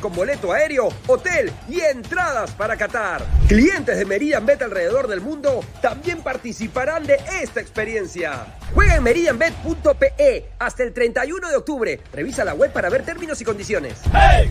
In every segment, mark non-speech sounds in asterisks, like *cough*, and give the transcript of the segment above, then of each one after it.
Con boleto aéreo, hotel y entradas para Qatar. Clientes de Meridian Bet alrededor del mundo también participarán de esta experiencia. Juega en meridianbet.pe hasta el 31 de octubre. Revisa la web para ver términos y condiciones. ¡Hey!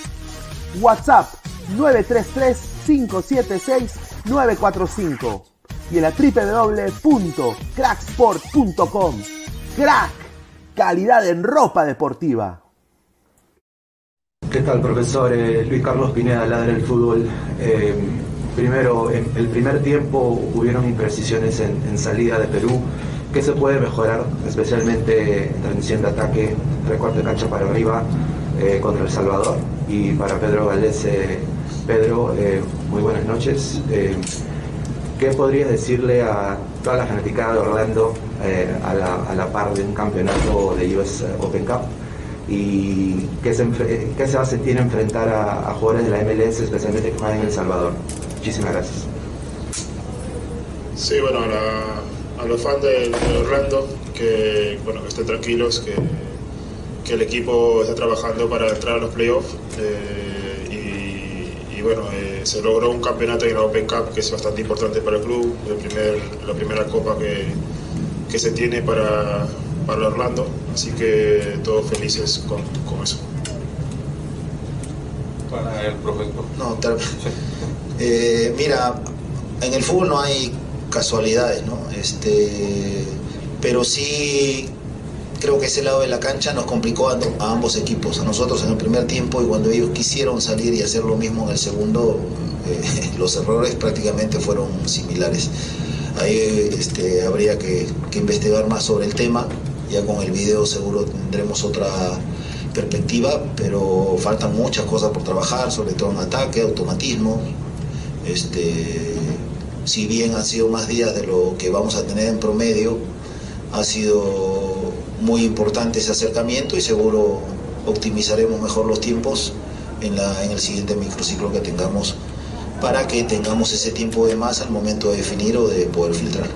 WhatsApp 933-576-945 y en la www.cracksport.com. Crack, calidad en ropa deportiva. ¿Qué tal, profesor? Eh, Luis Carlos Pineda, Ladra el Fútbol. Eh, primero, en el primer tiempo hubieron imprecisiones en, salida de Perú ¿Qué se puede mejorar, especialmente en transmisión de ataque, recorte de cancha para arriba eh, contra El Salvador? Y para Pedro Valdés, eh, Pedro, eh, muy buenas noches. ¿Qué podrías decirle a toda la fanaticada de Orlando a la, par de un campeonato de US Open Cup? ¿Y qué se, qué se va a sentir enfrentar a, a, jugadores de la MLS, especialmente que juegan en El Salvador? Muchísimas gracias. Sí, bueno, la a los fans de, Orlando que, bueno, que estén tranquilos, que, que, el equipo está trabajando para entrar a los playoffs. Eh, y, bueno, eh, se logró un campeonato en la Open Cup que es bastante importante para el club, el primer, la primera copa que, que se tiene para, para Orlando, así que todos felices con, con eso. Para el profesor. No, *laughs* eh, mira, en el fútbol no hay casualidades, ¿no? Este, pero sí creo que ese lado de la cancha nos complicó a, ambos equipos, a nosotros en el primer tiempo y cuando ellos quisieron salir y hacer lo mismo en el segundo, eh, *laughs* los errores prácticamente fueron similares. Ahí este, habría que, investigar más sobre el tema, ya con el video seguro tendremos otra perspectiva, pero faltan muchas cosas por trabajar, sobre todo en ataque, automatismo. Este, si bien han sido más días de lo que vamos a tener en promedio, ha sido muy importante ese acercamiento y seguro optimizaremos mejor los tiempos en, la, en el siguiente microciclo que tengamos para que tengamos ese tiempo de más al momento de definir o de poder filtrar.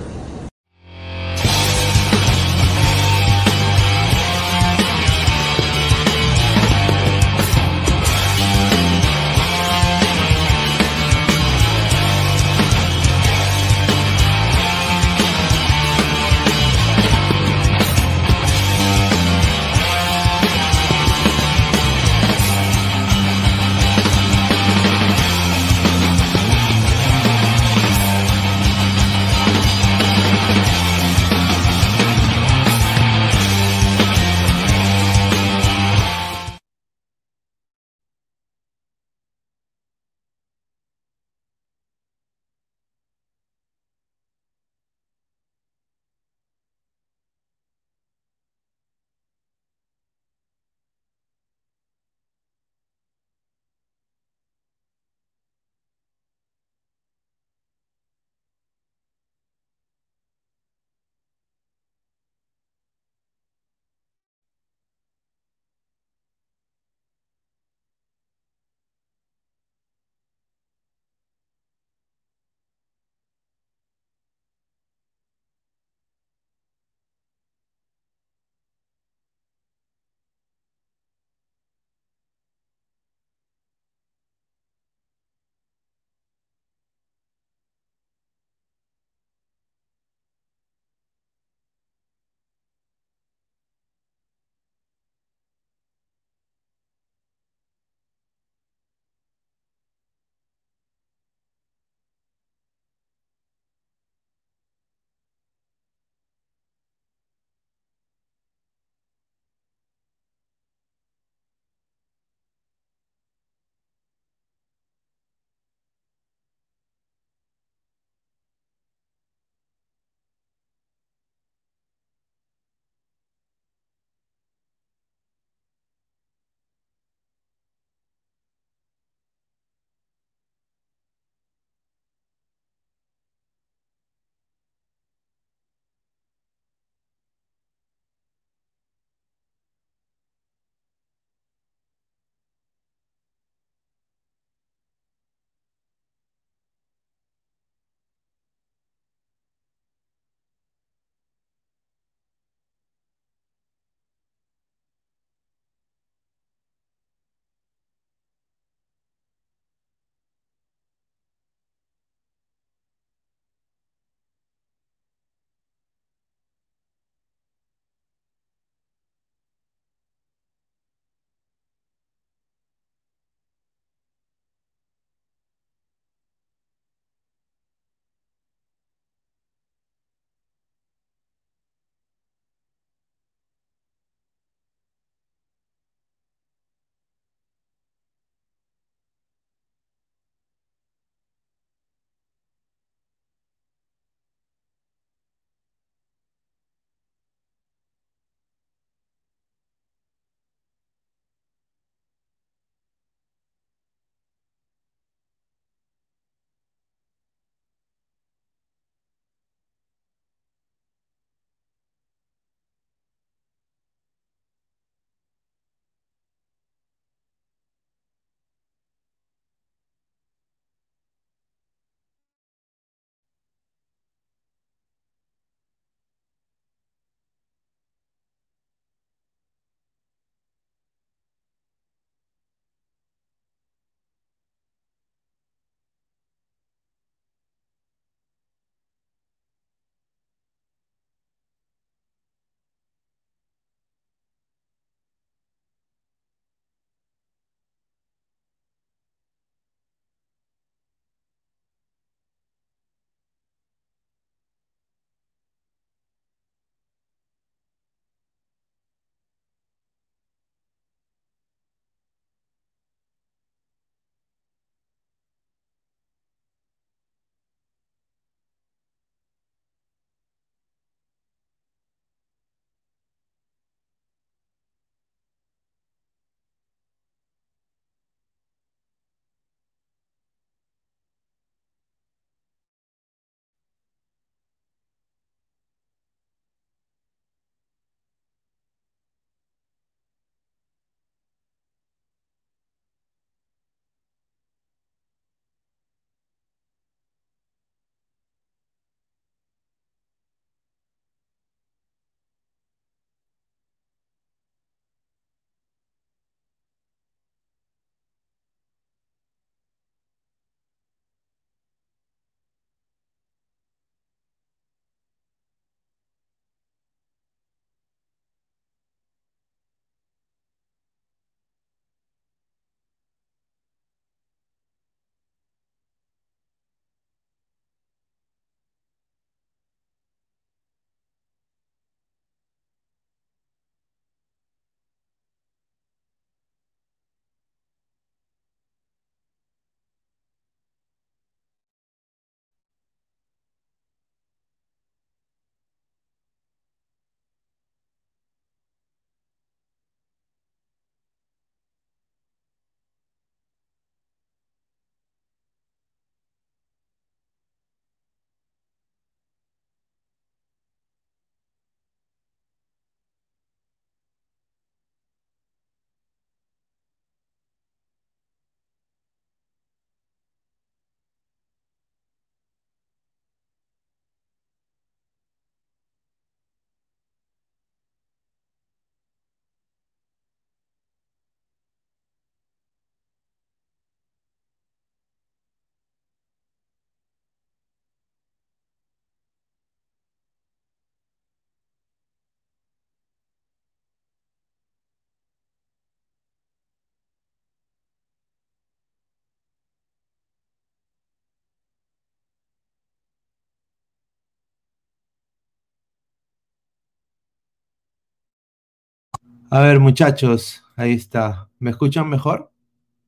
A ver, muchachos, ahí está. ¿Me escuchan mejor?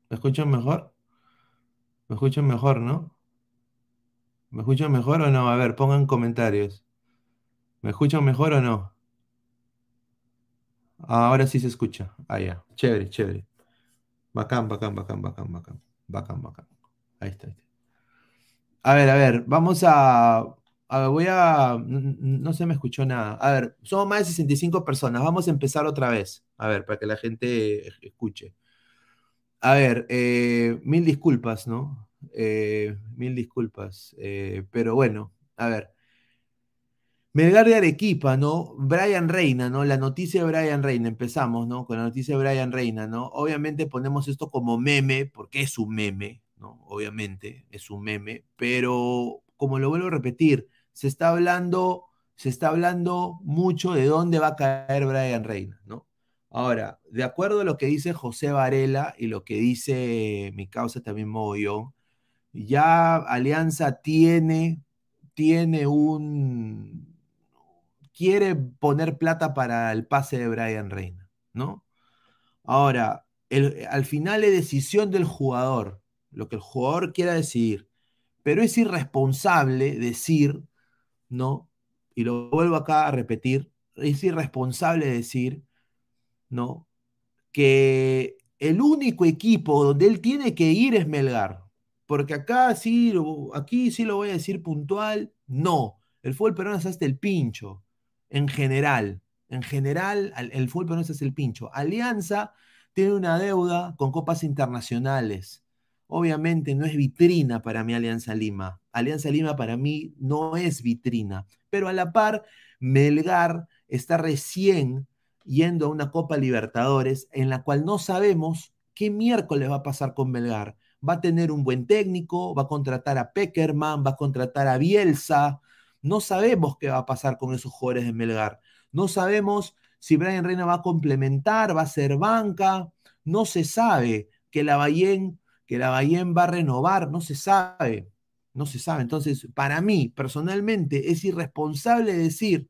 ¿Me escuchan mejor? ¿Me escuchan mejor, no? ¿Me escuchan mejor o no? A ver, pongan comentarios. ¿Me escuchan mejor o no? Ahora sí se escucha. Ah, ya. Chévere, chévere. Bacán, bacán, bacán, bacán, bacán. Bacán, bacán. Ahí está. Ahí está. A ver, a ver, vamos a, a ver, voy a... No se me escuchó nada. A ver, somos más de 65 personas. Vamos a empezar otra vez. A ver, para que la gente escuche. A ver, eh, mil disculpas, ¿no? Eh, mil disculpas. Eh, pero bueno, a ver. Melgar de Arequipa, ¿no? Brian Reina, ¿no? La noticia de Brian Reina, empezamos, ¿no? Con la noticia de Brian Reina, ¿no? Obviamente ponemos esto como meme, porque es un meme, ¿no? Obviamente, es un meme, pero como lo vuelvo a repetir, se está hablando, se está hablando mucho de dónde va a caer Brian Reina, ¿no? Ahora, de acuerdo a lo que dice José Varela y lo que dice mi causa también Mogollón, ya Alianza tiene, tiene un, quiere poner plata para el pase de Brian Reina, ¿no? Ahora, al final es decisión del jugador, lo que el jugador quiera decidir, pero es irresponsable decir, ¿no? Y lo vuelvo acá a repetir, es irresponsable decir ¿no? Que el único equipo donde él tiene que ir es Melgar. Porque acá sí, aquí sí lo voy a decir puntual, no. El fútbol peruano es hasta el pincho, en general. En general, el fútbol peruano es el pincho. Alianza tiene una deuda con copas internacionales. Obviamente no es vitrina para mí Alianza Lima. Alianza Lima para mí no es vitrina. Pero a la par, Melgar está recién yendo a una Copa Libertadores en la cual no sabemos qué miércoles va a pasar con Melgar. Va a tener un buen técnico, va a contratar a Peckerman, va a contratar a Bielsa. No sabemos qué va a pasar con esos jugadores de Melgar. No sabemos si Brian Reina va a complementar, va a ser banca. No se sabe que la Bayén, que la va a renovar, no se sabe. No se sabe. Entonces, para mí, personalmente, es irresponsable decir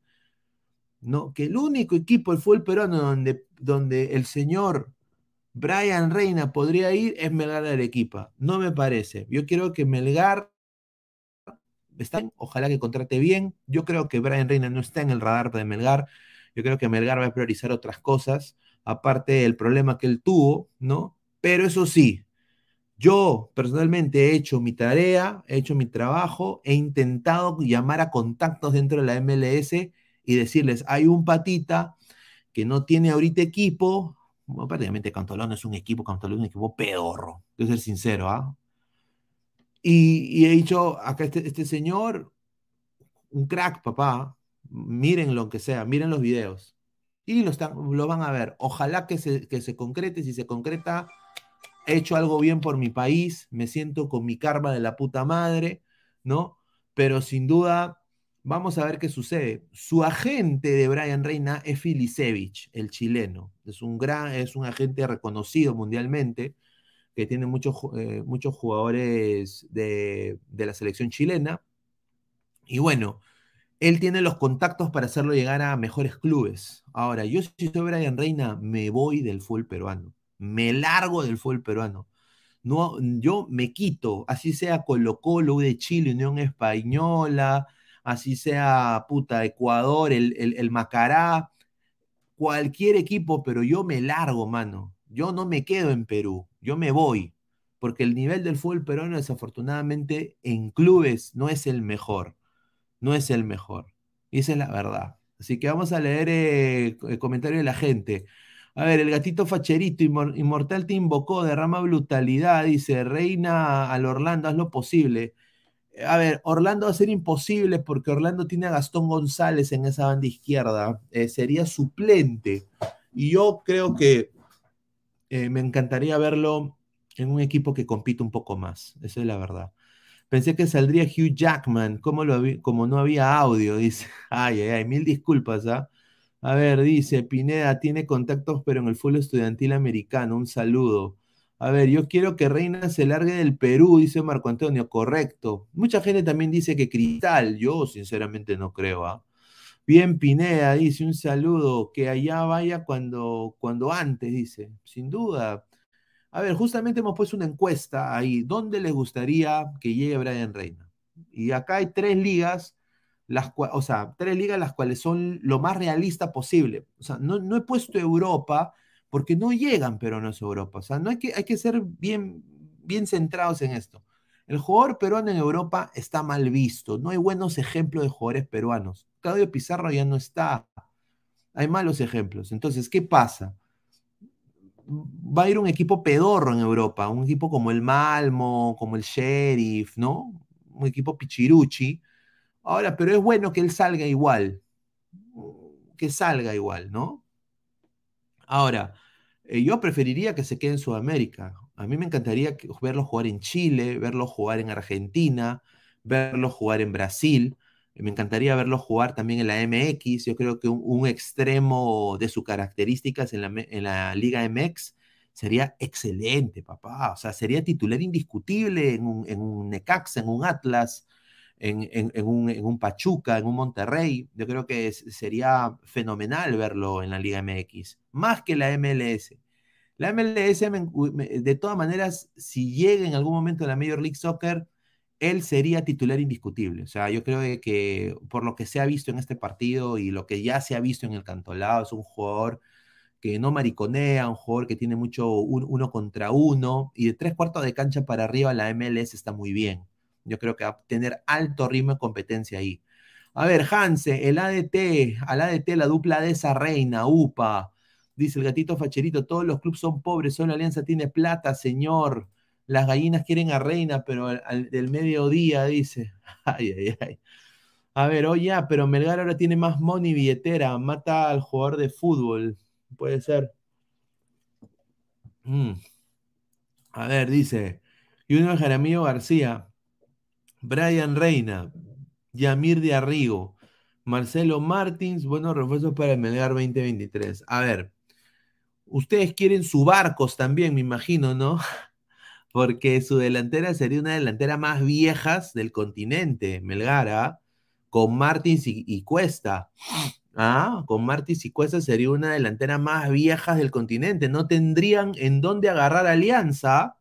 ¿no? Que el único equipo del fútbol peruano donde, donde el señor Brian Reina podría ir es Melgar de Arequipa. No me parece. Yo quiero que Melgar está, ojalá que contrate bien. Yo creo que Brian Reina no está en el radar de Melgar. Yo creo que Melgar va a priorizar otras cosas, aparte del problema que él tuvo, ¿no? Pero eso sí, yo personalmente he hecho mi tarea, he hecho mi trabajo, he intentado llamar a contactos dentro de la MLS y decirles, hay un patita que no tiene ahorita equipo, prácticamente Cantolón es un equipo, Cantolón es un equipo pedorro, que ser sincero, ¿ah? Y, he dicho, acá este, este, señor, un crack, papá, miren lo que sea, miren los videos. Y lo, están, lo van a ver. Ojalá que se, que se concrete, si se concreta, he hecho algo bien por mi país, me siento con mi karma de la puta madre, ¿no? Pero sin duda Vamos a ver qué sucede. Su agente de Brian Reina es Filisevich, el chileno. Es un gran, es un agente reconocido mundialmente, que tiene muchos, eh, muchos jugadores de, la selección chilena. Y bueno, él tiene los contactos para hacerlo llegar a mejores clubes. Ahora, yo si soy Brian Reina, me voy del fútbol peruano. Me largo del fútbol peruano. No, yo me quito, así sea Colo Colo, de Chile, Unión Española, así sea puta Ecuador, el, el, Macará, cualquier equipo, pero yo me largo, mano. Yo no me quedo en Perú, yo me voy, porque el nivel del fútbol peruano desafortunadamente en clubes no es el mejor, no es el mejor. Y esa es la verdad. Así que vamos a leer eh, el comentario de la gente. A ver, el gatito facherito, Inmortal te invocó, derrama brutalidad, dice, reina al Orlando, haz lo posible a ver, Orlando va a ser imposible porque Orlando tiene a Gastón González en esa banda izquierda. Eh, sería suplente. Y yo creo que eh, me encantaría verlo en un equipo que compite un poco más. Esa es la verdad. Pensé que saldría Hugh Jackman, como, lo como no había audio, *laughs* dice. Ay, ay, ay, mil disculpas, ¿ah? A ver, dice, Pineda tiene contactos, pero en el fútbol estudiantil americano. Un saludo. A ver, yo quiero que Reina se largue del Perú, dice Marco Antonio, correcto. Mucha gente también dice que Cristal, yo sinceramente no creo, ¿ah? Bien, Pineda dice un saludo, que allá vaya cuando, cuando antes, dice, sin duda. A ver, justamente hemos puesto una encuesta ahí, ¿dónde les gustaría que llegue Brian Reina? Y acá hay tres ligas, las o sea, tres ligas las cuales son lo más realista posible. O sea, no, no he puesto Europa porque no llegan peruanos a Europa. O sea, no hay que, hay que ser bien, bien centrados en esto. El jugador peruano en Europa está mal visto. No hay buenos ejemplos de jugadores peruanos. Claudio Pizarro ya no está. Hay malos ejemplos. Entonces, ¿qué pasa? Va a ir un equipo pedorro en Europa, un equipo como el Malmo, como el Sheriff, ¿no? Un equipo pichiruchi. Ahora, pero es bueno que él salga igual. Que salga igual, ¿no? Ahora, eh, yo preferiría que se quede en Sudamérica. A mí me encantaría verlo jugar en Chile, verlo jugar en Argentina, verlo jugar en Brasil. Me encantaría verlo jugar también en la MX. Yo creo que un, extremo de sus características en la, Liga MX sería excelente, papá. O sea, sería titular indiscutible en un, en un Necaxa, en un Atlas, en, un, en, un, Pachuca, en un Monterrey. Yo creo que sería fenomenal verlo en la Liga MX, más que la MLS. La MLS, de todas maneras, si llega en algún momento a la Major League Soccer, él sería titular indiscutible. O sea, yo creo que por lo que se ha visto en este partido y lo que ya se ha visto en el cantolado, es un jugador que no mariconea, un jugador que tiene mucho uno contra uno y de tres cuartos de cancha para arriba la MLS está muy bien. Yo creo que va a tener alto ritmo de competencia ahí. A ver, Hanse, el ADT, al ADT la dupla de esa reina, UPA. Dice el gatito facherito, todos los clubes son pobres, solo Alianza tiene plata, señor. Las gallinas quieren a Reina, pero al, del mediodía, dice. *laughs* Ay, ay, ay. A ver, oye, pero Melgar ahora tiene más money billetera, mata al jugador de fútbol. Puede ser. Mm. A ver, dice. Es Jaramillo García, Brian Reina, Yamir de Arrigo, Marcelo Martins, buenos refuerzos para el Melgar 2023. A ver, Ustedes quieren su barcos también, me imagino, ¿no? *laughs* Porque su delantera sería una delantera más viejas del continente, Melgara, con Martins y, Cuesta. Ah, con Martins y Cuesta sería una delantera más viejas del continente. No tendrían en dónde agarrar alianza,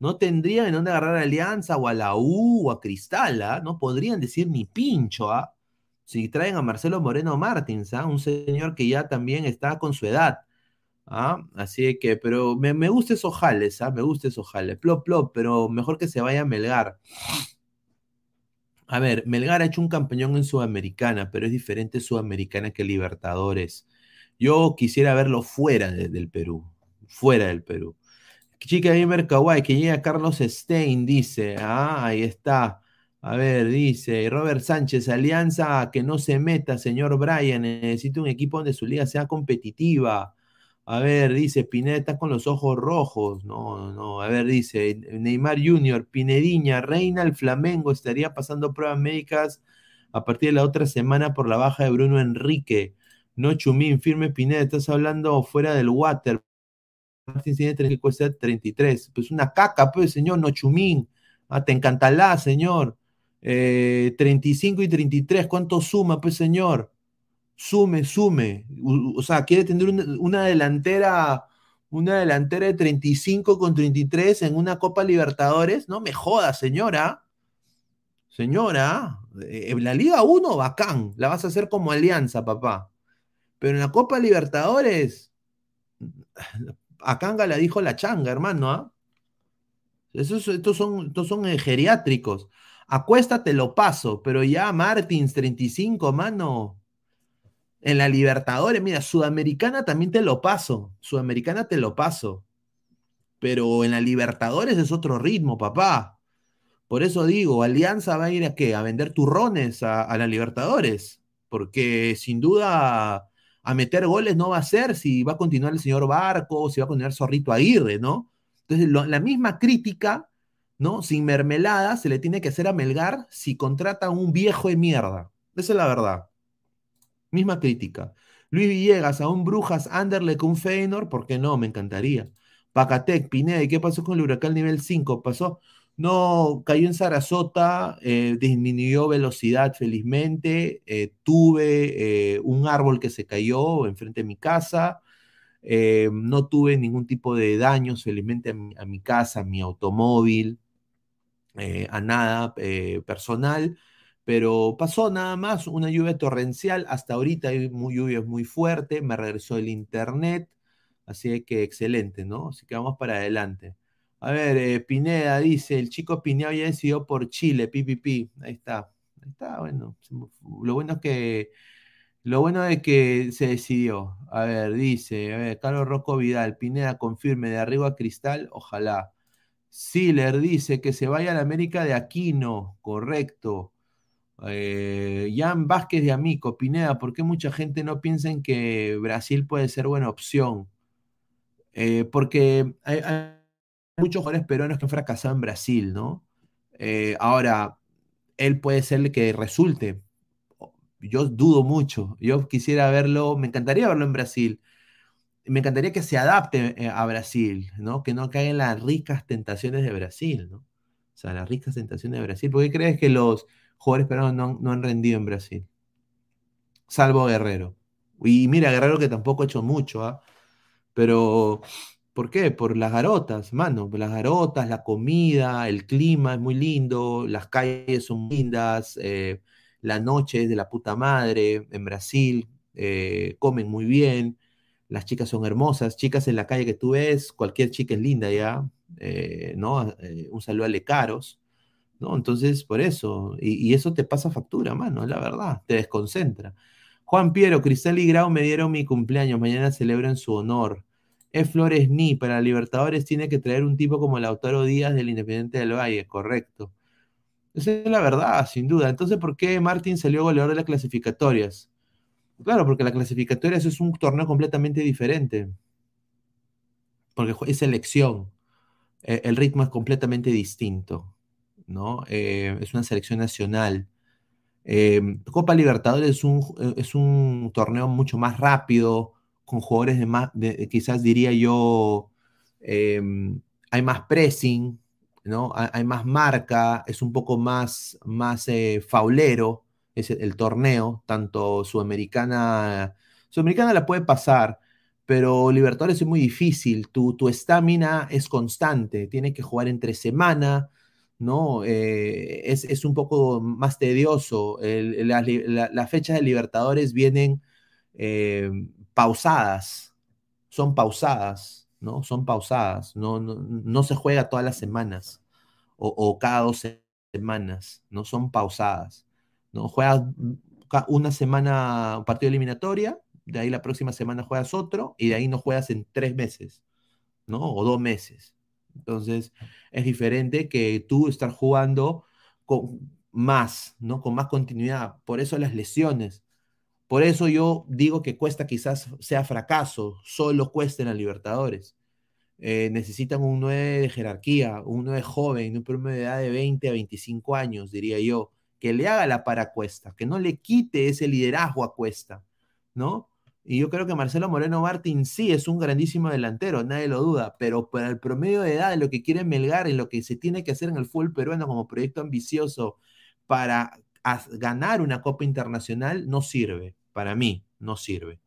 no tendrían en dónde agarrar alianza o a la U o a Cristala, ¿ah? no podrían decir ni pincho, ¿ah? Si traen a Marcelo Moreno Martins, ¿ah? un señor que ya también está con su edad. ¿ah? Así que, pero me, me gusta esos jales, ¿ah? Me gusta esos jales. Plop, plop, pero mejor que se vaya a Melgar. A ver, Melgar ha hecho un campeón en Sudamericana, pero es diferente Sudamericana que Libertadores. Yo quisiera verlo fuera del Perú, fuera del Perú. Chica Gamer Kawaii, que llega Carlos Stein, dice, ah, ahí está. A ver, dice Robert Sánchez, Alianza que no se meta, señor Brian, necesita un equipo donde su liga sea competitiva. A ver, dice, Pineda con los ojos rojos. No, no, a ver, dice, Neymar Junior, Pinediña, Reina el Flamengo, estaría pasando pruebas médicas a partir de la otra semana por la baja de Bruno Enrique. No, Chumín, firme Pineda, estás hablando fuera del water. Martín tiene cuesta 33. Pues una caca, pues, señor, no Chumín. Ah, te señor. 35 eh, y 33, ¿cuánto suma, pues, señor? sume, sume. O sea, quiere tener una, delantera, una delantera de 35 con 33 en una Copa Libertadores. No me joda, señora. Señora, eh, la Liga 1, bacán. La vas a hacer como alianza, papá. Pero en la Copa Libertadores, a Kanga la dijo la changa, hermano. ¿ah? estos, son, estos son geriátricos. Acuéstate, lo paso, pero ya Martins 35, mano. En la Libertadores, mira, Sudamericana también te lo paso. Sudamericana te lo paso. Pero en la Libertadores es otro ritmo, papá. Por eso digo, Alianza va a ir a qué? A vender turrones a, la Libertadores. Porque sin duda a meter goles no va a ser si va a continuar el señor Barco, si va a continuar Zorrito Aguirre, ¿no? Entonces, la misma crítica, ¿no? Sin mermelada, se le tiene que hacer a Melgar si contrata a un viejo de mierda. Esa es la verdad. Misma crítica. Luis Villegas, a un Brujas, Anderlecht, un Feyenoord, ¿por qué no? Me encantaría. Pacatec, Pineda, ¿y qué pasó con el huracán nivel 5? Pasó. No, cayó en Sarasota, eh, disminuyó velocidad felizmente, eh, tuve eh, un árbol que se cayó enfrente de mi casa, no tuve ningún tipo de daños felizmente a mi, casa, a mi automóvil, a nada personal, pero pasó nada más una lluvia torrencial, hasta ahorita hay muy, lluvia muy fuerte, me regresó el internet, así que excelente, ¿no? Así que vamos para adelante. A ver, eh, Pineda dice, el chico Pineda ya decidió por Chile, pipipi. Ahí está. Ahí está, bueno. Lo bueno es que. Lo bueno es que se decidió. A ver, dice, Carlos Rocco Vidal, Pineda confirme de arriba a Cristal, ojalá. Siller dice que se vaya a la América de Aquino, correcto. Eh, Jan Vázquez de Amico, Pineda, ¿por qué mucha gente no piensa en que Brasil puede ser buena opción? Eh, porque hay muchos jugadores peruanos que han fracasado en Brasil, ¿no? Eh, ahora, él puede ser el que resulte. Yo dudo mucho. Yo quisiera verlo, me encantaría verlo en Brasil. Me encantaría que se adapte eh, a Brasil, ¿no? Que no caiga en las ricas tentaciones de Brasil, ¿no? O sea, las ricas tentaciones de Brasil. ¿Por qué crees que los jugadores peruanos no, han rendido en Brasil? Salvo Guerrero. Y mira, Guerrero que tampoco ha hecho mucho, ¿ah? Pero ¿Por qué? Por las garotas, mano. Las garotas, la comida, el clima es muy lindo, las calles son lindas, eh, la noche es de la puta madre en Brasil, eh, comen muy bien, las chicas son hermosas, chicas en la calle que tú ves, cualquier chica es linda ya, eh, ¿no? un saludo a Lecaros, ¿no? Entonces, por eso, y, eso te pasa factura, mano, la verdad, te desconcentra. Juan Piero, Cristal y Grau me dieron mi cumpleaños, mañana celebro en su honor. Es Flores Ni, para Libertadores tiene que traer un tipo como Lautaro Díaz del Independiente del Valle, correcto. Esa es la verdad, sin duda. Entonces, ¿por qué Martín salió goleador de las clasificatorias? Claro, porque la clasificatorias es un torneo completamente diferente. Porque es selección. E, el ritmo es completamente distinto. ¿no? Eh, es una selección nacional. Eh, Copa Libertadores es un, es un torneo mucho más rápido, con jugadores de más, quizás diría yo, em, hay más pressing, ¿no? Hay, más marca, es un poco más, más eh, faulero es el, torneo, tanto Sudamericana, Sudamericana la puede pasar, pero Libertadores es muy difícil, tu estamina es constante, tienes que jugar entre semana, ¿no? Eh, es, un poco más tedioso, las fechas de Libertadores vienen em, pausadas, son pausadas, ¿no? Son pausadas, no, no, se juega todas las semanas o, cada dos semanas, no son pausadas, ¿no? Juegas una semana un partido eliminatoria, de ahí la próxima semana juegas otro y de ahí no juegas en tres meses, ¿no? O dos meses. Entonces, es diferente que tú estar jugando con más, ¿no? Con más continuidad. Por eso las lesiones. Por eso yo digo que cuesta quizás sea fracaso, solo cuesta en Libertadores. Eh, necesitan un 9 de jerarquía, un 9 joven, un promedio de edad de 20 a 25 años, diría yo, que le haga la para Cuesta, que no le quite ese liderazgo a Cuesta, ¿no? Y yo creo que Marcelo Moreno Martín sí es un grandísimo delantero, nadie lo duda, pero para el promedio de edad de lo que quiere Melgar y lo que se tiene que hacer en el fútbol peruano como proyecto ambicioso para ganar una Copa Internacional, no sirve para mí no sirve.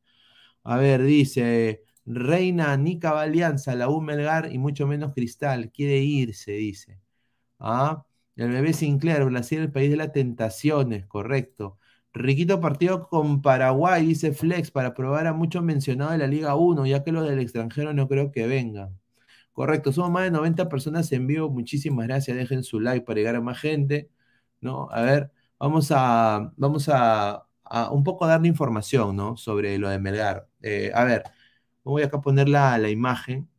A ver, dice, Reina ni Alianza, la U Melgar y mucho menos Cristal, quiere irse, dice. ¿Ah? El bebé Sinclair, Brasil, el país de las tentaciones, correcto. Riquito partido con Paraguay, dice Flex, para probar a muchos mencionados de la Liga 1, ya que los del extranjero no creo que vengan. Correcto, somos más de 90 personas en vivo, muchísimas gracias, dejen su like para llegar a más gente, ¿no? A ver, vamos a, vamos a, un poco darle información, ¿no? Sobre lo de Melgar. Eh, a ver, voy acá a poner la, imagen.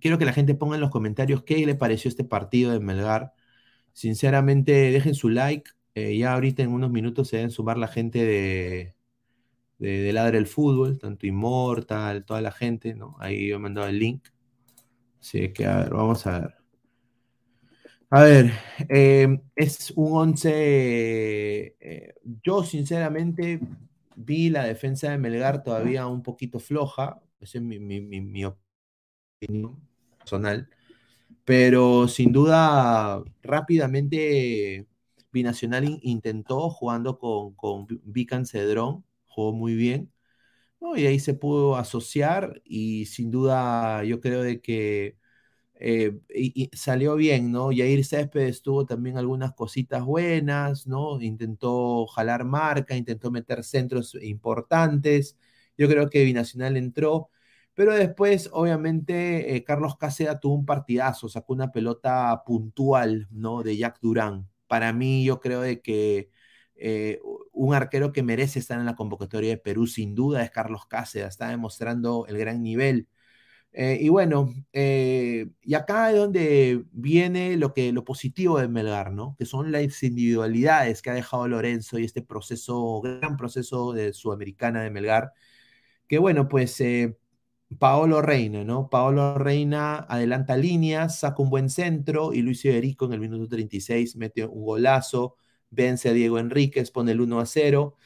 Quiero que la gente ponga en los comentarios qué le pareció este partido de Melgar. Sinceramente, dejen su like. Eh, ya ahorita en unos minutos se deben sumar la gente de, de, Ladre el Fútbol, tanto Immortal, toda la gente, ¿no? Ahí he mandado el link. Así que, a ver, vamos a ver. A ver, em, es un 11. Eh, yo, sinceramente, vi la defensa de Melgar todavía un poquito floja. Esa es mi, opinión personal. pero sin duda rápidamente Binacional intentó jugando con, con Vican Cedrón, jugó muy bien, y ahí se pudo asociar y sin duda yo creo de que eh, y, salió bien, ¿no? Yair Céspedes tuvo también algunas cositas buenas, ¿no? Intentó jalar marca, intentó meter centros importantes. Yo creo que Binacional entró, pero después, obviamente, eh, Carlos Cáceres tuvo un partidazo, sacó una pelota puntual, ¿no? De Jack Durán. Para mí, yo creo de que eh, un arquero que merece estar en la convocatoria de Perú, sin duda, es Carlos Cáceres. Está demostrando el gran nivel. Eh, y bueno, eh, y acá es donde viene lo, que, lo positivo de Melgar, ¿no? Que son las individualidades que ha dejado Lorenzo y este proceso, gran proceso de Sudamericana de Melgar, que bueno, pues eh, Paolo Reina, ¿no? Paolo Reina adelanta líneas, saca un buen centro y Luis Iberico en el minuto 36 mete un golazo, vence a Diego Enríquez, pone el 1 a 0.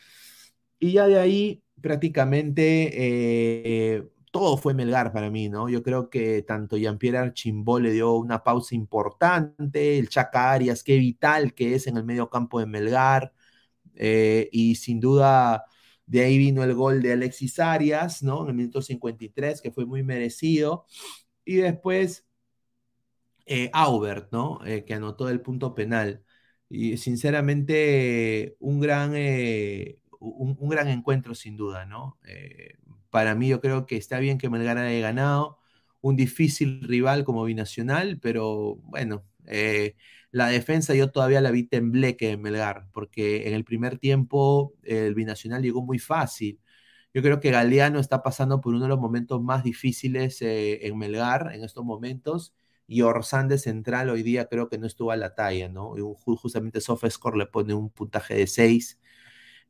Y ya de ahí prácticamente todo fue Melgar para mí, ¿no? Yo creo que tanto Jean-Pierre Archimbó le dio una pausa importante, el Chaca Arias, qué vital que es en el medio campo de Melgar, eh, y sin duda de ahí vino el gol de Alexis Arias, ¿no? En el minuto 53, que fue muy merecido, y después eh, Aubert, ¿no? Eh, que anotó el punto penal. Y sinceramente, un gran, un, un, gran encuentro sin duda, ¿no? Para mí yo creo que está bien que Melgar haya ganado, un difícil rival como Binacional, pero bueno, eh, la defensa yo todavía la vi tembleque en Melgar, porque en el primer tiempo el Binacional llegó muy fácil. Yo creo que Galeano está pasando por uno de los momentos más difíciles eh, en Melgar en estos momentos. Y Orsán de central hoy día creo que no estuvo a la talla, ¿no? Y justamente Sofescore le pone un puntaje de 6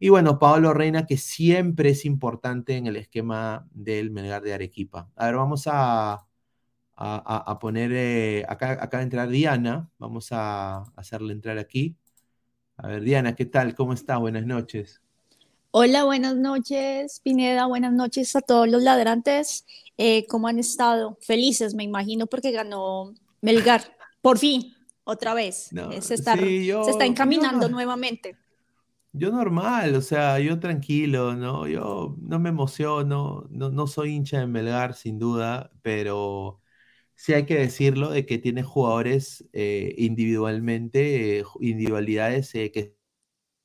y bueno, Pablo Reina, que siempre es importante en el esquema del Melgar de Arequipa. A ver, vamos a, a, poner, eh, acá, acá va a entrar Diana, vamos a hacerle entrar aquí. A ver, Diana, ¿qué tal? ¿Cómo está? Buenas noches. Hola, buenas noches, Pineda. Buenas noches a todos los ladrantes. Eh, ¿Cómo han estado? Felices, me imagino, porque ganó Melgar. Por fin, otra vez. se, está, se está encaminando nuevamente. Yo normal, o sea, yo tranquilo, ¿no? Yo no me emociono, no, no soy hincha de Melgar, sin duda, pero sí hay que decirlo de que tiene jugadores eh, individualmente, eh, individualidades eh, que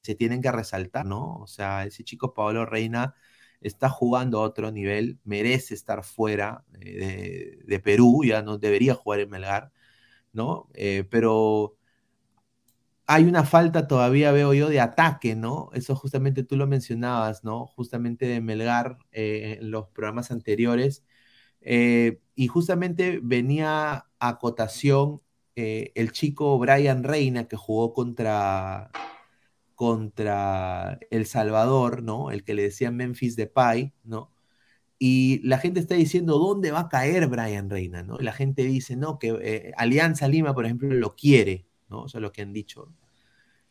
se tienen que resaltar, ¿no? O sea, ese chico Pablo Reina está jugando a otro nivel, merece estar fuera de, de Perú, ya no debería jugar en Melgar, ¿no? pero hay una falta todavía, veo yo, de ataque, ¿no? Eso justamente tú lo mencionabas, ¿no? Justamente de Melgar eh, en los programas anteriores. Eh, y justamente venía a cotación eh, el chico Brian Reina que jugó contra, contra El Salvador, ¿no? El que le decían Memphis Depay, ¿no? Y la gente está diciendo, ¿dónde va a caer Brian Reina? ¿no? La gente dice, no, que Alianza Lima, por ejemplo, lo quiere, ¿no? Eso es lo que han dicho.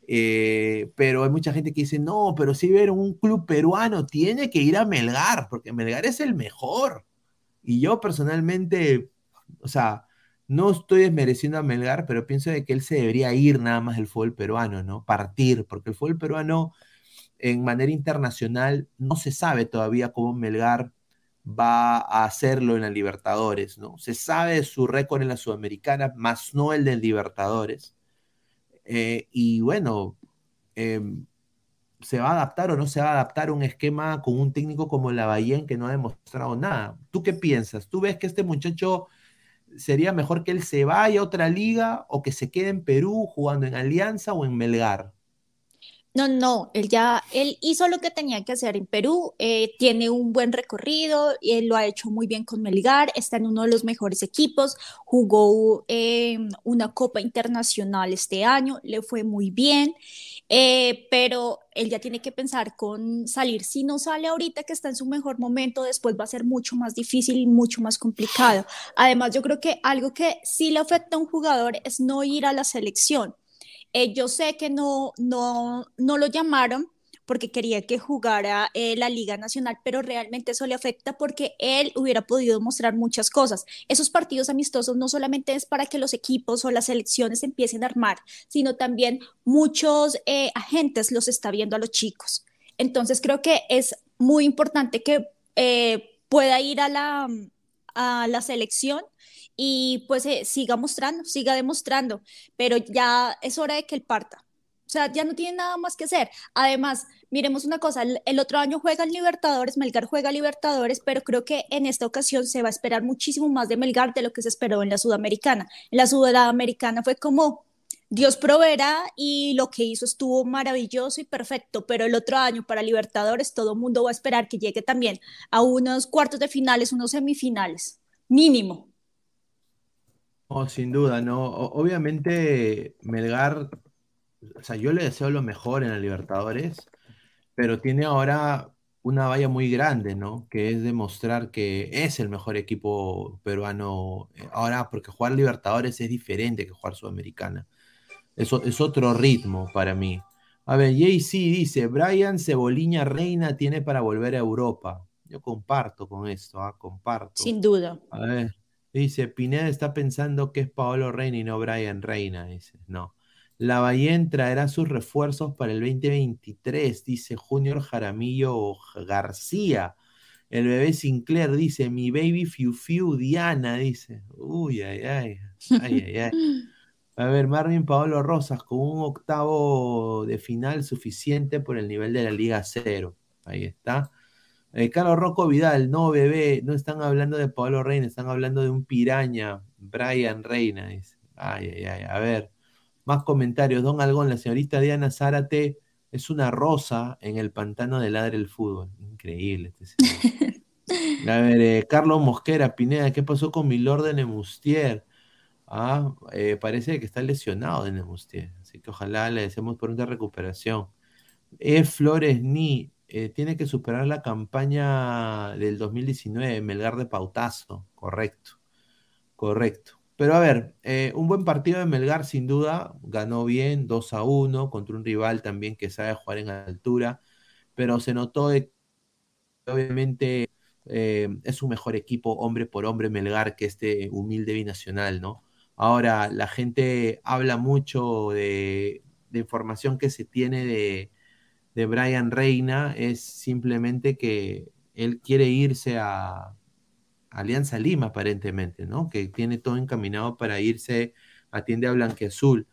Eh, pero hay mucha gente que dice, no, pero si ver un club peruano tiene que ir a Melgar, porque Melgar es el mejor. Y yo personalmente, o sea, no estoy desmereciendo a Melgar, pero pienso de que él se debería ir nada más del fútbol peruano, ¿no? Partir, porque el fútbol peruano en manera internacional no se sabe todavía cómo Melgar va a hacerlo en la Libertadores, ¿no? Se sabe su récord en la Sudamericana, más no el de Libertadores. Eh, y bueno, em, ¿se va a adaptar o no se va a adaptar un esquema con un técnico como Lavallén que no ha demostrado nada? ¿Tú qué piensas? ¿Tú ves que este muchacho sería mejor que él se vaya a otra liga o que se quede en Perú jugando en Alianza o en Melgar? No, no, él ya, él hizo lo que tenía que hacer en Perú, eh, tiene un buen recorrido, él lo ha hecho muy bien con Melgar, está en uno de los mejores equipos, jugó eh, una Copa Internacional este año, le fue muy bien, eh, pero él ya tiene que pensar con salir. Si no sale ahorita que está en su mejor momento, después va a ser mucho más difícil y mucho más complicado. Además, yo creo que algo que sí le afecta a un jugador es no ir a la selección eh, yo sé que no, no, no lo llamaron porque quería que jugara eh, la Liga Nacional, pero realmente eso le afecta porque él hubiera podido mostrar muchas cosas. Esos partidos amistosos no solamente es para que los equipos o las selecciones empiecen a armar, sino también muchos eh, agentes los está viendo a los chicos. Entonces creo que es muy importante que eh, pueda ir a la, a la selección y pues eh, siga mostrando, siga demostrando, pero ya es hora de que él parta. O sea, ya no tiene nada más que hacer. Además, miremos una cosa, el, otro año juega el Libertadores, Melgar juega Libertadores, pero creo que en esta ocasión se va a esperar muchísimo más de Melgar de lo que se esperó en la Sudamericana. En la Sudamericana fue como Dios proveerá y lo que hizo estuvo maravilloso y perfecto, pero el otro año para Libertadores todo el mundo va a esperar que llegue también a unos cuartos de finales, unos semifinales, mínimo. Oh, sin duda, ¿no? obviamente, Melgar, o sea, yo le deseo lo mejor en la Libertadores, pero tiene ahora una valla muy grande, ¿no? Que es demostrar que es el mejor equipo peruano eh, ahora, porque jugar Libertadores es diferente que jugar Sudamericana. Eso es otro ritmo para mí. A ver, JC dice, Brian Ceboliña Reina tiene para volver a Europa. Yo comparto con esto, ¿ah? comparto. Sin duda. A ver, Dice, Pineda está pensando que es Paolo Reina y no Brian Reina. Dice, no. La Bahía traerá sus refuerzos para el 2023, dice Junior Jaramillo García. El bebé Sinclair dice, mi baby Fiu Fiu Diana, dice. Uy, ay, ay. Ay, ay, ay. *laughs* A ver, Marvin Paolo Rosas con un octavo de final suficiente por el nivel de la Liga Cero. Ahí está. Eh, Carlos Rocco Vidal, no, bebé, no están hablando de Pablo Reina, están hablando de un piraña, Brian Reina. Dice. Ay, ay, ay. A ver, más comentarios. Don Algón, la señorita Diana Zárate es una rosa en el pantano de Ladre el Fútbol. Increíble este *laughs* A ver, eh, Carlos Mosquera, Pineda, ¿qué pasó con mi Lord de Nemustier? Ah, eh, parece que está lesionado de Nemustier, así que ojalá le deseemos pronta recuperación. E. Flores Ni, eh, tiene que superar la campaña del 2019, Melgar de Pautazo, correcto, correcto. Pero a ver, un buen partido de Melgar sin duda, ganó bien 2 a 1 contra un rival también que sabe jugar en altura, pero se notó de obviamente eh, es un mejor equipo hombre por hombre Melgar que este humilde binacional, ¿no? Ahora, la gente habla mucho de información que se tiene de, de Brian Reina es simplemente que él quiere irse a Alianza Lima, aparentemente, ¿no? Que tiene todo encaminado para irse a Tienda Blanqueazul.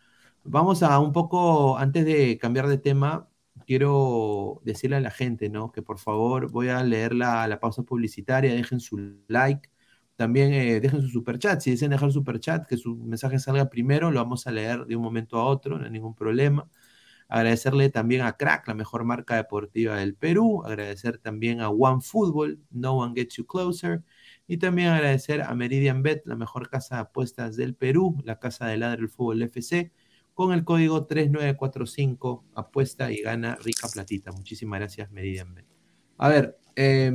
Vamos a un poco, antes de cambiar de tema, quiero decirle a la gente, ¿no? Que por favor voy a leer la, la pausa publicitaria, dejen su like, también eh, dejen su super chat. Si desean dejar super chat, que su mensaje salga primero, lo vamos a leer de un momento a otro, no hay ningún problema. Agradecerle también a Crack, la mejor marca deportiva del Perú. Agradecer también a One Football, No One Gets You Closer. Y también agradecer a Meridian Bet, la mejor casa de apuestas del Perú, la casa de ladre del fútbol FC, con el código 3945, apuesta y gana rica platita. Muchísimas gracias, Meridian Bet. A ver, eh,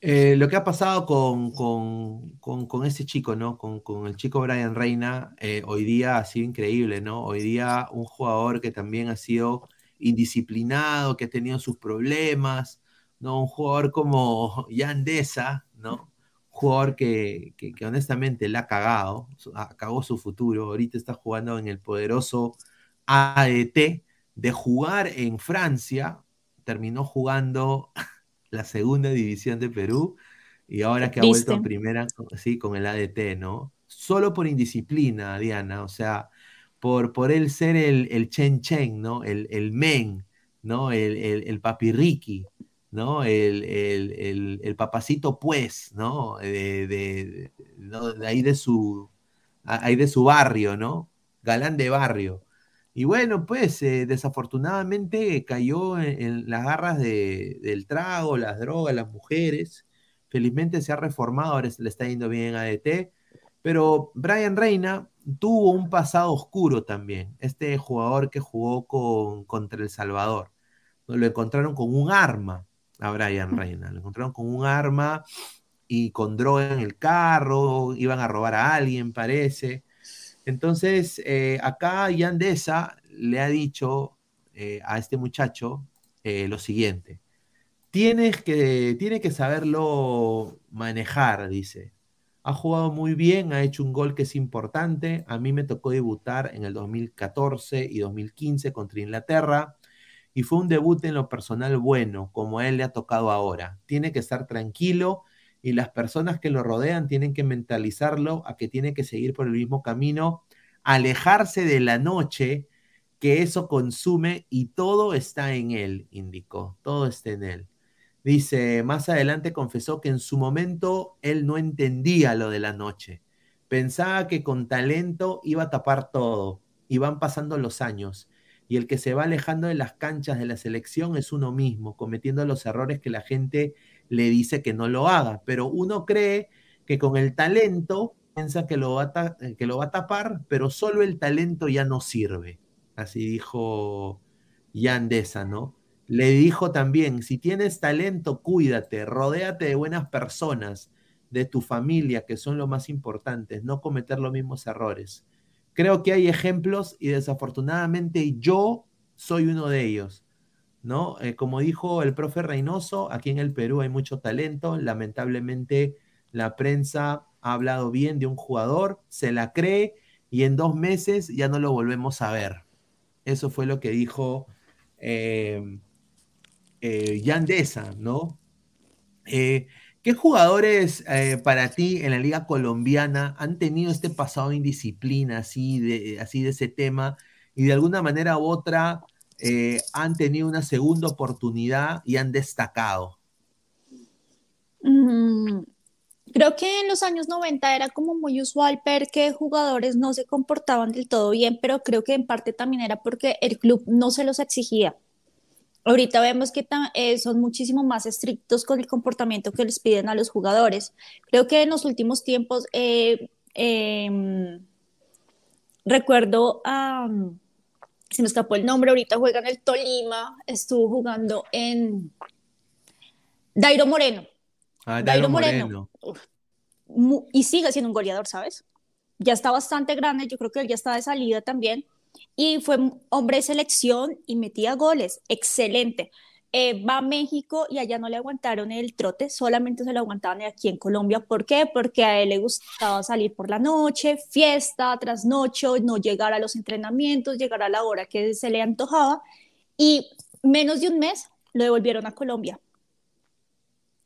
eh, lo que ha pasado con, con, ese chico, ¿no? Con, el chico Brian Reina, eh, hoy día ha sido increíble, ¿no? Hoy día un jugador que también ha sido indisciplinado, que ha tenido sus problemas, ¿no? Un jugador como *laughs* Yandesa, ¿no? Un jugador que, que, honestamente le ha cagado, cagó su futuro, ahorita está jugando en el poderoso ADT, de jugar en Francia, terminó jugando la segunda división de Perú y ahora que ha vuelto a primera, sí, con el ADT, ¿no? Solo por indisciplina, Diana, o sea, por, por él ser el, el Chen Chen, ¿no? El, el men, ¿no? El, el, el papirriqui, ¿no? El, el, el, papacito pues, ¿no? De, de, de, ahí de su, ahí de su barrio, ¿no? Galán de barrio. Y bueno, pues eh, desafortunadamente cayó en, las garras del trago, las drogas, las mujeres. Felizmente se ha reformado, ahora se le está yendo bien a ADT. Pero Brian Reina tuvo un pasado oscuro también. Este jugador que jugó con, contra El Salvador. Lo encontraron con un arma a Brian Reina. Lo encontraron con un arma y con droga en el carro. Iban a robar a alguien, parece. Entonces, eh, acá Yandesa le ha dicho eh, a este muchacho eh, lo siguiente. Tienes que, tiene que saberlo manejar, dice. Ha jugado muy bien, ha hecho un gol que es importante. A mí me tocó debutar en el 2014 y 2015 contra Inglaterra y fue un debut en lo personal bueno, como a él le ha tocado ahora. Tiene que estar tranquilo y las personas que lo rodean tienen que mentalizarlo a que tiene que seguir por el mismo camino, alejarse de la noche que eso consume y todo está en él, indicó, todo está en él. Dice, más adelante confesó que en su momento él no entendía lo de la noche. Pensaba que con talento iba a tapar todo. Y van pasando los años. Y el que se va alejando de las canchas de la selección es uno mismo, cometiendo los errores que la gente le dice que no lo haga. Pero uno cree que con el talento piensa que lo va a, que lo va a tapar, pero solo el talento ya no sirve. Así dijo Yandesa, ¿no? Le dijo también, si tienes talento, cuídate, rodéate de buenas personas, de tu familia, que son lo más importantes, no cometer los mismos errores. Creo que hay ejemplos y desafortunadamente yo soy uno de ellos, ¿no? Eh, como dijo el profe Reynoso, aquí en el Perú hay mucho talento, lamentablemente la prensa ha hablado bien de un jugador, se la cree y en dos meses ya no lo volvemos a ver. Eso fue lo que dijo eh, eh, Yandesa, ¿no? Eh, ¿Qué jugadores eh, para ti en la liga colombiana han tenido este pasado de indisciplina, así de, así de ese tema, y de alguna manera u otra han tenido una segunda oportunidad y han destacado? Mm, creo que en los años 90 era como muy usual ver que jugadores no se comportaban del todo bien, pero creo que en parte también era porque el club no se los exigía. Ahorita vemos que eh, son muchísimo más estrictos con el comportamiento que les piden a los jugadores. Creo que en los últimos tiempos eh, em, recuerdo a, se me escapó el nombre, ahorita juega en el Tolima, estuvo jugando en Dairo Moreno. Ah, Dairo, Moreno. y sigue siendo un goleador, ¿sabes? Ya está bastante grande, yo creo que él ya está de salida también y fue hombre de selección y metía goles, excelente. Eh, va a México y allá no le aguantaron el trote, solamente se lo aguantaban aquí en Colombia. ¿Por qué? Porque a él le gustaba salir por la noche, fiesta tras noche, no llegar a los entrenamientos, llegar a la hora que se le antojaba. Y menos de un mes lo devolvieron a Colombia.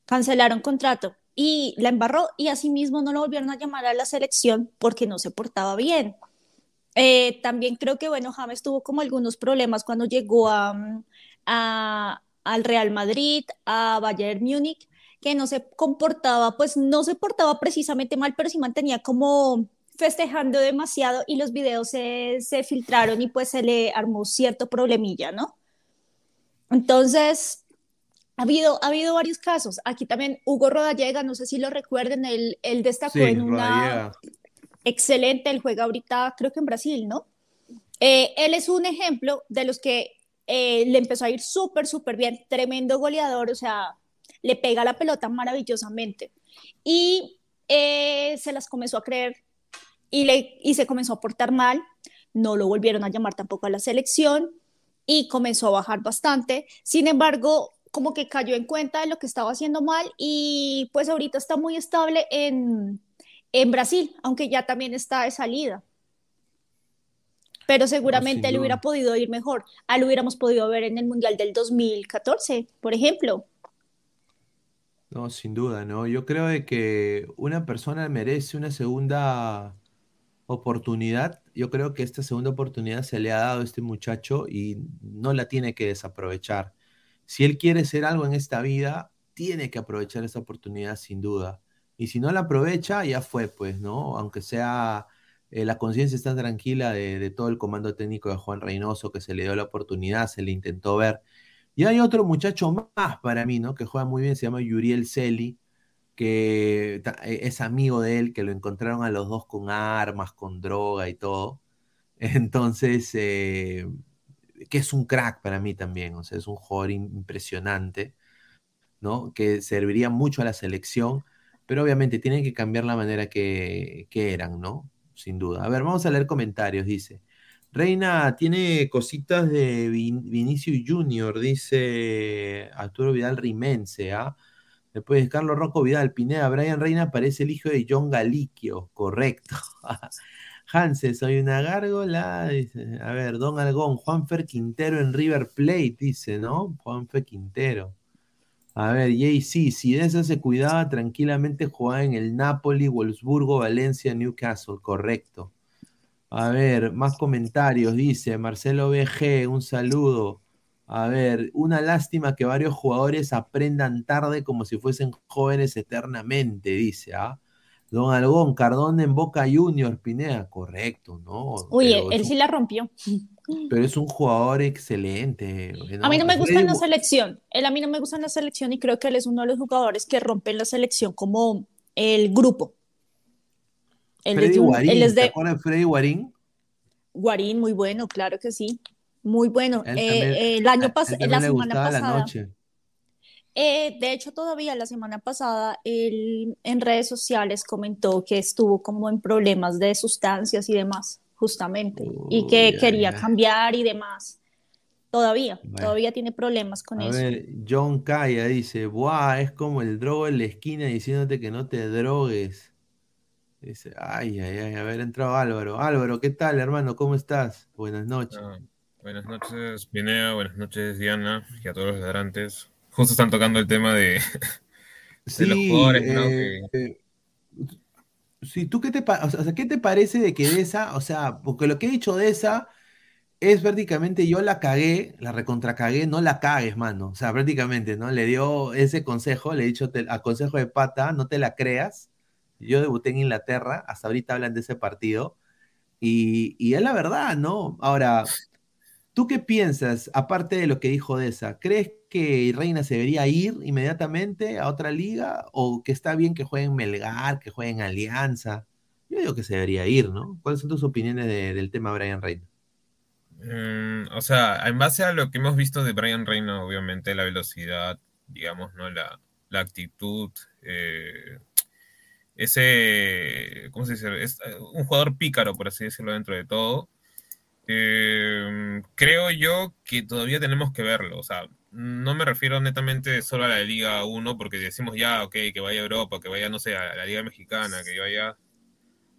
Cancelaron contrato y la embarró y asimismo no lo volvieron a llamar a la selección porque no se portaba bien. Eh, también creo que, bueno, James tuvo como algunos problemas cuando llegó a, al Real Madrid, a Bayern Múnich, que no se comportaba, pues no se portaba precisamente mal, pero sí mantenía como festejando demasiado y los videos se, se filtraron y pues se le armó cierto problemilla, ¿no? Entonces, ha habido, ha habido varios casos. Aquí también Hugo Rodallega, no sé si lo recuerden, él, él destacó en una excelente, él juega ahorita creo que en Brasil, ¿no? Eh, él es un ejemplo de los que eh, le empezó a ir súper, súper bien, tremendo goleador, o sea, le pega la pelota maravillosamente. Y eh, se las comenzó a creer y, le, y se comenzó a portar mal, no lo volvieron a llamar tampoco a la selección y comenzó a bajar bastante. Sin embargo, como que cayó en cuenta de lo que estaba haciendo mal y pues ahorita está muy estable en, en Brasil, aunque ya también está de salida. Pero seguramente le hubiera podido ir mejor. A lo hubiéramos podido ver en el Mundial del 2014, por ejemplo. No, sin duda, ¿no? Yo creo de que una persona merece una segunda oportunidad. Yo creo que esta segunda oportunidad se le ha dado a este muchacho y no la tiene que desaprovechar. Si él quiere ser algo en esta vida, tiene que aprovechar esa oportunidad sin duda. Y si no la aprovecha, ya fue, pues, ¿no? Aunque sea eh, la conciencia está tranquila de, todo el comando técnico de Juan Reynoso, que se le dio la oportunidad, se le intentó ver. Y hay otro muchacho más para mí, ¿no? Que juega muy bien, se llama Yuriel Celi, que e, es amigo de él, que lo encontraron a los dos con armas, con droga y todo. *laughs* Entonces, eh, que es un crack para mí también, o sea, es un jugador impresionante, ¿no? Que serviría mucho a la selección pero obviamente tienen que cambiar la manera que, eran, ¿no? Sin duda. A ver, vamos a leer comentarios, dice. Reina tiene cositas de Vin- Vinicius Junior, dice Arturo Vidal Rimense, ¿ah? Después Carlos Rocco Vidal, Pineda, Brian Reina parece el hijo de John Galiquio, correcto. *laughs* Hansen, soy una gárgola. A ver, Don Algón, Juanfer Quintero en River Plate, dice, ¿no? Juanfer Quintero. A ver, JC, si de esa se cuidaba, tranquilamente jugaba en el Napoli, Wolfsburgo, Valencia, Newcastle, correcto. A ver, más comentarios, dice Marcelo BG, un saludo. A ver, una lástima que varios jugadores aprendan tarde como si fuesen jóvenes eternamente, dice, ¿ah? Don Algón, Cardón en Boca Juniors, Pineda, correcto, ¿no? Uy, pero, él sí la rompió. Pero es un jugador excelente. A mí no me gusta en la selección. Él a mí no me gusta en la selección y creo que él es uno de los jugadores que rompen la selección como el grupo. Él es Freddy de, un- Guarín, él es ¿te de de Freddy Guarín? Guarín, muy bueno, claro que sí. Muy bueno. Él Eh, también, eh, el año pasado, la semana la pasada. noche. Eh, de hecho, todavía la semana pasada él en redes sociales comentó que estuvo como en problemas de sustancias y demás, justamente, y que quería cambiar y demás. Todavía, Bueno. todavía tiene problemas con A eso. ver, John Kaya dice, Buah, es como el drogo en la esquina diciéndote que no te drogues. Dice, ay, ay, ay, a ver, entró Álvaro. Álvaro, ¿qué tal, hermano? ¿Cómo estás? Buenas noches. Ah, buenas noches, Pineda. Buenas noches, Diana. Y a todos los ladrantes. Justo están tocando el tema de, *laughs* de los Sí, jugadores, ¿no? eh, Que- eh, sí, ¿tú qué te, o sea, qué te parece de que Deza, o sea, porque lo que he dicho de esa es prácticamente yo la cagué, la recontracagué, no la cagues, mano. O sea, prácticamente, ¿no? Le dio ese consejo, le he dicho a consejo de pata, no te la creas. Yo debuté en Inglaterra, hasta ahorita hablan de ese partido, y, y es la verdad, ¿no? Ahora, ¿tú qué piensas, aparte de lo que dijo Deza? ¿Crees que Reina se debería ir inmediatamente a otra liga? ¿O que está bien que jueguen Melgar, que jueguen Alianza? Yo digo que se debería ir, ¿no? ¿Cuáles son tus opiniones de- del tema Brian Reina? Mm, o sea, en base a lo que hemos visto de Brian Reina, obviamente la velocidad, digamos, ¿no? La, la actitud, eh, ese, ¿cómo se dice? Es eh, un jugador pícaro, por así decirlo, dentro de todo. Eh, creo yo que todavía tenemos que verlo. O sea, no me refiero netamente solo a la Liga 1, porque decimos ya, ok, que vaya a Europa, que vaya, no sé, a la Liga Mexicana, que vaya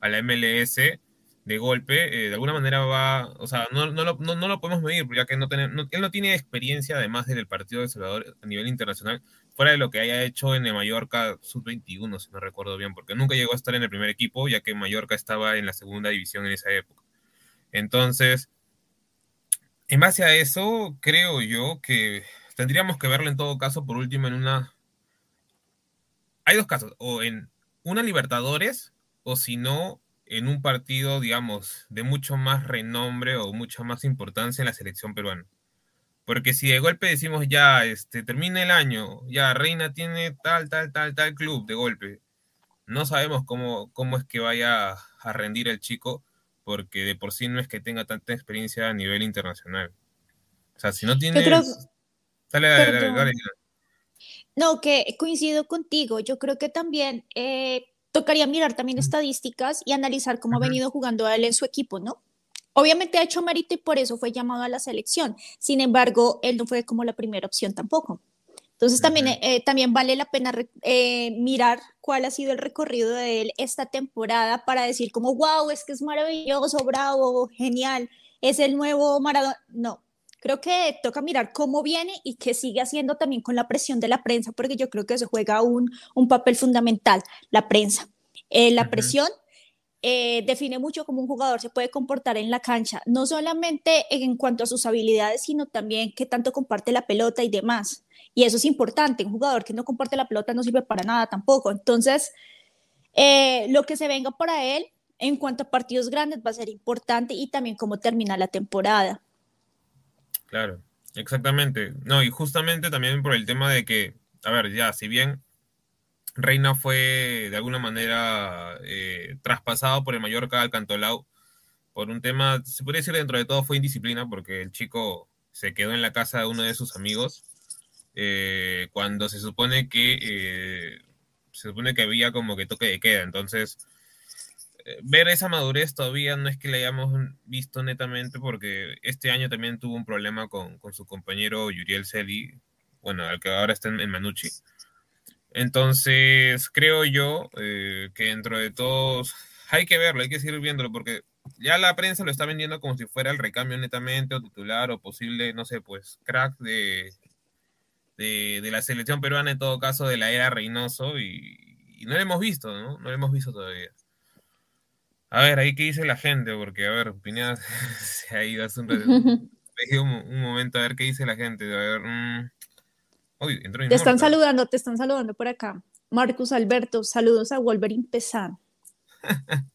a la MLS de golpe, eh, de alguna manera va, o sea, no, no, lo, no, lo podemos medir, ya que no- él no tiene experiencia, además del partido de Salvador a nivel internacional, fuera de lo que haya hecho en el Mallorca Sub-21, si no recuerdo bien, porque nunca llegó a estar en el primer equipo, ya que Mallorca estaba en la segunda división en esa época. Entonces, en base a eso, creo yo que tendríamos que verlo en todo caso, por último, en una... Hay dos casos, o en una Libertadores, o si no, en un partido, digamos, de mucho más renombre o mucha más importancia en la selección peruana. Porque si de golpe decimos ya, este, termina el año, ya Reina tiene tal, tal, tal, tal club de golpe, no sabemos cómo, cómo es que vaya a rendir el chico, porque de por sí no es que tenga tanta experiencia a nivel internacional. O sea, si no tienes... creo- Dale, dale, dale, dale. No, que coincido contigo. Yo creo que también eh, tocaría mirar también estadísticas y analizar cómo ha venido jugando él en su equipo, ¿no? Obviamente ha hecho mérito y por eso fue llamado a la selección. Sin embargo, él no fue como la primera opción tampoco. Entonces también, eh, también vale la pena eh, mirar cuál ha sido el recorrido de él esta temporada para decir como, wow, es que es maravilloso, bravo, genial, es el nuevo Maradona. No, creo que toca mirar cómo viene y qué sigue haciendo también con la presión de la prensa, porque yo creo que eso juega un, un papel fundamental, la prensa. Eh, la presión eh, define mucho cómo un jugador se puede comportar en la cancha, no solamente en cuanto a sus habilidades, sino también qué tanto comparte la pelota y demás. Y eso es importante, un jugador que no comparte la pelota no sirve para nada tampoco. Entonces, eh, lo que se venga para él en cuanto a partidos grandes va a ser importante y también cómo termina la temporada. Claro, exactamente. No, y justamente también por el tema de que, a ver, ya, si bien Reina fue de alguna manera eh, traspasado por el Mallorca al Cantolao, por un tema, se podría decir dentro de todo fue indisciplina, porque el chico se quedó en la casa de uno de sus amigos, eh, cuando se supone que eh, se supone que había como que toque de queda. Entonces, ver esa madurez todavía no es que la hayamos visto netamente porque este año también tuvo un problema con, con su compañero Yuriel Celi, bueno, al que ahora está en, en Manucci. Entonces, creo yo eh, que dentro de todos hay que verlo, hay que seguir viéndolo porque ya la prensa lo está vendiendo como si fuera el recambio netamente o titular o posible, no sé, pues crack de, de, de la selección peruana en todo caso de la era Reynoso y, y no lo hemos visto, ¿no? No lo hemos visto todavía. A ver, ahí qué dice la gente, porque a ver, Pineda *laughs* se ha ido hace un, *laughs* un, un, momento a ver qué dice la gente. A ver, mmm... Uy, entró te están saludando, te están saludando por acá. Marcus Alberto, saludos a Wolverine Pesan. *laughs*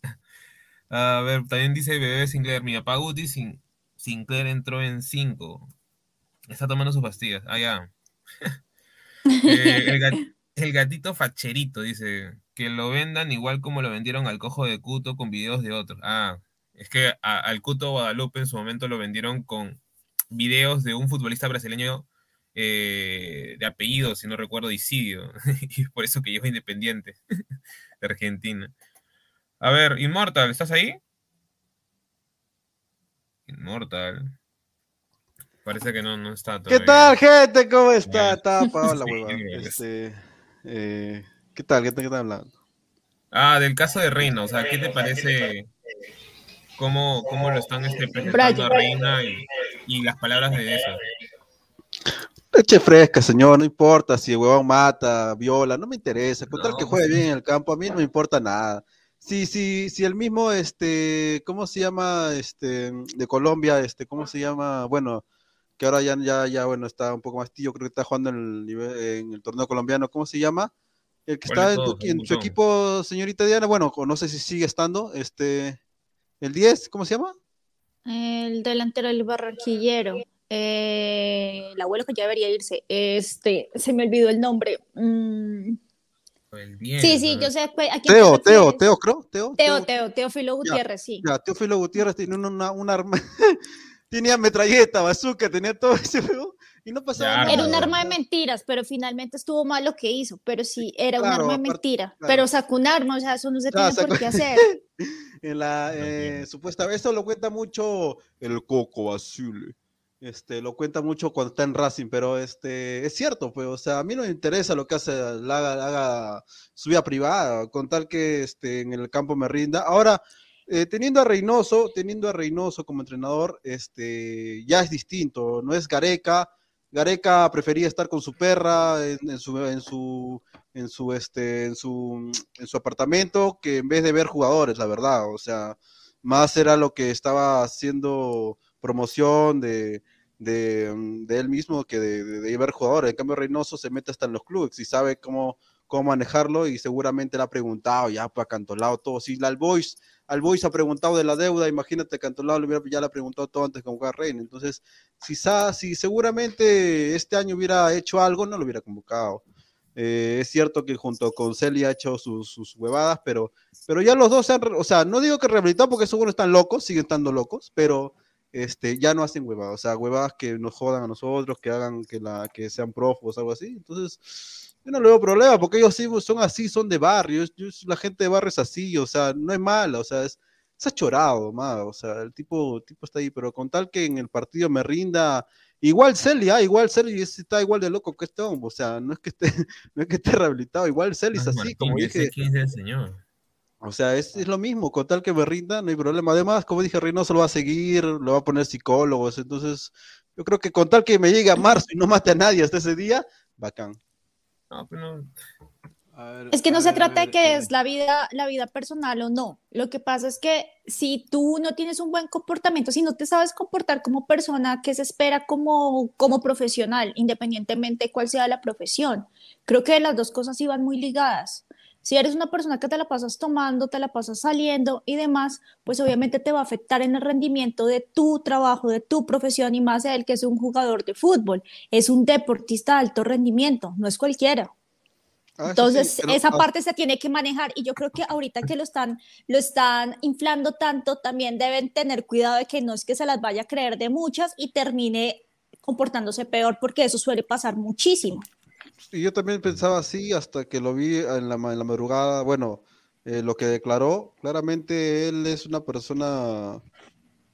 a ver, también dice Bebé Sinclair, mi papá Guti Sin, Sinclair entró en 5. Está tomando sus pastillas. Ah, ya. *laughs* eh, el, gat, el, gatito facherito dice que lo vendan igual como lo vendieron al cojo de Cuto con videos de otros. Ah, es que al Cuto Guadalupe en su momento lo vendieron con videos de un futbolista brasileño eh, de apellido, si no recuerdo, Isidio, *laughs* y es por eso que lleva Independiente *laughs* de Argentina. A ver, Inmortal, ¿estás ahí? Inmortal. Parece que no, no está todavía. ¿Qué tal, gente? ¿Cómo está? Está apagado la hueva. Este, eh, ¿Qué tal? ¿Qué tal? ¿Qué tal hablando? Ah, del caso de Reina, o sea, ¿qué te parece cómo, cómo lo están este, presentando a Reina y, y las palabras de eso? Leche fresca, señor, no importa si el huevón mata, viola, no me interesa. Con tal que juegue bien en el campo, a mí no me importa nada. Si, si, si el mismo, este, ¿cómo se llama? Este, de Colombia, este, ¿cómo se llama? Bueno, que ahora ya, ya, ya, bueno, está un poco más tío, creo que está jugando en el, nivel, en el torneo colombiano, ¿cómo se llama? El que está en, tu, en su equipo, señorita Diana, bueno, no sé si sigue estando, este, el 10, ¿cómo se llama? El delantero del barranquillero. Eh, el abuelo que ya debería irse. Este, se me olvidó el nombre. Mm. El bien, sí, sí, yo sé. Aquí Teo, Teo, Teo, creo. Teo, Teo, Teo, Teófilo Gutiérrez, ya, sí. Ya, Teófilo Gutiérrez tiene una, una arma. *laughs* tenía metralleta, bazooka, tenía todo ese juego y no pasaba ya, nada. Era un arma de mentiras, pero finalmente estuvo mal lo que hizo. Pero sí, era claro, un arma de mentira. Claro. Pero sacó un arma, o sea, eso no se tiene sacó... por qué *laughs* hacer. en la eh, supuesta, eso lo cuenta mucho el Coco Azul. Este, lo cuenta mucho cuando está en Racing, pero este, es cierto, pues, o sea, a mí no me interesa lo que hace, la haga, su vida privada, con tal que este, en el campo me rinda. Ahora, eh, teniendo a Reynoso, teniendo a Reynoso como entrenador, este, ya es distinto, no es Gareca, Gareca prefería estar con su perra en, en, su, en su, en su, este, en su, en su apartamento que en vez de ver jugadores, la verdad, o sea, más era lo que estaba haciendo promoción de, de, de, él mismo que de, de, jugadores. En cambio, Reynoso se mete hasta en los clubes y sabe cómo, cómo manejarlo y seguramente le ha preguntado ya para Cantolao todo. Si al Boys, al ha preguntado de la deuda, imagínate Cantolao ya le ha preguntado todo antes convocar a Reina. Entonces, si, si seguramente este año hubiera hecho algo, no lo hubiera convocado. Eh, es cierto que junto con Celia ha hecho sus, huevadas, pero, pero ya los dos se han, o sea, no digo que rehabilitado porque buenos están locos, siguen estando locos, pero este, ya no hacen huevadas, o sea, huevadas que nos jodan a nosotros, que hagan que, la, que sean profos, algo así. Entonces, yo no le veo problema, porque ellos sí son así, son de barrio, yo, la gente de barrio es así, o sea, no es mala, o sea, es, es achorado, más, o sea, el tipo, tipo está ahí, pero con tal que en el partido me rinda, igual Celia, igual Celia está igual de loco que este hombre, o sea, no es que esté, *laughs* no es que esté rehabilitado, igual Celia es así, Martín, como dije. ¿quién es el señor? O sea, es, es, lo mismo, con tal que me rinda, no hay problema. Además, como dije, Reynoso lo va a seguir, lo va a poner psicólogos. Entonces, yo creo que con tal que me llegue a marzo y no mate a nadie hasta ese día, bacán. No, pero Ver, es que no se trata ver, de que es la vida, la vida personal o no. Lo que pasa es que si tú no tienes un buen comportamiento, si no te sabes comportar como persona, ¿qué se espera como, como profesional, independientemente de cuál sea la profesión? Creo que las dos cosas iban muy ligadas. Si eres una persona que te la pasas tomando, te la pasas saliendo y demás, pues obviamente te va a afectar en el rendimiento de tu trabajo, de tu profesión y más el que es un jugador de fútbol. Es un deportista de alto rendimiento, no es cualquiera. Ah, Entonces, sí, pero, esa ah, parte se tiene que manejar y yo creo que ahorita que lo están, lo están inflando tanto, también deben tener cuidado de que no es que se las vaya a creer de muchas y termine comportándose peor, porque eso suele pasar muchísimo. Y yo también pensaba así hasta que lo vi en la, en la madrugada, bueno, eh, lo que declaró, claramente él es una persona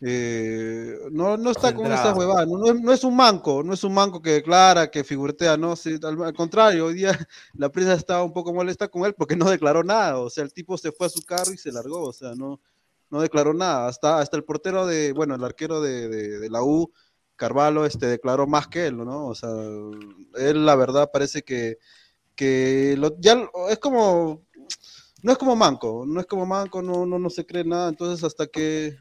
eh, no, no está con esa huevada, no, no, es, un manco, no es un manco que declara, que figuretea, no, sí, al, contrario, hoy día *laughs* la prensa estaba un poco molesta con él porque no declaró nada, o sea, el tipo se fue a su carro y se largó, o sea, no, no declaró nada, hasta, hasta el portero de, bueno, el arquero de, de, la U, Carvalho, este, declaró más que él, ¿no? O sea, él la verdad parece que, que ya es como no es como Manco, no es como Manco, no, no, no se cree nada, entonces hasta que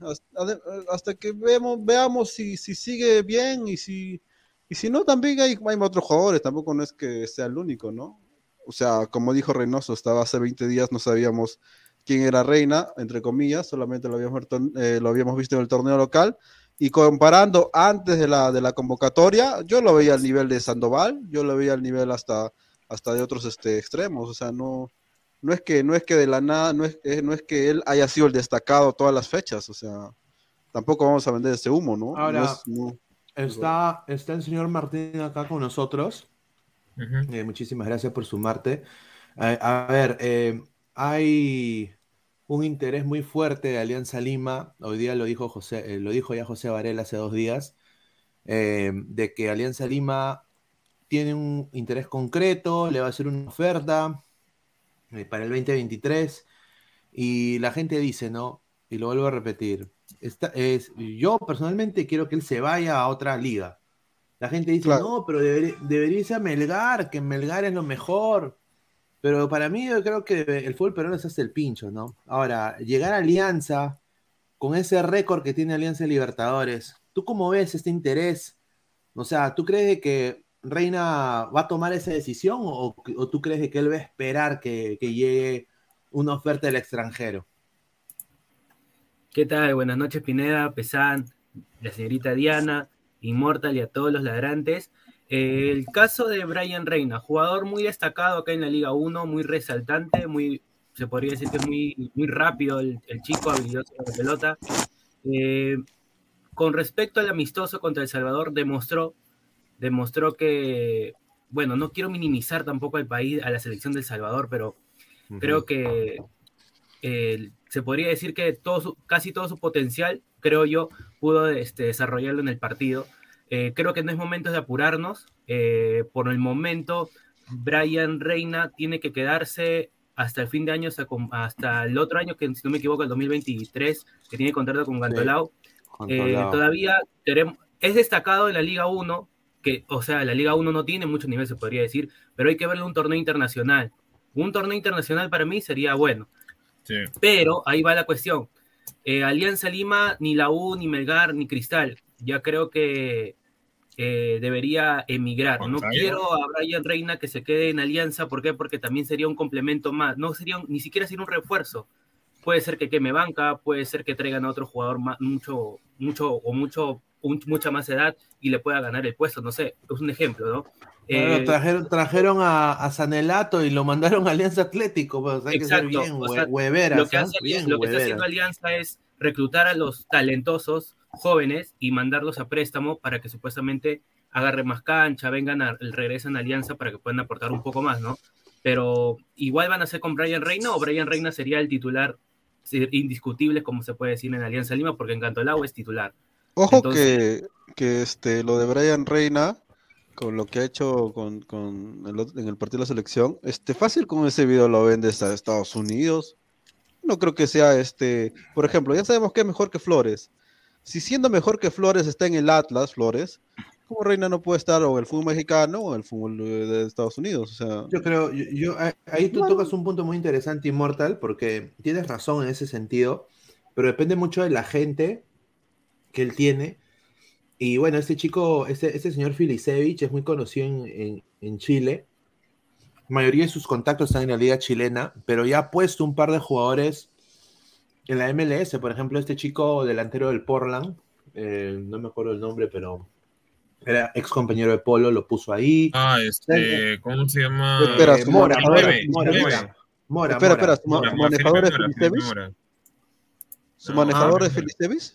hasta, que veamos, veamos si, si sigue bien y si y si no, también hay, hay otros jugadores, tampoco no es que sea el único, ¿no? O sea, como dijo Reynoso, estaba hace 20 días, no sabíamos quién era Reina, entre comillas, solamente lo habíamos, eh, lo habíamos visto en el torneo local, y comparando antes de la, de la convocatoria, yo lo veía al nivel de Sandoval, yo lo veía al nivel hasta, hasta de otros este, extremos, o sea, no, no es que, no es que de la nada, no es, eh, no es que él haya sido el destacado todas las fechas, o sea, tampoco vamos a vender ese humo, ¿no? Ahora, está, está el señor Martín acá con nosotros. Eh, muchísimas gracias por sumarte. a ver, eh, hay un interés muy fuerte de Alianza Lima. Hoy día lo dijo José, lo dijo ya José Varela hace dos días, de que Alianza Lima tiene un interés concreto, le va a hacer una oferta eh, para el 2023. Y la gente dice, ¿no? Y lo vuelvo a repetir. es, yo personalmente quiero que él se vaya a otra liga. La gente dice, no, pero debería irse a Melgar, que Melgar es lo mejor. Pero para mí yo creo que el fútbol peruano es hace el pincho, ¿no? Ahora, llegar a Alianza, con ese récord que tiene Alianza Libertadores, ¿tú cómo ves este interés? O sea, ¿tú crees que Reina va a tomar esa decisión o, tú crees que él va a esperar que, llegue una oferta del extranjero? ¿Qué tal? Buenas noches, Pineda, Pesán, la señorita Diana, Immortal y a todos los ladrantes. El caso de Brian Reina, jugador muy destacado acá en la Liga 1, muy resaltante, muy, se podría decir que es muy, muy rápido el, chico, habilidoso de la pelota. Eh, con respecto al amistoso contra El Salvador, demostró demostró que, bueno, no quiero minimizar tampoco al país, a la selección del Salvador, pero creo que eh, se podría decir que todo casi todo su potencial, creo yo, pudo este, desarrollarlo en el partido. Eh, creo que no es momento de apurarnos. Eh, por el momento, Brian Reina tiene que quedarse hasta el fin de año, hasta, el otro año, que si no me equivoco, el 2023, que tiene contrato con Gantolao. todavía es destacado en la Liga 1, que, o sea, la Liga 1 no tiene mucho nivel, se podría decir, pero hay que verle un torneo internacional. Un torneo internacional para mí sería bueno. Pero ahí va la cuestión. Eh, Alianza Lima, ni la U, ni Melgar, ni Cristal. Ya creo que eh, debería emigrar. No quiero a Brian Reina que se quede en Alianza. ¿Por qué? Porque también sería un complemento más. No sería ni siquiera sería un refuerzo. Puede ser que queme banca, puede ser que traigan a otro jugador mucho, mucho o mucho mucha más edad y le pueda ganar el puesto, no sé, es un ejemplo, ¿no? Eh, trajeron, trajeron a, Sanelato y lo mandaron a Alianza Atlético, pues hay que ser bien Lo que, hace, lo que está haciendo Alianza es reclutar a los talentosos jóvenes y mandarlos a préstamo para que supuestamente agarren más cancha, vengan, a, regresen a Alianza para que puedan aportar un poco más, ¿no? Pero igual van a ser con Brian Reina o Brian Reina sería el titular indiscutible, como se puede decir en Alianza Lima, porque en Cantolao es titular. Ojo que, que este, lo de Brian Reina, con lo que ha hecho con, con el, en el partido de la selección, este, fácil con ese video lo vende a Estados Unidos. No creo que sea este, por ejemplo, ya sabemos que es mejor que Flores. Si siendo mejor que Flores está en el Atlas, Flores, ¿cómo Reina no puede estar o en el fútbol mexicano o en el fútbol de Estados Unidos? O sea, yo creo, yo, ahí tú tocas un punto muy interesante, Immortal, porque tienes razón en ese sentido, pero depende mucho de la gente que él tiene. Y bueno, este chico, este, este señor Filisevich es muy conocido en, en, Chile. La mayoría de sus contactos están en la liga chilena, pero ya ha puesto un par de jugadores en la MLS. Por ejemplo, este chico delantero del Portland, eh, no me acuerdo el nombre, pero era ex compañero de Polo, lo puso ahí. Ah, este, ¿cómo se llama? Espera, Mora, Mora, Mora, Mora, Espera, espera, ¿su manejador es Filisevich? ¿Su manejador es Filisevich?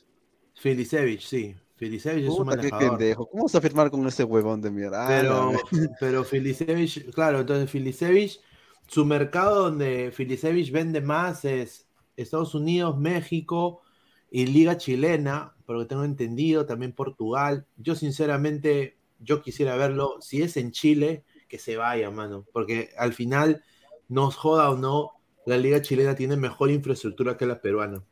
Filisevich, sí. Filisevich es un manejador. ¿Cómo vas a firmar con ese huevón de mierda? Ah, pero, pero Filisevich, claro, entonces Filisevich su mercado donde Filisevich vende más es Estados Unidos, México y Liga Chilena, por lo que tengo entendido, también Portugal. Yo sinceramente, yo quisiera verlo, si es en Chile, que se vaya, mano, porque al final, nos joda o no, la Liga Chilena tiene mejor infraestructura que la peruana.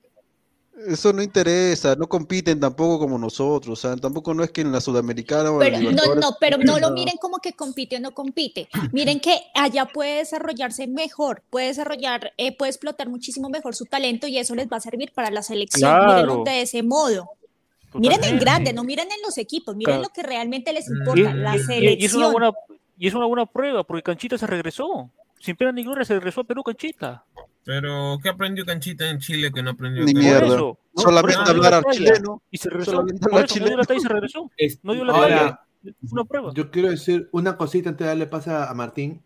Eso no interesa, no compiten tampoco como nosotros, o sea, tampoco no es que en la Sudamericana o pero, en no, no, pero no lo miren como que compite o no compite. Miren que allá puede desarrollarse mejor, puede desarrollar, eh, puede explotar muchísimo mejor su talento y eso les va a servir para la selección. Claro. De ese modo. Miren en grande, no miren en los equipos, miren Claro. lo que realmente les Y, importa, la y- selección. y es una buena, y es una buena prueba, porque Canchita se regresó. Sin pena ni gloria se regresó a Perú, Canchita. Pero, ¿qué aprendió Canchita en Chile que no aprendió Ni acá? mierda. Eso, ¿no? Solamente eso hablar la al chileno. Y se regresó. Solamente hablar eso, no dio la talla y se regresó. No dio la talla. Una prueba. Yo quiero decir una cosita antes de darle pasa a Martín.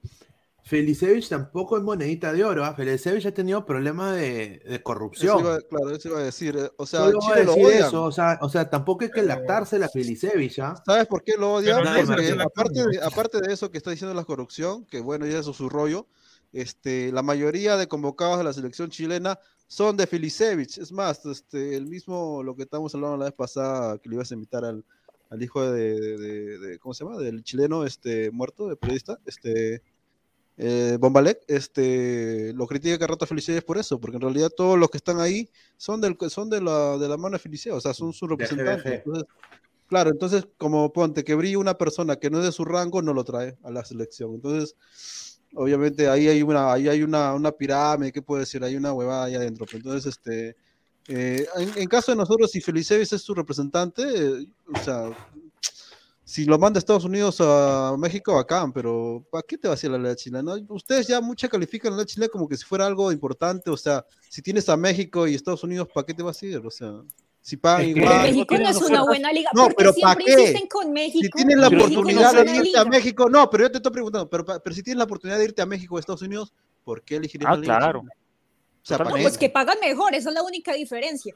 Felicevich tampoco es monedita de oro. ¿ah? Felicevich ha tenido problemas de, de Eso corrupción. iba- claro, eso iba a decir. eh, O sea, a Chile lo odian. eso. O sea, o sea, tampoco hay que lactarse la Felicevich. ¿ah? ¿Sabes por qué lo odian? Porque aparte de, aparte de eso que está diciendo la corrupción, que bueno, ya eso es su rollo, este, la mayoría de convocados de la selección chilena son de Felicevich. Es más, este, el mismo, lo que estamos hablando la vez pasada, que le ibas a invitar al, al hijo de, de- de- de- ¿cómo se llama? Del chileno este, muerto, de periodista, este, eh, Bombalek, este, lo critica cada rato a Felicevich por eso, porque en realidad todos los que están ahí son, del, son de, la, de la mano de Felicevich, o sea, son sus representantes. Entonces, Claro, entonces, como ponte que brille una persona que no es de su rango, no lo trae a la selección. Entonces, obviamente ahí hay una, ahí hay una, una pirámide, ¿qué puedo decir? Hay una huevada ahí adentro. Pero Entonces, este, eh, en, caso de nosotros, si Felicevis es su representante, eh, o sea, si lo manda a Estados Unidos a México, bacán, pero ¿para qué te va a hacer la ley chilena? No, Ustedes ya mucha califican la ley chilena como que si fuera algo importante, o sea, si tienes a México y Estados Unidos, ¿para qué te va a ir? O sea, si pagan Es que- Pero igual. México no es una buena liga. No, porque pero ¿para siempre qué? insisten con México. Si tienes la México no es oportunidad de una irte liga. a México, no, pero yo te estoy preguntando, pero, pero si tienes la oportunidad de irte a México o Estados Unidos, ¿por qué elegirías Ah, la liga claro. O sea, No, ¿para pues que pagan mejor, esa es la única diferencia.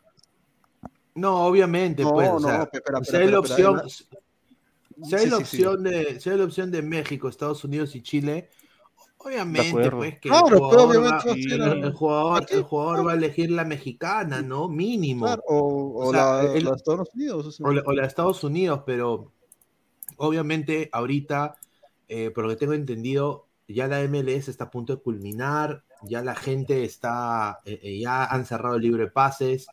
No, obviamente, No, pues. o no, sea, espera, espera, si hay la opción, si hay Sí, la sí, sí. opción de, si hay la opción de México, Estados Unidos y Chile, obviamente, pues que Claro, el pero jugador, va, ser el- el jugador, va a elegir la mexicana, ¿no? Mínimo. Claro, o, o O sea, la, el- la Estados Unidos. o sea. O la, Estados Unidos, pero obviamente ahorita, eh, por lo que tengo entendido, ya la MLS está a punto de culminar, ya la gente está, eh, eh, ya han cerrado el libre pases,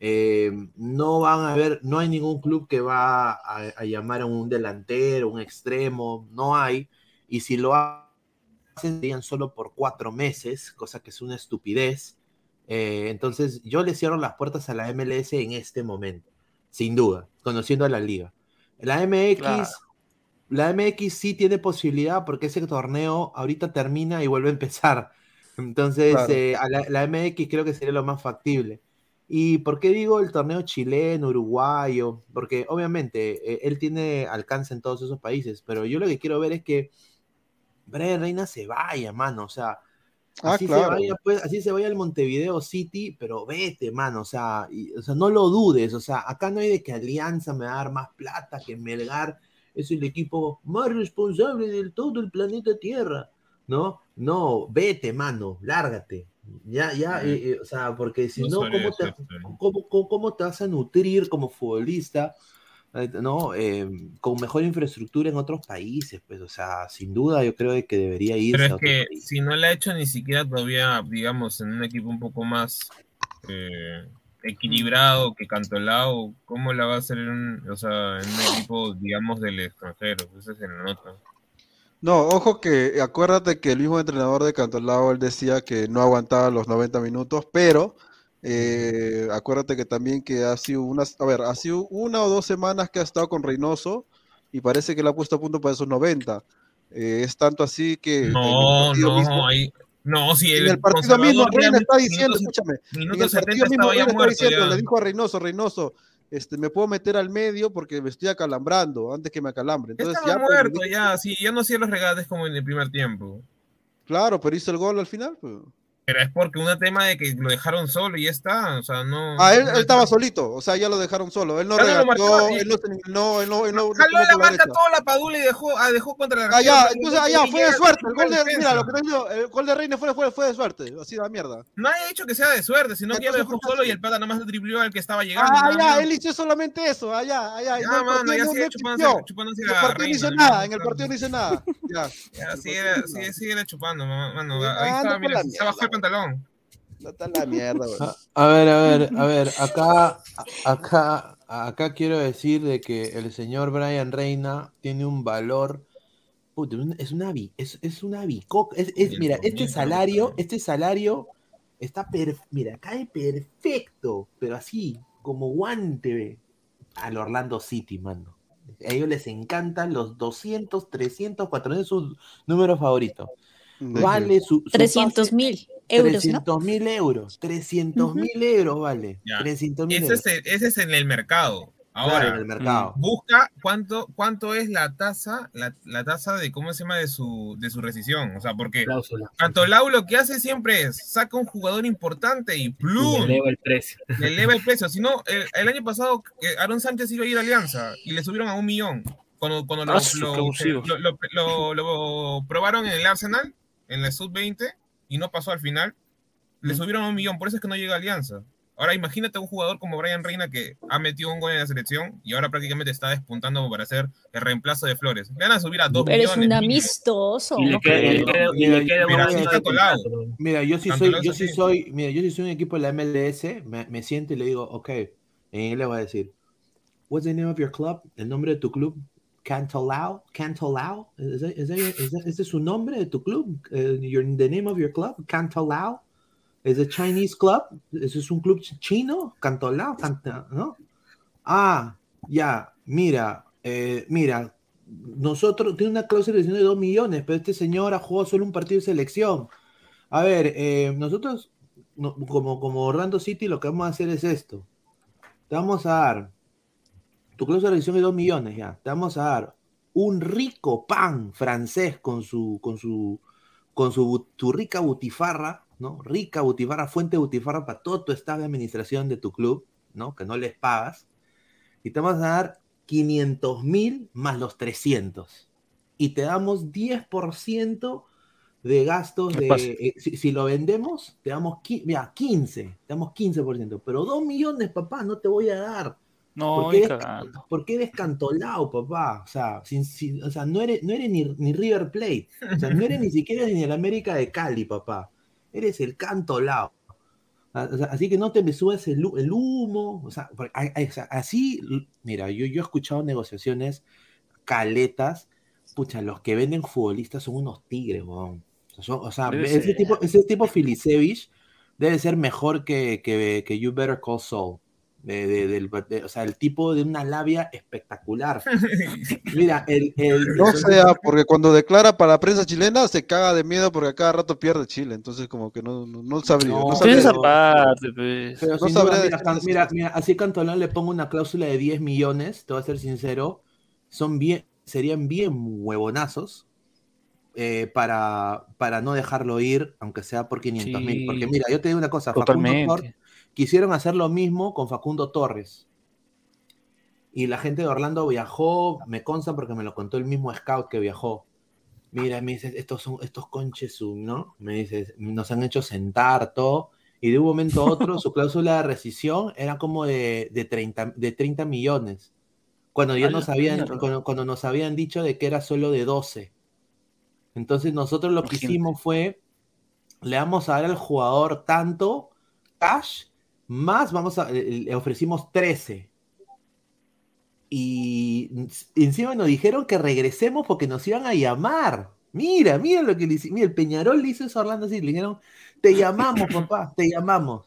eh, no van a ver, no hay ningún club que va a, a llamar a un delantero, un extremo, no hay, y si lo hacen serían solo por cuatro meses, cosa que es una estupidez. Eh, entonces, yo le cierro las puertas a la MLS en este momento, sin duda, conociendo a la liga. La MX, Claro. la MX sí tiene posibilidad porque ese torneo ahorita termina y vuelve a empezar. Entonces, Claro. eh, a la, la MX creo que sería lo más factible. ¿Y por qué digo el torneo chileno, uruguayo? Porque obviamente eh, él tiene alcance en todos esos países, pero yo lo que quiero ver es que Brian Reina se vaya, mano. O sea, Ah, así, se vaya, pues, así se vaya al Montevideo City, pero vete, mano. O sea, y- o sea, no lo dudes. O sea, acá no hay de que Alianza me va a dar más plata, que Melgar es el equipo más responsable del todo el planeta Tierra. ¿No? No, vete, mano, lárgate. Ya, ya, eh, eh, o sea, porque si No no, ¿cómo te, cómo, cómo- cómo te vas a nutrir como futbolista? ¿No? Eh, con mejor infraestructura en otros países, pues, o sea, sin duda yo creo que debería irse Pero a es otro que país. si no la ha hecho ni siquiera todavía, digamos, en un equipo un poco más eh, equilibrado que Cantolao, ¿cómo la va a hacer en, un- o sea, en un equipo, digamos, del extranjero? Esa se le nota. No, ojo que acuérdate que el mismo entrenador de Cantolao él decía que no aguantaba los 90 minutos, pero eh, acuérdate que también que ha sido unas, a ver, ha sido una o dos semanas que ha estado con Reynoso y parece que le ha puesto a punto para esos 90. Eh, es tanto así que en el No, no, mismo- ahí. No, si en el, el partido mismo Reina está diciendo, escúchame, en Minuto el 70 partido mismo Reina está diciendo, ya. le dijo a Reynoso, Reynoso, este, me puedo meter al medio porque me estoy acalambrando antes que me acalambre. Entonces estaba ya, pues, muerto, dijo- ya, sí, ya no hacía los regates como en el primer tiempo. Claro, pero hizo el gol al final. pues. Pero es porque un tema de que lo dejaron solo y ya está, o sea, no... Ah, él, él estaba solito, o sea, ya lo dejaron solo. Él no Ya no él no, él no, él no- Jaló la derecha. toda la padula y dejó, ah, dejó contra la Ah, ya, entonces allá fue de suerte. El gol de, mira, lo que te digo, el gol de Reina fue, fue, fue de suerte, así de mierda. No ha hecho que sea de suerte, sino que ya lo Entonces dejó solo y el pata nomás driblió al que estaba llegando. Ah, ya, él hizo solamente eso, allá, allá. Ya, no, el mano, ya no chupándose- En la el partido no hizo nada, en el partido no hizo *laughs* nada. Ya. Ya, sigue chupando, ma- mano. Ah, Ahí por mira, la el pantalón. No está la mierda, güey. A, a ver, a ver, a ver, acá, acá, acá quiero decir de que el señor Brian Reina tiene un valor, puta, es una es, es una bicoca, es, es- mira, este salario, este salario está per, mira, cae perfecto, pero así, como guante ve, al Orlando City, mano. A ellos les encantan los 200, 300, 400, sus números favoritos. Vale su, su 300 pase- mil euros, ¿no? 300 mil euros. 300 mil euros vale. Ya. 300 mil Ese euros. es, ese es en el mercado. Ahora, Claro, en el mercado. busca cuánto, cuánto es la tasa, la, la tasa de cómo se llama de su, de su rescisión. O sea, porque Cantolao lo que hace siempre es saca un jugador importante y plum. Le eleva el precio. Le eleva el *laughs* precio. Si no, el, el año pasado eh, Aaron Sánchez iba a ir a Alianza y le subieron a un millón. Cuando, cuando lo, Ah, lo- lo- lo probaron en el Arsenal, en la Sub-20, y no pasó al final, le subieron a un millón. Por eso es que no llega a Alianza. Ahora imagínate un jugador como Brian Reina que ha metido un gol en la selección y ahora prácticamente está despuntando para ser el reemplazo de Flores. Le van a subir a dos Pero es millones. amistoso. Le queda un contrato. Mira, yo sí soy, yo sí soy, mira, yo sí soy un equipo de la MLS, me, me siento y le digo, ok, en inglés voy a decir, what's the name of your club? El nombre de tu club, Cantolao, Cantolao, ¿es, es, es, es- ese es su nombre de tu club? Eh, your, the name of your club, Cantolao, es a Chinese club, ese es un club ch- chino, Cantolao, Canta- ¿no? Ah, ya, mira, eh, mira, nosotros, tiene una cláusula de selección de 2 millones, pero este señor ha jugado solo un partido de selección. A ver, eh, nosotros, no- como, como Orlando City, lo que vamos a hacer es esto. Vamos a dar, tu cláusula de selección de 2 millones ya, te vamos a dar un rico pan francés con su, con su, con su, tu rica butifarra, ¿no? Rica butifarra, fuente de butifarra para todo tu staff de administración de tu club, ¿no? Que no les pagas. Y te vamos a dar 500 mil más los 300. Y te damos 10% de gastos ¿Qué de... eh, si, si lo vendemos, te damos mira, 15, te damos 15%. Pero 2 millones, papá, no te voy a dar. No, porque ni eres, porque eres cantolao, papá. O sea, sin- sin- o sea no eres, no eres ni, ni River Plate. O sea, no eres ni *laughs* siquiera ni el América de Cali, papá. Eres el cantolao. Ah, o sea, así que no te me subes el, el humo. O sea, así, mira, yo, yo he escuchado negociaciones caletas. Pucha, los que venden futbolistas son unos tigres, weón. O sea, o ese tipo, ese tipo Filisevich debe ser mejor que, que, que You Better Call Saul. De, de- del- de- o sea, el tipo de una labia espectacular. *laughs* Mira, el, el- No sea, porque cuando declara para la prensa chilena se caga de miedo porque a cada rato pierde Chile, entonces como que no, no, no sabría. No, No, sabría Tienes esa parte, pues. Pero No sin duda, sabría mira, Can- mira, mira, así Cantolán le pongo una cláusula de 10 millones, te voy a ser sincero, son bien, serían bien huevonazos eh, para, para no dejarlo ir, aunque sea por 500 mil. Sí. Porque mira, yo te digo una cosa, Facundo Totalmente. Quisieron hacer lo mismo con Facundo Torres. Y la gente de Orlando viajó, me consta porque me lo contó el mismo scout que viajó. Mira, me dice, estos son estos conches, ¿no? Me dice, nos han hecho sentar todo. Y de un momento a otro, su *laughs* cláusula de rescisión era como de, de, 30, de 30 millones. Cuando ya nos habían, cuando, cuando nos habían dicho de que era solo de 12. Entonces nosotros lo que hicimos fue, le vamos a dar al jugador tanto cash, más vamos a, le ofrecimos 13. Y encima nos dijeron que regresemos porque nos iban a llamar. Mira, mira lo que le hicimos. Mira, el Peñarol le hizo eso a Orlando así. Le dijeron, te llamamos, *laughs* papá, te llamamos.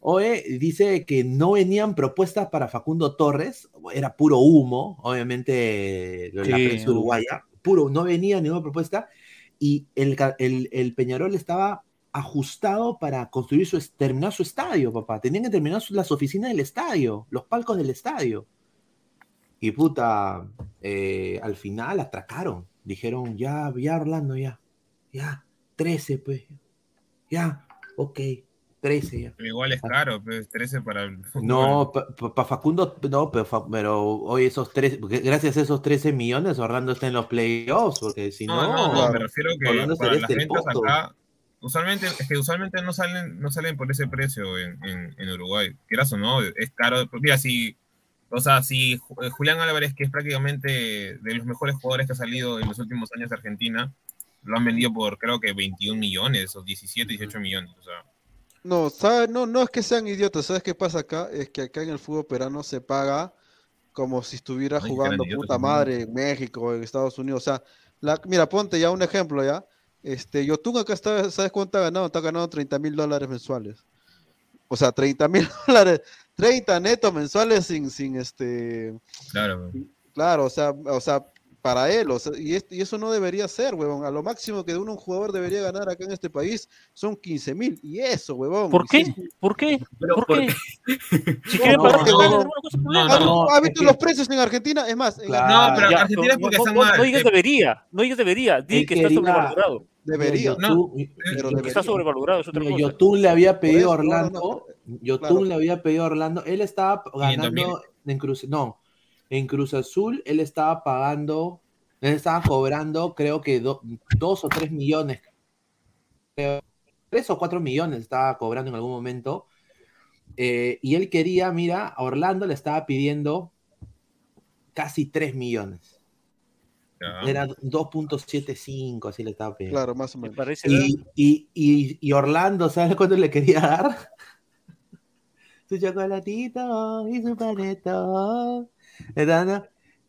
Oe dice que no venían propuestas para Facundo Torres, era puro humo, obviamente la Sí, prensa uruguaya, puro, no venía ninguna propuesta, y el, el Peñarol estaba ajustado para construir su, es- terminar su estadio, papá. Tenían que terminar las oficinas del estadio, los palcos del estadio. Y puta, eh, al final atracaron. Dijeron, ya, ya Orlando, ya. Ya, 13, pues. Ya, ok, 13 ya. Pero igual es caro, pues 13 para el fútbol. No, para Facundo, no, pero, pero hoy esos tres, porque gracias a esos 13 millones, Orlando está en los playoffs, porque si no, No, no, no, me refiero que para las ventas poto. acá, usualmente, es que usualmente no salen, no salen por ese precio en, en, en Uruguay. Quieras o no, es caro. Mira, si, o sea, si eh, Julián Álvarez, que es prácticamente de los mejores jugadores que ha salido en los últimos años de Argentina, lo han vendido por creo que 21 millones o 17, 18 millones. O sea, No, ¿sabe? no, no es que sean idiotas, ¿sabes qué pasa acá? Es que acá en el fútbol peruano se paga como si estuviera Ay, jugando puta madre en México, en Estados Unidos. O sea, la, mira, ponte ya un ejemplo ya. Este, Yotun acá está, ¿sabes cuánto ha ganado? Está ganando 30 mil dólares mensuales. O sea, 30 mil *laughs* dólares, 30 netos mensuales sin, sin este, claro. Claro, o sea, o sea, para él, o sea, y, es- y eso no debería ser, huevón. A lo máximo que uno un jugador debería ganar acá en este país son 15 mil. Y eso, huevón. ¿Por qué? si- ¿Por qué? Pero, ¿Por ¿por qué? Si No, quieren no, No, problema. ¿Has- no, ¿Has es visto que- los precios en Argentina? Es más, en Claro. No, pero en Ya, Argentina es no, porque no, están no, mal. no digas Eh, debería, no digas debería, di Él que está sobrevalorado. debería. Yotun- Que pero está debería. sobrevalorado, es otra Mira, cosa. Yotun le había pedido a no, no, Orlando, Yotun claro. le había pedido a Orlando, él estaba 500 mil. ganando en Cruz, no, en Cruz Azul él estaba pagando, él estaba cobrando creo que do- dos o tres millones, creo, tres o cuatro millones estaba cobrando en algún momento, eh, y él quería, mira, a Orlando le estaba pidiendo casi 3 millones. ya. Era 2.75, así le estaba pidiendo. Claro, más o Me menos. parece ver- Y, y, y, y Orlando, ¿sabes cuánto le quería dar? *laughs* Su chocolatito y su paneto. Le daban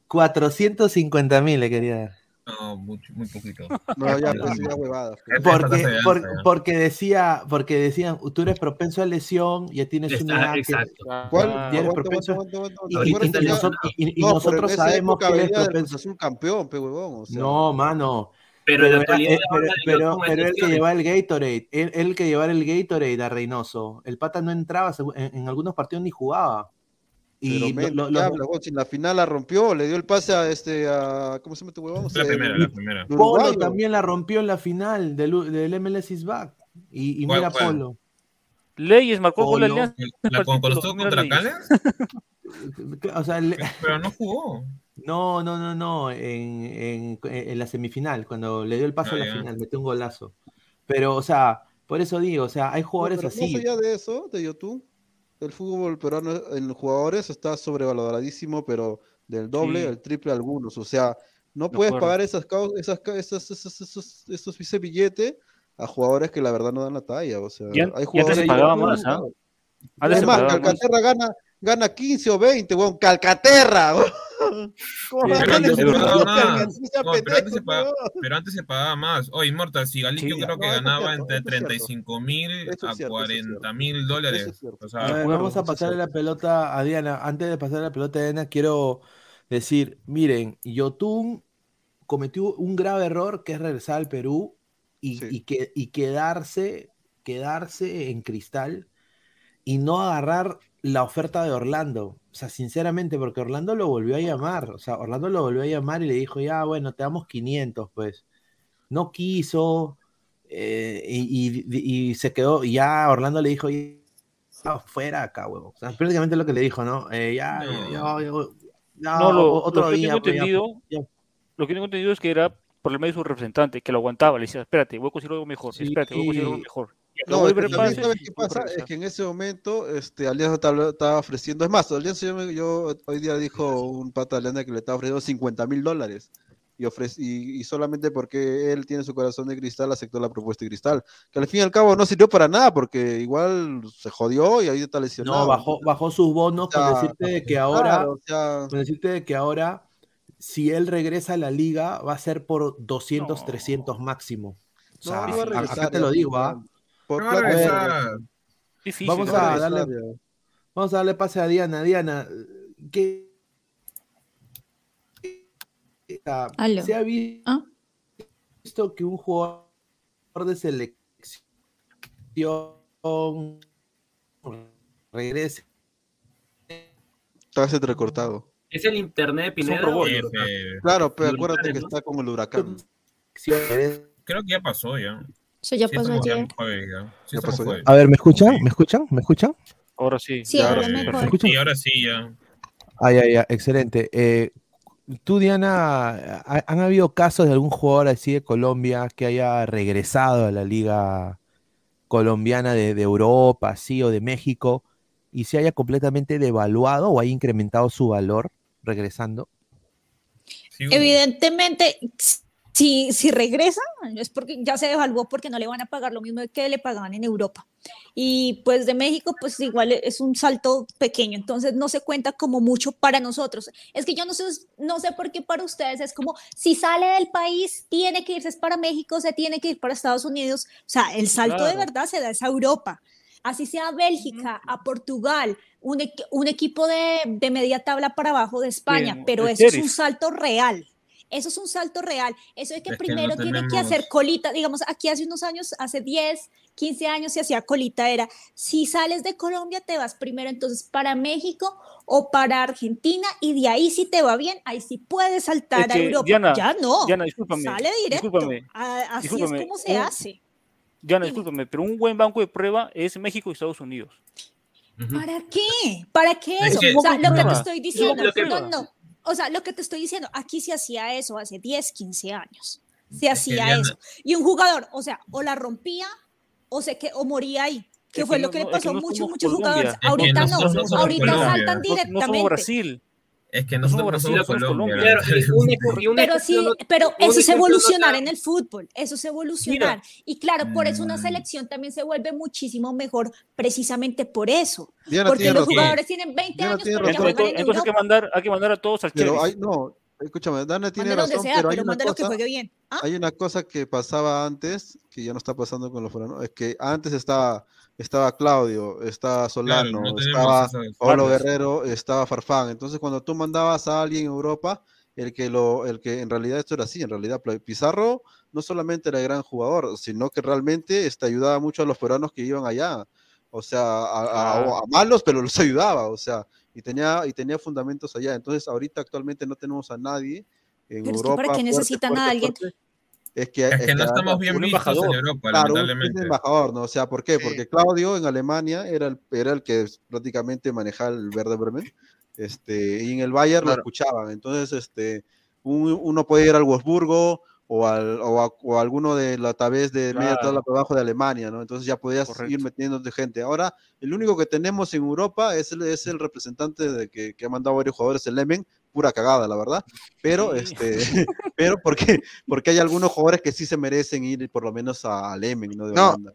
450 mil le quería dar. No, mucho, muy poquito. No, ya, pues, ya huevadas. pues. Es Porque, porque decía, porque decían, tú eres propenso a lesión, ya tienes Está- una edad que- exacto. ¿Cuál? Eres y, ¿Te y- acuerdas y que ya- nosotros, sabemos que es del propenso. Cruz Azul campeón, pe huevón. O sea, No, mano. Pero Pero, era- actualidad eh, pero, es él que llevaba el Gatorade, él, él que llevaba el Gatorade a Reynoso, el pata no entraba, en algunos partidos ni jugaba. Pero, Y men, lo- ¿qué lo- habla? Si en la final la rompió, le dio el pase a este, a, ¿cómo se llama este huevón? La Este, primera, la primera. Polo también la rompió en la final del, del MLS is back. Y, y ¿Cuál, mira cuál? Polo. Leyes marcó gol. Alianza. La, Mira *laughs* contra. Cali, *laughs* O sea, le- pero no jugó. no, no, no, no. En, en- en la semifinal, cuando le dio el paso Ah, a la ya. final, metió un golazo. Pero, o sea, por eso digo, o sea, hay No, jugadores pero así. Más allá de eso, de YouTube, el fútbol peruano en jugadores está sobrevaloradísimo, pero del doble Sí. al triple algunos. O sea, no De puedes acuerdo. pagar esas, esas, ca- esas, esos, esos, esos, ese billete a jugadores que la verdad no dan la talla. O sea, Y an- hay jugadores que pagaba más. Calcaterra gana, gana 15 o 20, weón. Calcaterra, weón. *laughs* ¿Cómo Pero antes se pagaba más. Calcaterra, No, pero antes se pendejo, pagaba, weón. pero antes se pagaba más. Oye, Inmortal, si Galicia yo Sí, creo que no, ganaba cierto, entre eso es cierto. 35 mil a cierto, eso es 40 mil dólares. Es A ver, vamos a pasarle la pelota a Diana. Antes de pasarle la pelota a Diana, quiero decir, miren, Yotun cometió un grave error que es regresar al Perú y, Sí. y que, y quedarse, quedarse en cristal y no agarrar la oferta de Orlando. O sea, sinceramente, porque Orlando lo volvió a llamar. O sea, Orlando lo volvió a llamar y le dijo, ya, bueno, te damos 500, pues. No quiso eh, y, y- y se quedó. Y ya Orlando le dijo, "Ya, fuera acá, huevo. O sea, prácticamente lo que le dijo, ¿no? Eh, ya, No. ya, ya, No, lo, otro lo que día. tengo pues, entendido, ya. lo que tengo entendido es que era por el medio de su representante, que lo aguantaba, le decía, espérate, voy a conseguir algo mejor, Sí. espérate, voy a conseguir algo mejor. No, es que qué pasa, es que en ese momento este, Alianza estaba, ofreciendo, es más, Alianza yo, me- yo hoy día dijo un pata de Alianza que le estaba ofreciendo 50 mil dólares y, y, y solamente porque él tiene su corazón de cristal aceptó la propuesta de cristal, que al fin y al cabo no sirvió para nada porque igual se jodió y ahí está lesionado. No, bajó, bajó sus bonos O sea, con decirte de que ahora, Claro, con decirte de que ahora, si él regresa a la liga, va a ser por 200, No. 300 máximo. O sea, a a- acá te ya, lo digo, ya. ¿ah? Por no va a plata- regresar. Difícil, Vamos a darle, vamos a darle pase a Diana. Diana, ¿qué Aló. se ha vi- Ah. visto que un jugador de selección regrese? Está ese recortado. Es el internet de Pineda. Eh, eh, Claro, pero acuérdate que está con el huracán. creo que ya pasó ya. Eso ya Sí, pasó estamos ayer. en jueves ya. Sí, Ya estamos pasó ya. jueves. A ver, ¿me escuchan? ¿Me escuchan? ¿Me escuchan? Ahora sí. Sí, Ya, ahora ahora sí. mejor. ¿Me escuchan? Y ahora sí ya. Ah, ya, ya, excelente. Eh, tú, Diana, ha- ¿han habido casos de algún jugador así de Colombia que haya regresado a la liga colombiana de, de Europa, así, o de México, y se haya completamente devaluado o haya incrementado su valor regresando? Sí. Evidentemente, si, si regresa, es porque ya se devaluó porque no le van a pagar lo mismo que le pagaban en Europa. Y pues de México, pues igual es un salto pequeño, entonces no se cuenta como mucho para nosotros. Es que yo no sé, no sé por qué para ustedes es como si sale del país, tiene que irse es para México, se tiene que ir para Estados Unidos. O sea, el salto de Claro. verdad se da es a Europa. Así sea a Bélgica, a Portugal, un, un equipo de, de media tabla para abajo de España, Bien, pero eso es un salto real. Eso es un salto real. Eso es que Es que primero no tiene que hacer colita. Digamos, aquí hace unos años, hace 10, 15 años se hacía colita. Era, si sales de Colombia, te vas primero entonces para México o para Argentina y de ahí si te va bien, ahí sí puedes saltar Es a Europa. Diana, ya no. Diana, discúlpame, Sale directo. discúlpame, A- Así discúlpame, es como se un- hace. Diana, discúlpame, pero un buen banco de prueba es México y Estados Unidos. ¿Para qué? ¿Para qué Es eso? que- o sea, lo que te estoy Es diciendo, no, no. O sea, lo que te estoy diciendo, aquí se hacía eso hace 10, 15 años. Se hacía eso. Y un jugador, o sea, o la rompía o, se que, o moría ahí. Que Es fue que lo que le no, que pasó a no muchos, muchos Colombia. jugadores. Ahorita no, ahorita saltan no directamente. Brasil. Es que No somos nosotros no Brasil, somos somos Colombia. Colombia. Claro, y un *laughs* y un Pero sí, pero eso es evolucionar en el fútbol, eso es evolucionar. Y claro, por eso una Mm. selección también se vuelve muchísimo mejor precisamente por eso. Diana Porque los razón. jugadores tienen 20 Diana años, tiene razón. Entonces, en entonces hay que mandar, hay que mandar a todos al Pero hay, no, escúchame, Dana tiene donde razón, sea, pero hay pero una que cosa, juegue bien. ¿Ah? hay una cosa que pasaba antes, que ya no está pasando con los foranos, es que antes estaba, estaba Claudio, estaba Solano, no estaba Pablo. Guerrero, estaba Farfán. Entonces, cuando tú mandabas a alguien en Europa, el que lo, el que en realidad esto era así, en realidad Pizarro no solamente era gran jugador, sino que realmente este, ayudaba mucho a los peruanos que iban allá. O sea, a, a- a malos, pero los *laughs* ayudaba, o sea, y tenía, y tenía fundamentos allá. Entonces, ahorita actualmente no tenemos a nadie en Pero es que Europa. ¿para qué fuerte, necesitan a alguien? fuerte. Es que, Es que no que- estamos bien un vistos en embajador. Europa, Claro, un- es lamentablemente. el embajador, ¿no? O sea, ¿por qué? Porque Claudio en Alemania era el, era el que prácticamente manejaba el Verde Bremen, este, y en el Bayern lo Claro. escuchaban. Entonces, este, un- uno puede ir al Wolfsburgo o, al, o, a, o a alguno de la vez de media Claro. tabla por abajo de Alemania, ¿no? Entonces ya podías Correcto. ir metiéndote gente. Ahora, el único que tenemos en Europa es el, es el representante de que, que ha mandado varios jugadores, el Lemen, pura cagada, la verdad. Pero, Sí. este, *laughs* pero porque, porque hay algunos jugadores que sí se merecen ir por lo menos a Lemen, ¿no? De No, Holanda.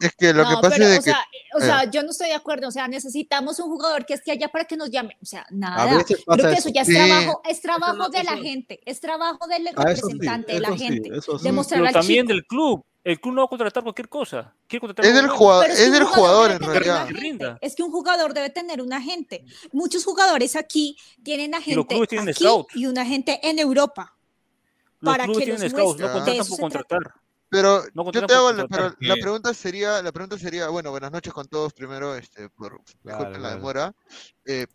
Es que lo que No, pasa pero, es o que. sea, o eh, sea, yo no estoy de acuerdo. O sea, necesitamos un jugador que esté allá para que nos llame. O sea, nada. Creo que eso eso. ya es Sí. trabajo, es trabajo no- de la eso- gente, es trabajo del sí, representante de la gente. Demostrar Pero al también chico. del club. El club no va a contratar cualquier cosa. Quiere contratar Es un jugador, es que del jugador en debe tener realidad. un agente. Rinda. Es que un jugador debe tener un agente. Muchos jugadores aquí tienen los agente clubes tienen aquí y un agente en Europa. Los para clubes que tienen los scouts, no contratan por contratar. Pero No yo te hago, la, pero la pregunta sería, la pregunta sería, bueno, buenas noches con todos primero, este, por disculpen la claro. demora. Eh,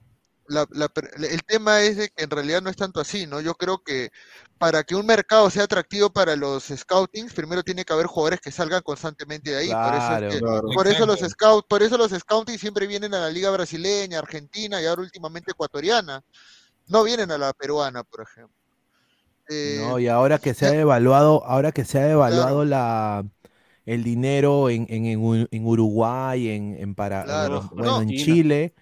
la- la el tema es de que en realidad no es tanto así, ¿no? Yo creo que para que un mercado sea atractivo para los scoutings, primero tiene que haber jugadores que salgan constantemente de ahí. por eso, Claro. es que- Claro. por eso los scouts, por eso los scoutings siempre vienen a la liga brasileña, argentina y ahora últimamente ecuatoriana. No vienen a la peruana, por ejemplo. Eh, No, y ahora que se ha devaluado, ahora que se ha devaluado la el dinero en, en, en Uruguay, en, en para, Claro. en- bueno, No, en China. Chile,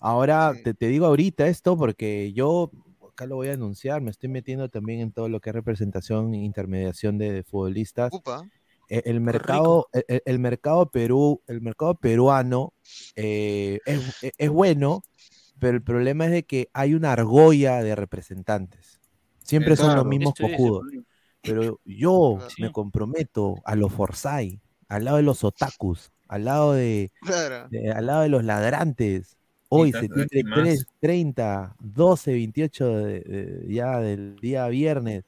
ahora sí. te, te digo ahorita esto porque yo acá lo voy a anunciar, me estoy metiendo también en todo lo que es representación e intermediación de, de futbolistas. upa, E- El mercado, el, el- el mercado Perú, el mercado peruano eh, es, es- es bueno, pero el problema es de que hay una argolla de representantes. Siempre son los mismos el cojudos. Pero yo Claro. me Sí. comprometo a los Forsyth, al lado de los otakus, al lado de, claro. de- al lado de los ladrantes. Hoy, septiembre y más. 3, 30, 12, 28 de- de- ya del día viernes,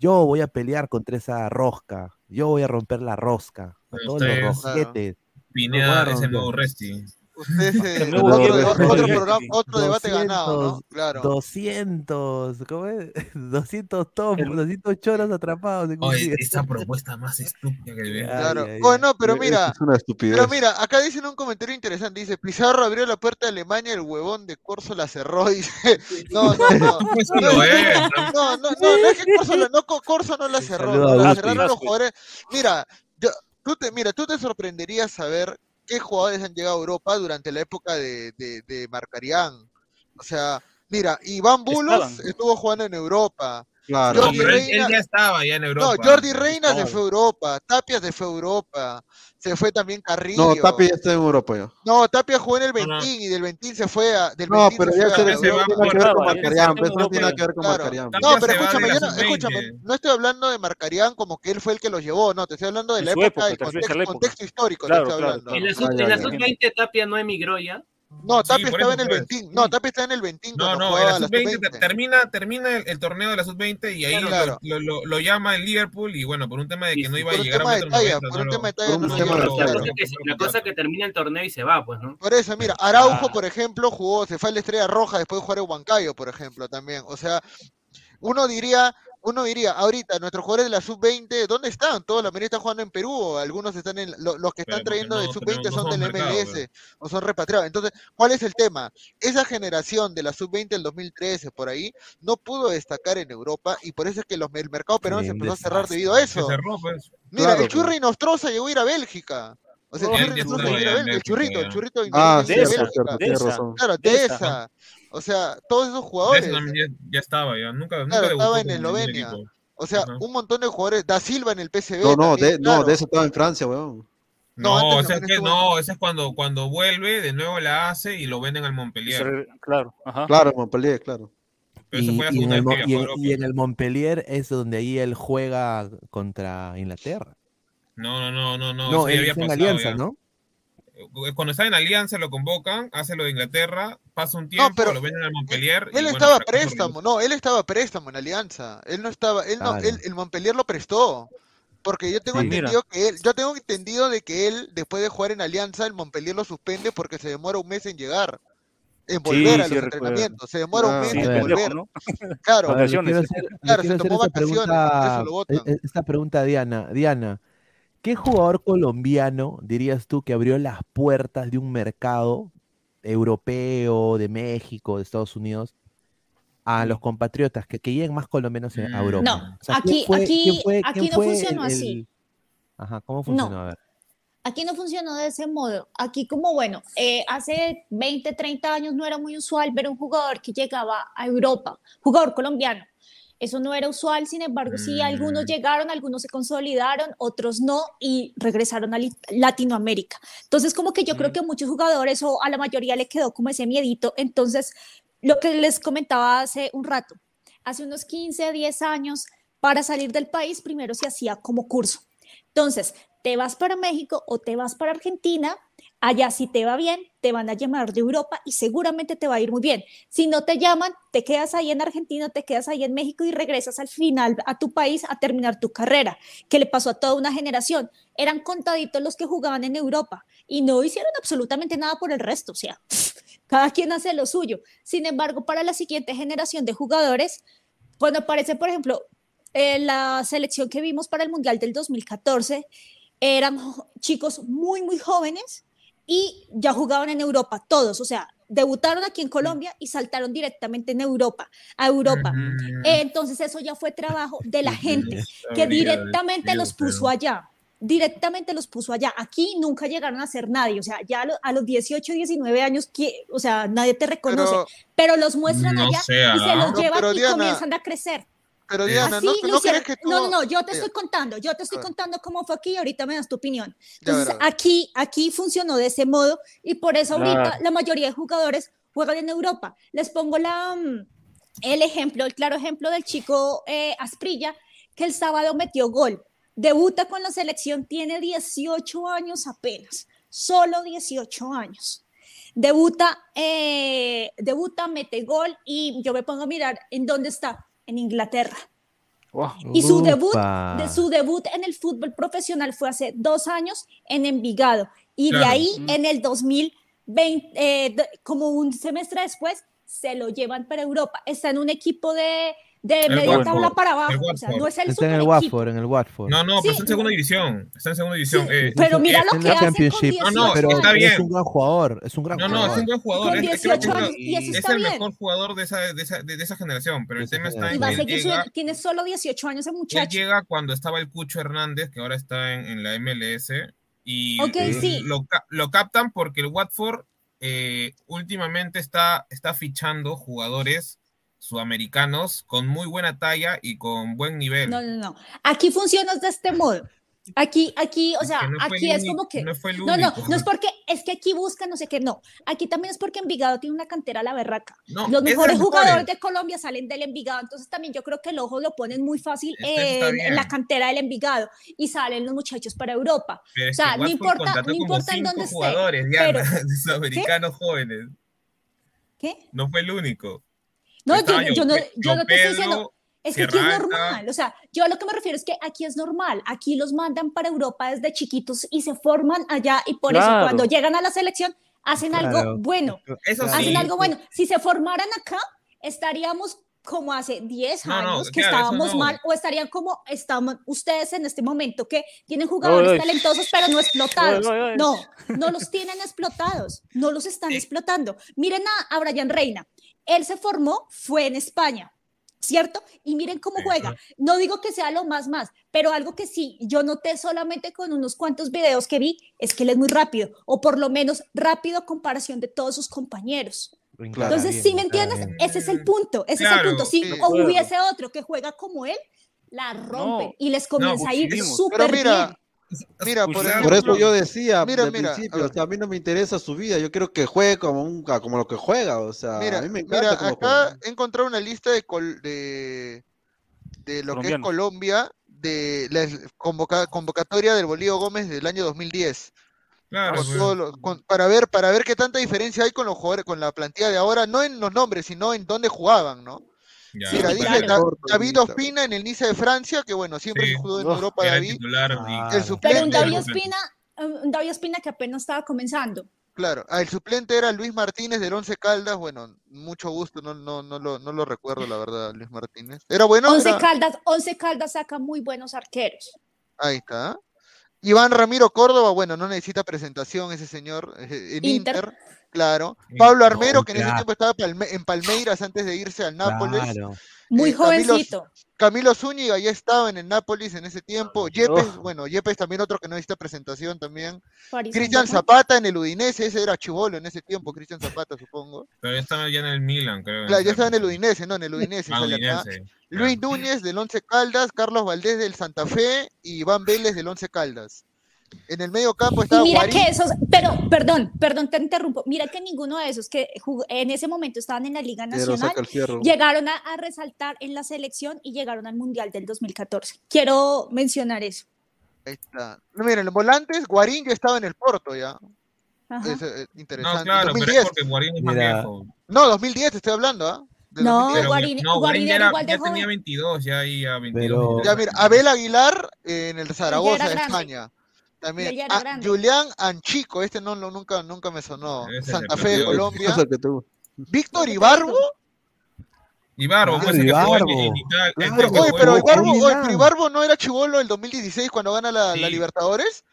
yo voy a pelear contra esa rosca. Yo voy a romper la rosca. A Bueno, todos los rosquetes. Pineda a es el nuevo. Resti. Ustedes, eh, otro, gusta. otro- otro programa, otro debate ganado, ¿no? 200, Claro. 200, ¿cómo es? 200 top, 200 choros atrapados. Oye, esa propuesta más estúpida que ve. Claro. ay, Bueno, pero Es- mira, Es una estupidez. pero mira, acá dicen un comentario interesante, dice, Pizarro abrió la puerta de Alemania, el huevón de Corso la cerró, *laughs* dice, no, no, no, *laughs* Pues no, es, no, no, no, no es que Corso, no, Co- Corso no la cerró, la cerraron los jugadores, mira, yo, tú te, mira, tú te sorprenderías saber qué jugadores han llegado a Europa durante la época de, de, de Marcarián, o sea, mira, Iván Bulos Estaban. estuvo jugando en Europa, Claro. No, Jordi pero él, él Reina- ya estaba ya en Europa. no, Jordi Reina se fue a Europa, Tapia se fue a Europa, se fue también Carrillo. No, Tapi ya está en Europa ya. No, Tapia jugó en el No, no. Ventín y del Ventín se fue a. Del No, pero ya se no tiene que ver con Marcarián, pues se no tiene nada va que ver con Claro. Marcarián. Tapia No, pero escúchame, yo no, escúchame, sub-20. no estoy hablando de Marcarián como que él fue el que los llevó, no, te estoy hablando de la época, época, del contexto, la época. contexto histórico, Claro, claro, hablando. En la, Ah, sub, ya, en la ya. sub-20 Tapia no emigró ya. No, Sí, Tapia por estaba en el pues. Ventín. No, Tapia estaba en el Ventín No, cuando no, la sub-20 te- sub-20. termina, termina el, el torneo de la sub-20 y ahí lo- Claro. lo, lo, lo llama el Liverpool y bueno, por un tema de Sí, que no sí, iba Por a llegar a tema de metro talla, 90, por no un lo- tema de talla por no un tema de talla. claro. La cosa cosa que termina el torneo y se va, pues, ¿no? Por eso, mira, Araujo, Ah. por ejemplo, jugó, se fue a la Estrella Roja después de jugar en Huancayo, por ejemplo, también. O sea, uno diría, uno diría, ahorita, nuestros jugadores de la sub-20, ¿dónde están? Todos mayoría están jugando en Perú, o algunos están en, lo- los que Pero están trayendo no de tenemos- sub-20 no son del MLS, pero- o son repatriados. Entonces, ¿cuál es el tema? Esa generación de la sub-20 del 2013, por ahí, no pudo destacar en Europa, y por eso es que los, el mercado peruano se empezó a cerrar debido a Se eso. cerró, pues. Mira, Claro, el Churri Nostroza llegó a ir a Bélgica. O sea, el Bélgica, el Bélgica, churrito, el churrito de Ah, de esa. Claro, de esa. O sea, todos esos jugadores. ya, ya estaba, ya nunca, nunca Claro, estaba en Eslovenia. O sea, Ajá. un montón de jugadores. Da Silva en el PSV. No, no, también, de, no, de eso estaba en Francia, weón. No, No, ese es que, no, ese es cuando, cuando vuelve, de nuevo la hace y lo venden al Montpellier. Claro, ajá. Claro, Montpellier, claro. Y, fue la y en el, viajó y a en- y el Montpellier es donde ahí él juega contra Inglaterra. No, no, no, no, no. Había está en pasado Alianza, ya. ¿no? Eh, Cuando está en Alianza lo convocan, hace lo de Inglaterra, pasa un tiempo, pero lo venden al Montpellier. Él bueno, estaba a fracasa préstamo, no, él estaba a préstamo en Alianza. Él no estaba, él no, él, el Montpellier lo prestó. Porque yo tengo Sí. entendido que él, yo tengo entendido de que él, después de jugar en Alianza, el Montpellier lo suspende porque se demora un mes en llegar, en volver a sí, los recuerdo. entrenamientos. Se demora un Ah, mes Sí, a en volver. ¿no? Claro, A ver, quiero hacer, Claro, se tomó esta vacaciones, pregunta, eso lo botan. e- e- esta pregunta a Diana. Diana, ¿qué jugador colombiano dirías tú que abrió las puertas de un mercado europeo, de México, de Estados Unidos, a los compatriotas que, que lleguen más colombianos en- a Mm. Europa? No, O sea, ¿quién aquí- fue- aquí- quién fue- aquí quién no funcionó el- así. el- Ajá, ¿cómo funcionó? No. A ver. Aquí no funcionó de ese modo. Aquí como, bueno, eh, hace 20, 30 años no era muy usual ver un jugador que llegaba a Europa, jugador colombiano. Eso no era usual, sin embargo, sí, algunos Mm. llegaron, algunos se consolidaron, otros no, y regresaron a Latinoamérica. Entonces, como que yo creo que a muchos jugadores o a la mayoría le quedó como ese miedito. Entonces, lo que les comentaba hace un rato, hace unos 15, 10 años, para salir del país, primero se hacía como curso. Entonces, te vas para México o te vas para Argentina, allá si te va bien, te van a llamar de Europa y seguramente te va a ir muy bien. Si no te llaman, te quedas ahí en Argentina, te quedas ahí en México y regresas al final a tu país a terminar tu carrera, que le pasó a toda una generación. Eran contaditos los que jugaban en Europa y no hicieron absolutamente nada por el resto, o sea, *laughs* cada quien hace lo suyo. Sin embargo, para la siguiente generación de jugadores, cuando aparece, por ejemplo, eh, la selección que vimos para el Mundial del 2014, eran chicos muy, muy jóvenes y ya jugaban en Europa, todos, o sea, debutaron aquí en Colombia y saltaron directamente en Europa, a Europa. Entonces eso ya fue trabajo de la gente que directamente los puso allá. Directamente los puso allá. Aquí nunca llegaron a ser nadie. O sea, ya a, lo- a los 18, 19 años, o sea, nadie te reconoce. Pero- Pero, los muestran No allá y se ¿ah? los llevan pero y Diana, comienzan a crecer. Pero. Diana, Así ¿no, ¿no crees que tú... No, no, no, yo te Mira, estoy contando, yo te estoy Ah. contando cómo fue aquí y ahorita me das tu opinión. Entonces, aquí, aquí funcionó de ese modo y por eso ahorita la mayoría de jugadores juegan en Europa. Les pongo la, mm, el ejemplo, el claro ejemplo del chico eh, Asprilla, que el sábado metió gol. Debuta con la selección, tiene 18 años apenas, solo 18 años. Debuta, eh, debuta, mete gol y yo me pongo a mirar en dónde está, en Inglaterra. Wow. Y su debut, de su debut en el fútbol profesional fue hace dos años en Envigado. Y de ahí, en el 20, eh, como un semestre después, se lo llevan para Europa. Está en un equipo de, de El media Watford, tabla para abajo. O sea, no es el Está en el. Watford, en el Watford. No, no, pero Sí, está en segunda división. Está en segunda división. eh, pero mira eh, lo que hace con Championship. 18 No, no, pero está es bien. un gran jugador, es un gran No, no, jugador. es un buen jugador. Con es- 18 creo que años, y eso es está el bien. mejor jugador de esa, de esa, de, de esa generación. Pero el tema está Y en va a que él llega. Tiene solo 18 años ese él muchacho. llega cuando estaba el Cucho Hernández, que ahora está en, en la MLS. Y Ok, l- sí. lo, lo captan porque el Watford eh, últimamente está, está fichando jugadores sudamericanos con muy buena talla y con buen nivel. No, no, no. Aquí funciona de este modo. Aquí, aquí, o sea, no aquí es como que. no fue el No, no, es porque, es que aquí buscan, no sé qué, no. Aquí también es porque Envigado tiene una cantera a la berraca. No, Los mejores jugadores de Colombia salen del Envigado, entonces también yo creo que el ojo lo ponen muy fácil en, en la cantera del Envigado y salen los muchachos para Europa. Pero O sea, no importa, no importa en dónde esté. jugadores, Diana, pero- *laughs* sudamericanos jóvenes. ¿Qué? No fue el único. No, yo, yo no, yo no te estoy diciendo. Es que aquí es normal, o sea, yo a lo que me refiero es que aquí es normal, aquí los mandan para Europa desde chiquitos y se forman allá y por eso Claro. cuando llegan a la selección hacen Claro. algo bueno, Eso Claro. hacen sí. algo bueno. Si se formaran acá, estaríamos como hace 10 No, no, años que claro, eso estábamos no. mal o estarían como están ustedes en este momento que tienen jugadores talentosos pero no explotados. Oy, oy, oy. No, no los tienen explotados, no los están explotando. Miren a, a Brian Reina, él se formó, fue en España. ¿Cierto? Y miren cómo juega. No digo que sea lo más más, pero algo que sí, yo noté solamente con unos cuantos videos que vi, es que él es muy rápido, o por lo menos rápido a comparación de todos sus compañeros. Brincar Entonces, si me brincar entiendes, bien. ese es el punto, ese es Claro, el punto. Si sí. o hubiese otro que juega como él, la rompe No. y les comienza a ir súper bien. Mira, por Por ejemplo, Por eso yo decía Mira, al mira, principio, a o sea, a mí no me interesa su vida, yo quiero que juegue como, un, como lo que juega, o sea, Mira, a mí me encanta mira, acá juega. he encontrado una lista de, col- de, de lo que es. Colombia, de la convoca- convocatoria del Bolívar Gómez del año 2010. Claro, con- para ver para ver qué tanta diferencia hay con los jugadores con la plantilla de ahora no en los nombres sino en dónde jugaban no Ya, mira dice. Da- David. Ospina en el Nice de Francia que bueno siempre Sí. jugó en Oh, Europa David titular. y- Ah, el Pero un David. Ospina, un David Ospina que apenas estaba comenzando. claro ah, el suplente era Luis Martínez del Once Caldas bueno mucho gusto no no no lo no lo recuerdo la verdad Luis Martínez era bueno Once Era- Caldas, Once Caldas saca muy buenos arqueros. ahí está Iván Ramiro Córdoba, bueno, no necesita presentación ese señor eh, en Inter. Inter, claro. Pablo Armero, que en ese tiempo estaba palme- en Palmeiras antes de irse al Nápoles. Claro. Muy Eh, Camilo- jovencito. Camilo Zúñiga ya estaba en el Nápoles en ese tiempo. Yepes, Oh. bueno, Yepes también otro que no necesita presentación también. Cristian. Zapata en el Udinese, ese era chivolo en ese tiempo, Cristian Zapata, supongo. Pero ya estaba ya en el Milan, creo. Claro, ya estaba en el. Udinese, no, en el Udinese. Ah, sale acá. Udinese, Luis. Núñez del Once Caldas, Carlos Valdés del Santa Fe y Iván Vélez del Once Caldas. En el medio campo Y estaba mira Guarín. que esos, pero perdón, perdón, te interrumpo. Mira que ninguno de esos que en ese momento estaban en la Liga Pero Nacional llegaron a, a resaltar en la selección y llegaron al Mundial del 2014. Quiero mencionar eso. Ahí está. No, miren, los volantes, Guarín ya estaba en el Porto ya. Ajá. Es, eh, No, interesante. claro, pero 2010. es porque Guarín es más Mira. viejo. No, 2010 te estoy hablando, ¿ah? De No, 2010. Pero Guarín- no, Guarín ya, era igual de ya joven. tenía 22, ya ahí a 22. Pero- 23. Ya, mira, Abel Aguilar eh, en el Zaragoza de grande. España. También. Ah, grande. Julián Anchico, este no, lo- nunca, nunca me sonó. Ese Santa Fe de. Colombia. Víctor Ibarbo. Ibarbo, Claro, pues, en- Ibarbo. en Italia, el Claro. que Oye, pero Ibarbo, oye, Julián. pero Ibarbo no era chivolo el 2016 cuando gana la. Libertadores.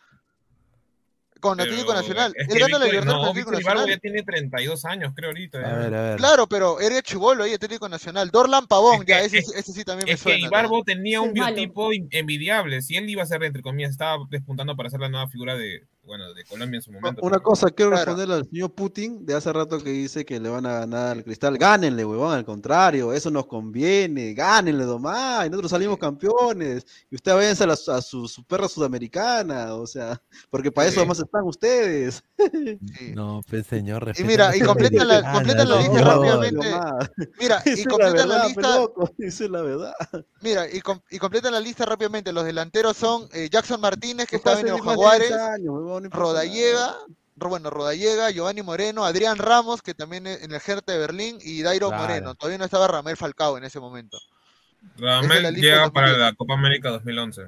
Con pero Atlético Nacional. es Él que gana la Libertadores no, con Atlético Víctor Ibarbo Nacional. ya tiene 32 años, creo, ahorita. A ver, a ver. Claro, pero era chivolo ahí, Atlético Nacional. Dorlan Pavón, Es ya, ese, es- ese sí también me Es que suena. Ibarbo tenía un biotipo envidiable. Si él iba a ser, entre comillas, estaba despuntando para ser la nueva figura de, bueno, de Colombia en su momento. Una pero- cosa, quiero Claro. responderle al señor Putin de hace rato que dice que le van a ganar al cristal. Gánenle, huevón, al contrario, eso nos conviene. Gánenle, nomás. Y nosotros salimos campeones. Y usted váyanse a, la- a su, su perra sudamericana, o sea, porque para eso Sí. además están ustedes. Sí. *laughs* No, pues señor, Y mira, y completa la, mexicana, completa la no, lista no. rápidamente. Mira, y completa la verdad, lista. loco, es la verdad. Mira, y, com- y completan la lista rápidamente. Los delanteros son eh, Jackson Martínez, que estaba en Jaguares, 10 años, no Rodallega, Ro- bueno, Rodallega, Giovanni Moreno, Adrián Ramos, que también es en el Hertha de Berlín, y Dairo Claro. Moreno. Todavía no estaba Ramel Falcao en ese momento. Ramel llega para 2010. la Copa América 2011.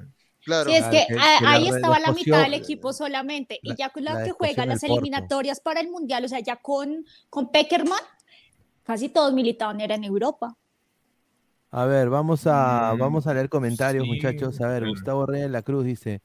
Claro. Sí, es que, que- ahí estaba la la mitad del equipo solamente. la- y ya con la, la que juega las el Porto. eliminatorias para el Mundial, o sea, ya con, con Peckerman, casi todos militaban era en Europa. A ver, vamos a, Mm, vamos a leer comentarios, sí, muchachos. A ver, claro. Gustavo Reyes de la Cruz dice: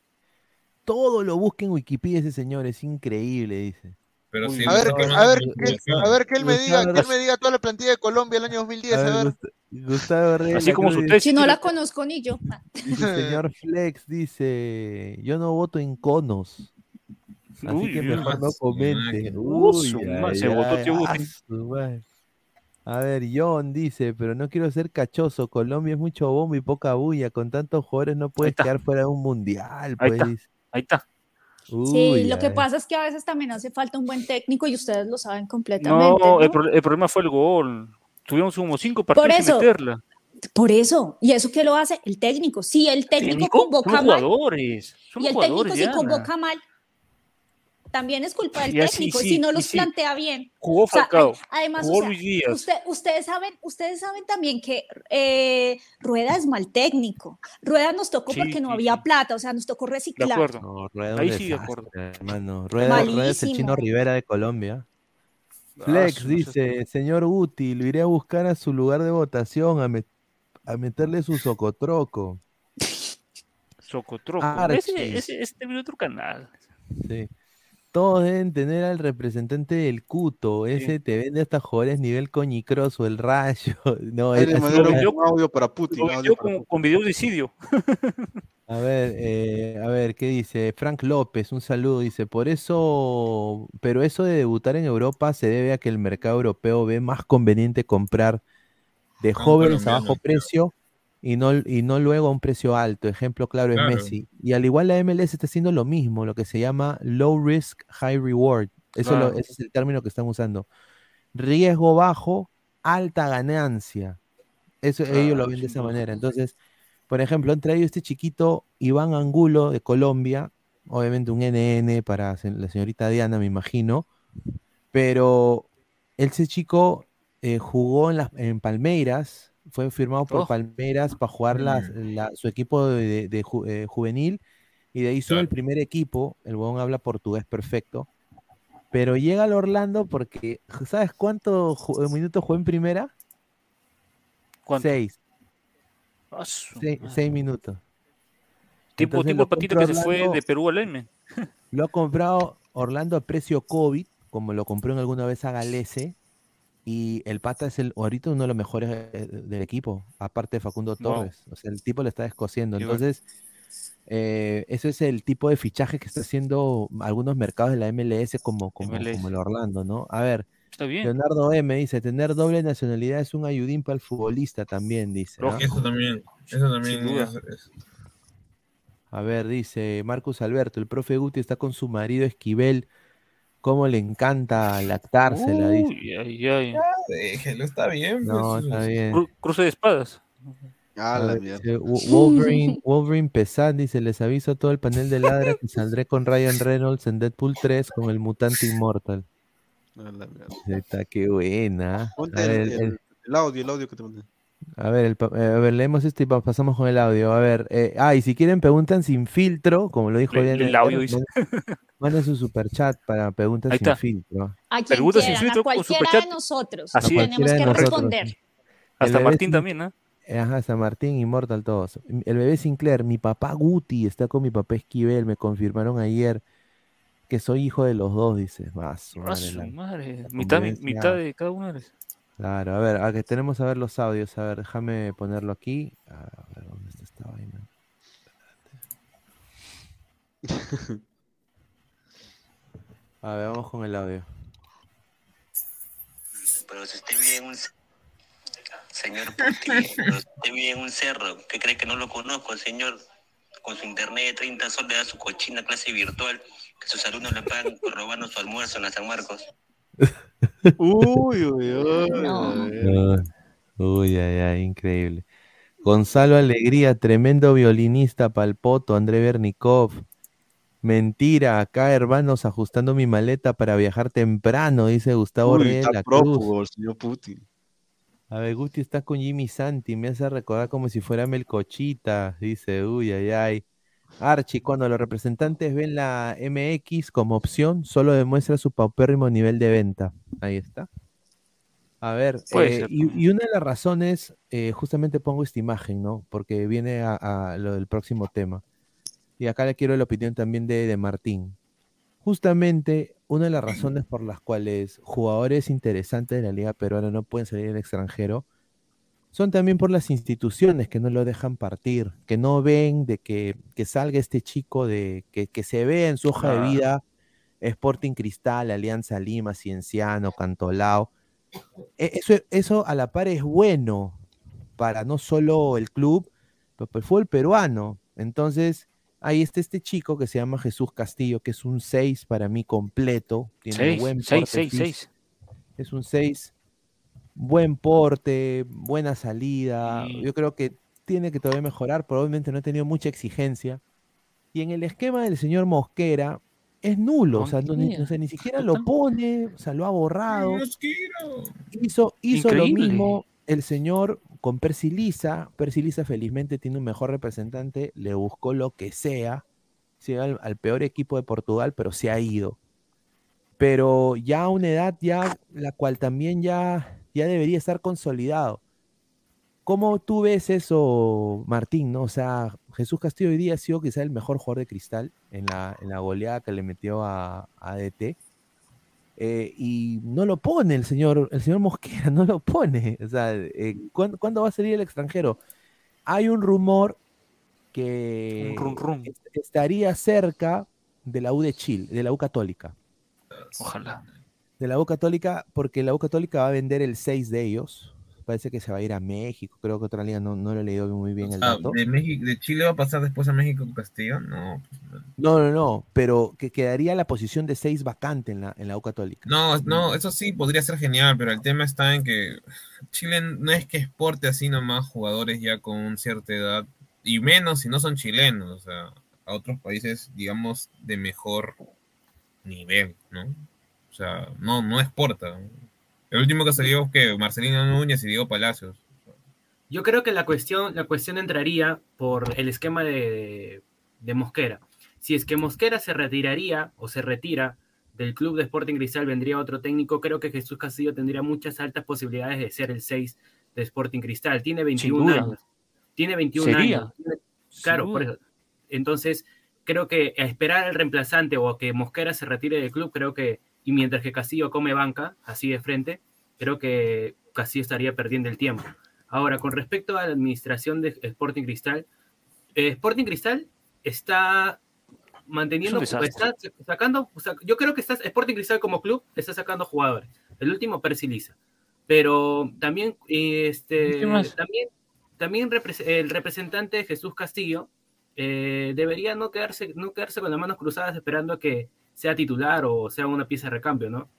Todo lo busca en Wikipedia ese señor, es increíble, dice. Pero Uy, si A ver, que- a ver, que, a ver que él me diga, que él me diga toda la plantilla de Colombia el año 2010, A a ver, ver. Gust- Gustavo Reyes Así como su. Si no la conozco ni yo. Dice, señor Flex dice: Yo no voto en conos. Así Uy, que mejor no comente. Uy, se votó tío. A ver, John dice, pero no quiero ser cachoso. Colombia es mucho bombo y poca bulla. Con tantos jugadores no puedes quedar fuera de un mundial. Pues, dice. Ahí está. sí, Uy, lo que pasa es que a veces también hace falta un buen técnico y ustedes lo saben completamente. No, ¿no? El, pro- el problema fue el gol. Tuvimos como cinco partidos eso. meterla. Por eso, ¿y eso qué lo hace? El técnico. Si el técnico Técnico, son convoca los mal, jugadores. Son y el técnico jugadores, si Diana. convoca mal, también es culpa del Y así, técnico. sí, si no los sí. plantea bien. Jugó O sea, Falcao. hay- además, o jugó sea, Luis Díaz. usted- ustedes, saben, ustedes saben también que eh, Rueda es mal técnico. Rueda nos tocó Sí, porque no sí, había plata, o sea, nos tocó De reciclar. acuerdo. No, Rueda Ahí sí, de acuerdo. hermano. Rueda, Rueda es el chino. Rivera de Colombia. Ah, Flex no dice, señor Guti, lo iré a buscar a su lugar de votación a, met- a meterle su socotroco. Socotroco. Archie. Ese, ese, ese te vio otro canal. Sí. Todos deben tener al representante del Cuto. Ese te vende hasta jugadores nivel coñicroso, el rayo. *laughs* No, es un audio para Putin. Lo audio vendió para con, con video de Isidio. *laughs* A ver, eh, a ver, ¿qué dice? Frank López, un saludo, dice, por eso, pero eso de debutar en Europa se debe a que el mercado europeo ve más conveniente comprar de un jóvenes a bajo precio y no, y no luego a un precio alto. Ejemplo claro es Claro. Messi. Y al igual la MLS está haciendo lo mismo, lo que se llama low risk, high reward. Eso lo- ese es el término que están usando. Riesgo bajo, alta ganancia. Eso ellos lo ven de esa manera. Entonces, por ejemplo, han traído este chiquito Iván Angulo de Colombia, obviamente un NN para la señorita Diana, me imagino, pero ese chico eh, jugó en, las- en Palmeiras, fue firmado por Oh. Palmeiras para jugar la- su equipo de, de ju- eh, juvenil y de ahí sube el primer equipo, el huevón habla portugués perfecto, pero llega al Orlando porque, ¿sabes cuántos ju- minutos jugó en primera? ¿Cuánto? Seis. Ah, Seis, minutos. Tipo, Entonces tipo patito que se fue de Perú al M. *laughs* Lo ha comprado Orlando a precio COVID, como lo compró en alguna vez a Galese. Y el pata es el, ahorita uno de los mejores eh, del equipo, aparte de Facundo. Torres. O sea, el tipo le está descosiendo. Entonces, eh, eso es el tipo de fichaje que está haciendo algunos mercados de la MLS como, como, MLS. como el Orlando, ¿no? A ver, Está bien. Leonardo M dice, tener doble nacionalidad es un ayudín para el futbolista también, dice. Eso también, eso también es- es- A ver, dice Marcus Alberto, el profe Guti está con su marido Esquivel. ¿Cómo le encanta lactársela? dice. Uy, ay, ay. Déjelo, está bien. No, pues, está bien. Cru- cruce de espadas. Ah, la dice, "Wo- Wolverine, *laughs* Wolverine Pesan dice, les aviso a todo el panel de ladra que saldré con Ryan Reynolds en Deadpool 3 con el mutante inmortal. Ah, la mierda. Está qué buena. Ponte el, ver, el- el- el audio, el audio que te mandé. A ver, el eh, a ver, leemos esto y pa- pasamos con el audio. A ver, eh, ah, y si quieren preguntan sin filtro, como lo dijo Le- Diana el audio dice. manden- su superchat para preguntas Ahí sin filtro. A quien Preguntas sin filtro a cualquiera de nosotros. Así tenemos que nosotros. responder. Hasta Martín sin- también, ¿ah? Ajá, San Martín, Immortal, todos. El bebé Sinclair, mi papá Guti está con mi papá Esquivel, me confirmaron ayer que soy hijo de los dos, dice. Más, su madre, madre. Mitad, mitad de cada uno eres. Claro, a ver, a que tenemos a ver los audios, a ver, déjame ponerlo aquí. A ver, ¿dónde está esta vaina? *laughs* A ver, vamos con el audio. Pero si usted vive en un... Señor Putin, pero si usted vive en un cerro, ¿qué cree que no lo conozco, señor? Con su internet de 30 soles le da su cochina clase virtual, que sus alumnos le pagan por robando su almuerzo en la San Marcos. Uy, uy, *laughs* uy. Ah, Uy, ay, ay, increíble. Gonzalo Alegría, tremendo violinista palpoto, André Bernikov. Mentira, acá hermanos ajustando mi maleta para viajar temprano, dice Gustavo Uy, Reyes está La Cruz. prófugo el señor Putin. A ver, Guti está con Jimmy Santi, me hace recordar como si fuera Melcochita, dice, uy, ay, ay. Archie, cuando los representantes ven la MX como opción, solo demuestra su paupérrimo nivel de venta. Ahí está. A ver, eh, y, y una de las razones, eh, justamente pongo esta imagen, ¿no? Porque viene a, a lo del próximo tema. Y acá le quiero la opinión también de, de Martín. Justamente una de las razones por las cuales jugadores interesantes de la Liga Peruana no pueden salir al extranjero son también por las instituciones que no lo dejan partir, que no ven de que, que salga este chico, de que, que se vea en su hoja de vida Sporting Cristal, Alianza Lima, Cienciano, Cantolao. E- Eso, eso a la par es bueno para no solo el club, pero para el fútbol peruano. Entonces, ahí está este chico que se llama Jesús Castillo, que es un 6 para mí completo. Tiene Seis, buen. Es un 6, buen porte, buena salida. Yo creo que tiene que todavía mejorar, probablemente no ha tenido mucha exigencia. Y en el esquema del señor Mosquera es nulo, o sea, no, ni, o sea, ni siquiera lo pone, o sea, lo ha borrado. Hizo, hizo lo mismo el señor con Percy Lisa. Percy Lisa felizmente tiene un mejor representante, le buscó lo que sea, se al, al peor equipo de Portugal, pero se ha ido. Pero ya a una edad ya la cual también ya, ya debería estar consolidado. ¿Cómo tú ves eso, Martín? ¿no? O sea, Jesús Castillo hoy día ha sido quizá el mejor jugador de cristal en la, en la goleada que le metió a, a DT. Eh, y no lo pone el señor, el señor Mosquera, *laughs* no lo pone. O sea, eh, ¿cuándo, cuándo va a salir el extranjero? Hay un rumor que rum, rum. estaría cerca de la U de Chile, de la U Católica. Ojalá. De la U Católica, porque la U Católica va a vender el 6 de ellos. Parece que se va a ir a México, creo que otra liga no, no lo he leído muy bien el Ah, dato. de, México, ¿De Chile va a pasar después a México con Castillo? No. pues, No, no, no, pero que quedaría la posición de 6 vacante en la, en la U Católica. No, no, eso sí podría ser genial, pero el tema está en que Chile no es que exporte así nomás jugadores ya con cierta edad, y menos si no son chilenos, o sea, a otros países, digamos, de mejor nivel, ¿no? O sea, no, no exporta. El último que salió que Marcelino Núñez y Diego Palacios. Yo creo que la cuestión, la cuestión entraría por el esquema de, de Mosquera. Si es que Mosquera se retiraría o se retira del club de Sporting Cristal, vendría otro técnico. Creo que Jesús Castillo tendría muchas altas posibilidades de ser el 6 de Sporting Cristal. Tiene 21 duda. años. Tiene 21 Sería. años. Claro, por eso. Entonces, creo que a esperar al reemplazante o a que Mosquera se retire del club, creo que, y mientras que Castillo come banca, así de frente, creo que Castillo estaría perdiendo el tiempo. Ahora, con respecto a la administración de Sporting Cristal, eh, Sporting Cristal está manteniendo, Es un desastre. está sacando, o sea, yo creo que está, Sporting Cristal como club está sacando jugadores. El último, Percy Lisa. Pero también, este, ¿Qué más? también, también el representante Jesús Castillo eh, debería no quedarse, no quedarse con las manos cruzadas esperando a que sea titular o sea una pieza de recambio, ¿no?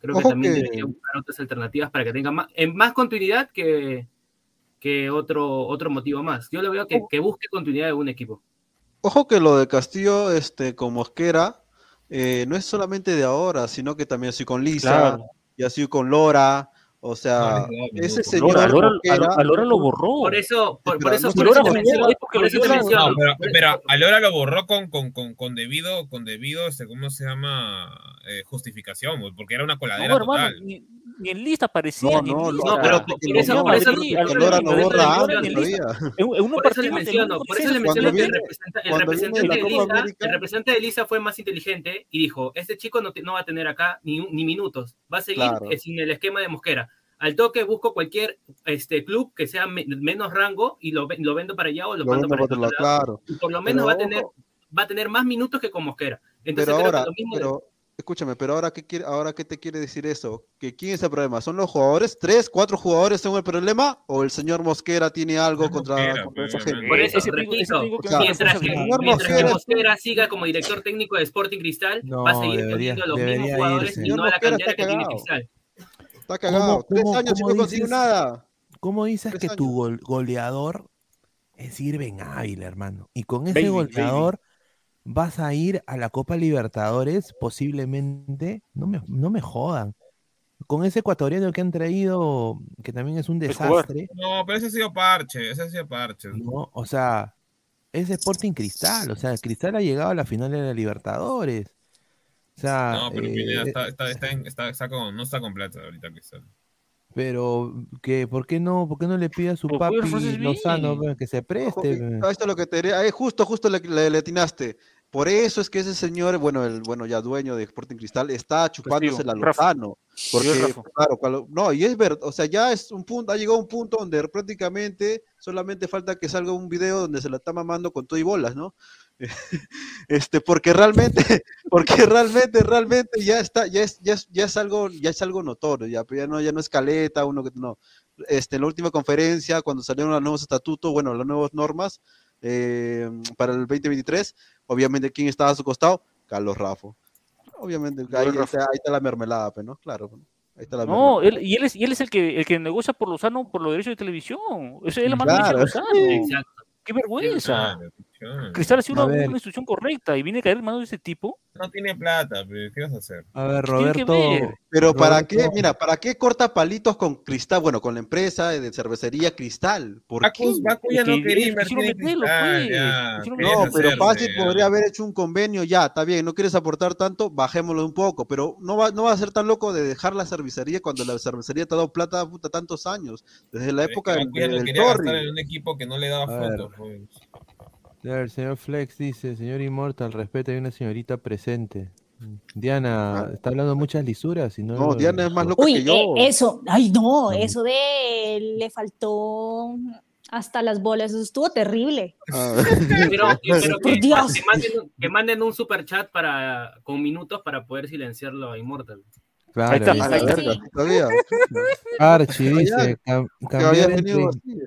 Creo que Ojo también que- debería buscar otras alternativas para que tenga más, en más continuidad que, que otro, otro motivo más. Yo lo veo que, que busque continuidad de un equipo. Ojo que lo de Castillo, este, con Mosquera, eh, no es solamente de ahora, sino que también así con Lisa, Claro. y así con Lora, o sea, No, no, ese señor Lora, Lora- Mosquera- a Lora lo borró. Por eso, por, por eso, por eso te lo menciono, borró, por eso te Lora- menciono. No, pero, pero a Lora lo borró con, con, con, con debido, con debido, este, ¿cómo se llama? Eh, justificación, porque era una coladera No, hermano, total. ni, ni en lista parecía. No, no, pero por eso- borra, por eso- que por eso- Lora por lo eso borra le antes Por eso le menciono, por eso le menciono que el, representante de Lisa, fue más inteligente y dijo, este chico no, te- no va a tener acá ni, ni minutos, va a seguir sin el esquema de Mosquera. Al toque busco cualquier este, club que sea me- menos rango y lo, lo vendo para allá o lo, Lo mando para para otro lado, claro. Y por lo menos Pero va a tener va a tener más minutos que con Mosquera. Entonces Pero creo ahora, que lo mismo de- pero, escúchame, pero ahora qué quiere, ahora qué te quiere decir eso? ¿Que quién es el problema? ¿Son los jugadores? ¿Tres, cuatro jugadores son el problema? ¿O el señor Mosquera tiene algo contra, Mosquera, contra esa gente? Por eso, ese repito, pico que O sea, mientras que, Mosquera- siga como director técnico de Sporting Cristal, No, va a seguir debería- teniendo los mismos jugadores irse. y no a la cantera que tiene. Cristal. Está cagado. Tres cómo- años y cómo no consiguió nada. ¿Cómo dices Tres que tu años. gol- goleador es Irving Ávila, hermano? Y con ese Baby, goleador vas a ir a la Copa Libertadores posiblemente. No me, no me jodan. Con ese ecuatoriano que han traído, que también es un desastre, No, pero ese ha sido parche, ese ha sido parche. ¿no? O sea, es Sporting Cristal. O sea, Cristal ha llegado a la final de la Libertadores. O sea, No, pero eh, Pineda está, está, está, en- está- está con- no está completa ahorita Cristal. pero que, ¿por qué no, por qué no le pide a su Pues, papi reforzarse Lozano pe, que se preste? Ah, Esto es lo que te diría. eh, justo, justo le, le, le atinaste. Por eso es que ese señor, bueno, el bueno ya dueño de Sporting Cristal, está chupándose la. Lozano. Porque, claro, cuando- no, y es verdad, o sea, ya es un punto, ha llegado un punto donde prácticamente solamente falta que salga un video donde se la está mamando con todo y bolas, ¿no? *laughs* Este, porque realmente, *laughs* porque realmente, realmente ya está, ya es, ya es, ya es algo, ya es algo notorio, ya, ya no, ya no es caleta, uno que no. Este, en la última conferencia, cuando salieron los nuevos estatutos, bueno, las nuevas normas eh, para el 2023, obviamente, ¿quién estaba a su costado? Carlos Rafo. Obviamente, ahí, ahí está, ahí está la mermelada, pues, ¿no? Claro, pues, ahí está la No, él, y él es, y él es el que el que negocia por Lozano por los derechos de televisión. Esa es la mano derecha de Claro. Lozano. Qué vergüenza. Cristal ha sido una, una institución correcta y viene a caer en manos de ese tipo. No tiene plata, pero ¿qué vas a hacer? A ver, que Roberto. ver. Pero ¿para Roberto- qué? Mira, ¿para qué corta palitos con Cristal? Bueno, con la empresa de cervecería Cristal. ¿Por qué? Bacu, Bacu ya no que quería invertir en Cristal, pues. ya, No, pero hacerle, ya. podría haber hecho un convenio ya, está bien, no quieres aportar tanto, bajémoslo un poco, pero no va, no va a ser tan loco de dejar la cervecería cuando la cervecería te ha dado plata puta, tantos años, desde la Pero es época que del, no del quería Torri. en un equipo que no le daba A el señor Flex dice, señor Inmortal, respeta, hay una señorita presente. Diana, está hablando muchas lisuras y no... Ah. No, lo- Diana es más loca Uy, que yo. eh, eso, ay no, No. eso de le faltó hasta las bolas, eso estuvo terrible. Ah. *laughs* Pero, pero Por que, Dios. que manden, un- que manden un super chat para, con minutos para poder silenciarlo a Immortal. Claro, Ahí está, ahí está. Archie dice, cam- cambiar, entre, así.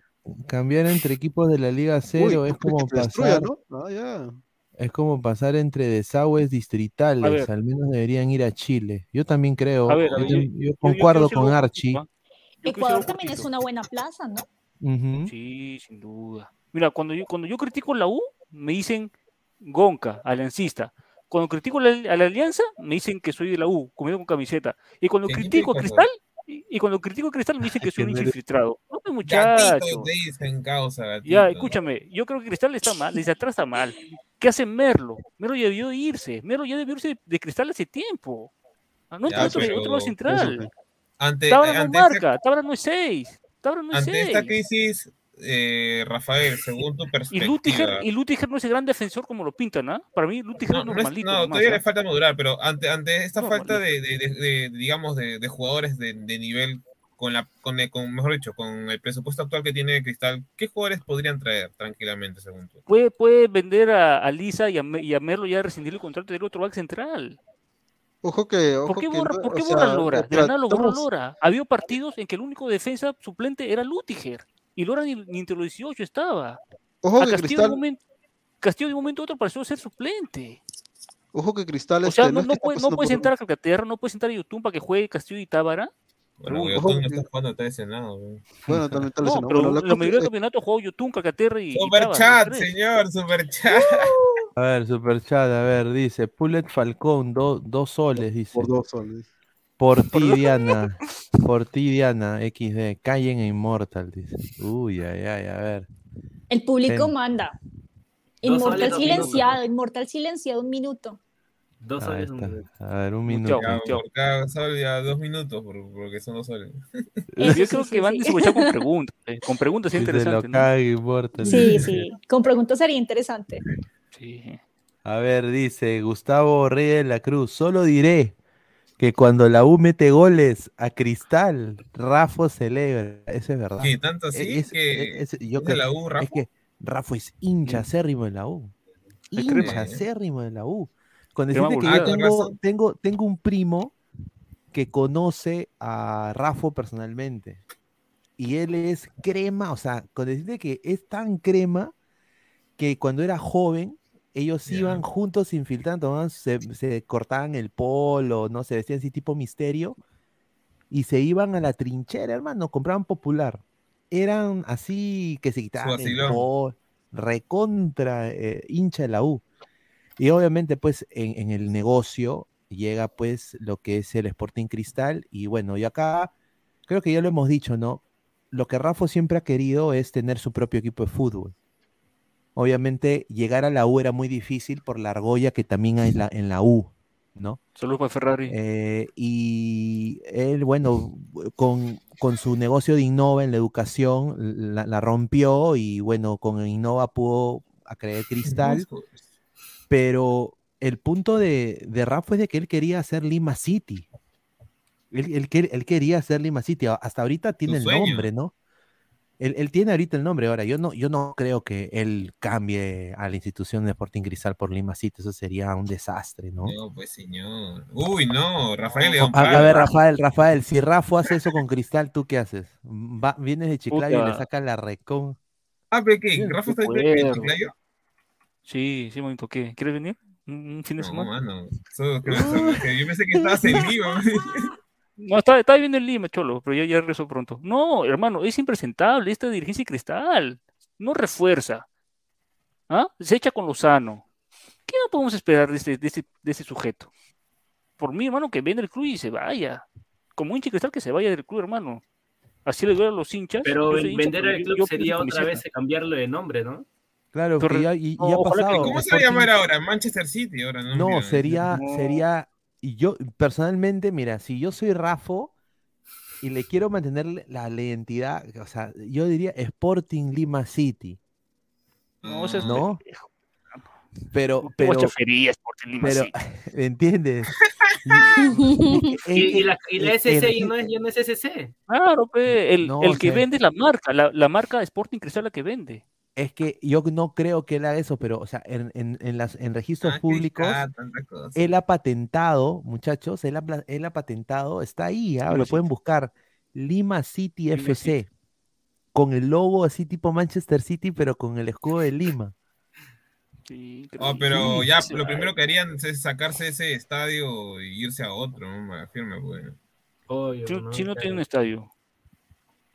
Cambiar entre equipos de la Liga Uy, Cero es ¿tú crees como destruya, pasar, no? Ah, ya. es como pasar entre desagües distritales, al menos deberían ir a Chile. Yo también creo, A ver, a yo, ver, yo- tam- yo yo- yo concuerdo con Archie. Ecuador también es una buena plaza, ¿no? Sí, sin duda. Mira, cuando yo, cuando yo critico la U, me dicen Gonca, aliancista. Cuando critico la, a la Alianza, me dicen que soy de la U, comiendo con camiseta. Y cuando ¿Qué critico a Cristal, y, y cuando critico a Cristal, me dicen que soy un hincha infiltrado. No, pues, Gatito muchacho. te dicen causa, gatito. Ya, escúchame, yo creo que Cristal está mal, desde atrás está mal. ¿Qué hace Merlo? Merlo ya debió irse. Merlo ya debió irse de, de Cristal hace tiempo. Ah, No Ya, entra otro, pero- otro central. Ante, Tabra no marca, Tabra no es 6. Tabra no es ante 6. esta crisis, eh, Rafael, según tu Y perspectiva. Lutiger, y Lutiger no es el gran defensor como lo pintan, ¿ah? Para mí, Lutiger No, es no, normalito. no, nomás, todavía ¿ah? le falta madurar, pero ante, ante esta No, falta de, de- de- de, digamos, de, de jugadores de, de nivel, con la, con, el- con, mejor dicho, con el presupuesto actual que tiene Cristal, ¿qué jugadores podrían traer tranquilamente, según tú? Puede, puede vender a, a Lisa y a, y a Merlo ya rescindir el contrato del otro back central. Ojo que, ojo ¿Por qué que borra, no- ¿por qué sea, borra Lora? Mira, la nada lo borra estamos- Lora. Había partidos en que el único defensa suplente era Lutiger. Y Lora ni, ni entre los 18 estaba. Ojo a que Castillo, de Cristal, un momento, Castillo de un momento a otro pareció ser suplente. ojo que Cristal O sea, este, no, no, puede, no puedes por- entrar a Calcaterra, no puedes entrar a YouTube para que juegue Castillo y Tábara. Bueno, Yotun no está jugando, está lesionado. güey. Bueno, también está *laughs* No, lesionado. pero Bueno, la la mayoría del campeonato jugó YouTube, Calcaterra y, y Super Tábara, chat, los tres. señor, super chat. A ver, Superchat, a ver, dice, Pulet Falcón, do- dos soles, dice. por dos soles. *laughs* Por ti, Diana. Por ti, Diana, XD. Callen e Immortal, dice. Uy, ay, ay, a ver. El público Ven. manda. Inmortal silenciado, inmortal silenciado un minuto. Dos soles, un minuto. A ver, un minuto. Ya, Chao. por cada sol ya dos minutos, por- porque son dos soles. Yo sí, creo sí, que van a superchat con preguntas. eh, Con preguntas es Si se lo interesante, ¿no? cague Immortal. Sí, sí. Con preguntas sería interesante. Sí. A ver, dice Gustavo Reyes de la Cruz. Solo diré que cuando la U mete goles a Cristal, Rafa celebra. Eso es verdad. ¿Qué, tanto así? Es- que es- yo es de creo- la U, Rafa? Es que Rafa es hincha acérrimo de la U. Hincha acérrimo de la U. Con decirte que yo tengo, tengo, tengo un primo que conoce a Rafa personalmente. Y él es crema, o sea, con decirte que es tan crema que cuando era joven, ellos iban juntos infiltrando, se, se cortaban el polo, no se vestían así tipo misterio, y se iban a la trinchera, hermano, compraban popular. Eran así que se quitaban el polo, recontra eh, hincha de la U. Y obviamente, pues, en, en el negocio llega, pues, lo que es el Sporting Cristal. Y bueno, y acá, creo que ya lo hemos dicho, ¿no? Lo que Rafa siempre ha querido es tener su propio equipo de fútbol. Obviamente llegar a la U era muy difícil por la argolla que también hay en la, en la U, ¿no? Saludos para Ferrari. Eh, y él, bueno, con, con su negocio de Innova en la educación, la, la rompió y bueno, con Innova pudo acreer Cristal, pero el punto de, de Rafa es de que él quería hacer Lima City. Él, él quer- él quería hacer Lima City. Hasta ahorita tiene el nombre, ¿no? Él, él tiene ahorita el nombre. Ahora, yo no, yo no creo que él cambie a la institución de Sporting Cristal por Lima City. Eso sería un desastre, ¿no? No, pues señor. Uy, no, Rafael León. a ver, Rafael, Rafael, si Rafa hace eso con Cristal, ¿tú qué haces? Va- vienes de Chiclayo y le sacas la recon. Ah, pero ¿qué? ¿Rafa está puedo. Chiclayo? Sí, sí, bonito. ¿Qué? ¿Quieres venir? ¿Un un fin de No, semana? mano. Eso- *laughs* yo pensé que estabas en Lima. *laughs* No, está, está viviendo en Lima, Cholo, pero ya, ya regresó pronto. No, hermano, es impresentable esta dirigencia y cristal. No refuerza. ¿Ah? Se echa con Lozano. ¿Qué no podemos esperar de este, de este, de este sujeto? Por mí, hermano, que venda el club y se vaya. Como hincha y cristal, que se vaya del club, hermano. Así le duele a los hinchas. Pero hincha, vender el yo- club yo sería otra vez cambiarlo de nombre, ¿no? Claro, que Correcto. ya, y, y No, ya ha pasado. ¿Cómo se va a llamar ahora? Manchester City. Ahora no, sería, No. sería, y yo personalmente, mira, si yo soy Rafo y le quiero mantener la, la identidad, o sea, yo diría Sporting Lima City, No, ese es ¿no? Pero, pero, guachafería, Sporting Lima pero, City. *laughs* ¿me entiendes? *laughs* Y, y la, y la SC ya no es, ya no es SC. Claro, pe, el, No, el o que sea- vende es la marca, la, la marca Sporting Cristal la que vende. Es que yo no creo que él haga eso, pero, o sea, en, en, en las, en registros Ah, públicos, ah, cosa. él ha patentado, muchachos, él ha, él ha patentado, está ahí, ah, lo pueden buscar, Lima City Lima FC, con el logo así tipo Manchester City, pero con el escudo de Lima. *laughs* Sí, Oh, pero ya sí, lo primero que harían es sacarse ese estadio y irse a otro, ¿no? Me afirma, pues. Obvio, Si, ¿no? si no Claro. tiene un estadio.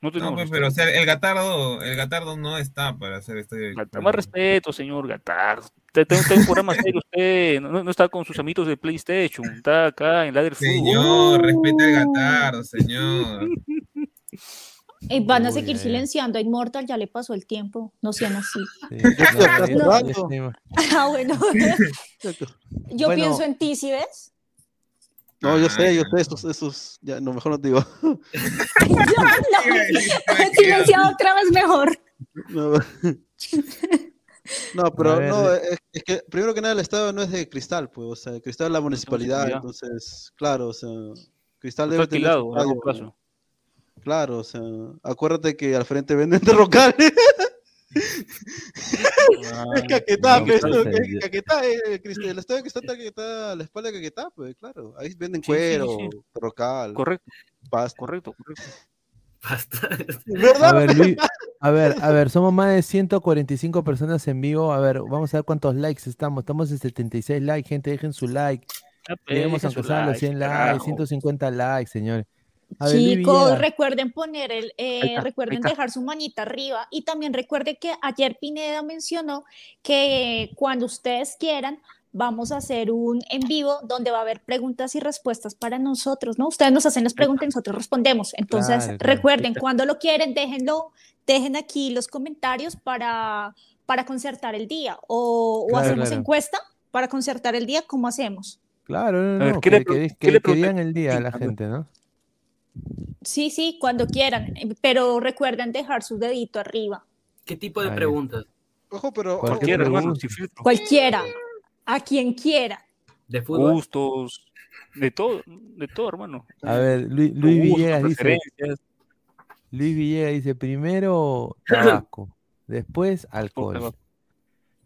No pues, pero o estadio. sea, el Gatardo, el Gatardo no está para hacer este. Más respeto, señor Gatar. Usted Tengo un programa serio *laughs* usted. No, no está con sus amigos de PlayStation. Está acá en la del. Señor, respete al Gatardo, señor. *laughs* Van a seguir silenciando a Immortal, ya le pasó el tiempo, no sean así. Sí, *laughs* no, Ah, bueno. Yo Bueno. pienso en ti, ¿sí ves? No, yo sé, yo sé, esos, esos, ya, no, mejor no te digo. Yo no. *laughs* Silenciado otra vez mejor. No, No, *laughs* pero ver, no, es, es que primero que nada el estado no es de Cristal, pues, o sea, Cristal es la municipalidad, entonces, claro, o sea, Cristal debe tener alquilado plazo. Claro, o sea, acuérdate que al frente venden *laughs* derrocales. Es Caquetá, no, pues, pues, no, ya- Caquetá, eh, Cristal, el estadio que está, que está a la espalda de Caquetá, pues, claro, ahí venden Sí, sí, cuero, sí. derrocal, Correcto, pasta. correcto, correcto. ¿Verdad? A ver, Luis, a ver, a ver, somos más de 145 personas en vivo. A ver, vamos a ver cuántos likes estamos. Estamos en 76 likes, gente, dejen su like. Dejen aunque su sean los like, 100 likes, carajo. 150 likes, señores. Ver, Chicos, recuerden poner el, eh, está, recuerden dejar su manita arriba y también recuerden que ayer Pineda mencionó que cuando ustedes quieran vamos a hacer un en vivo donde va a haber preguntas y respuestas para nosotros, ¿no? Ustedes nos hacen las preguntas y nosotros respondemos. Entonces, Claro, claro. recuerden, cuando lo quieren, déjenlo, dejen aquí los comentarios para, para concertar el día o, o Claro, hacemos claro. encuesta para concertar el día, ¿cómo hacemos? Claro, no, A ver, no, ¿qué que, le que, qué le que digan el día a la gente, ¿no? Sí, sí, cuando quieran, pero recuerden dejar su dedito arriba. ¿Qué tipo de Ahí. preguntas? Ojo, pero, Cualquier Cualquiera, hermano. Cualquiera, a quien quiera. ¿De fútbol? Gustos, de todo, de todo, hermano. A ver, Luis, Luis Villegas dice. Luis Villegas dice, primero *clears throat* tabaco, después alcohol.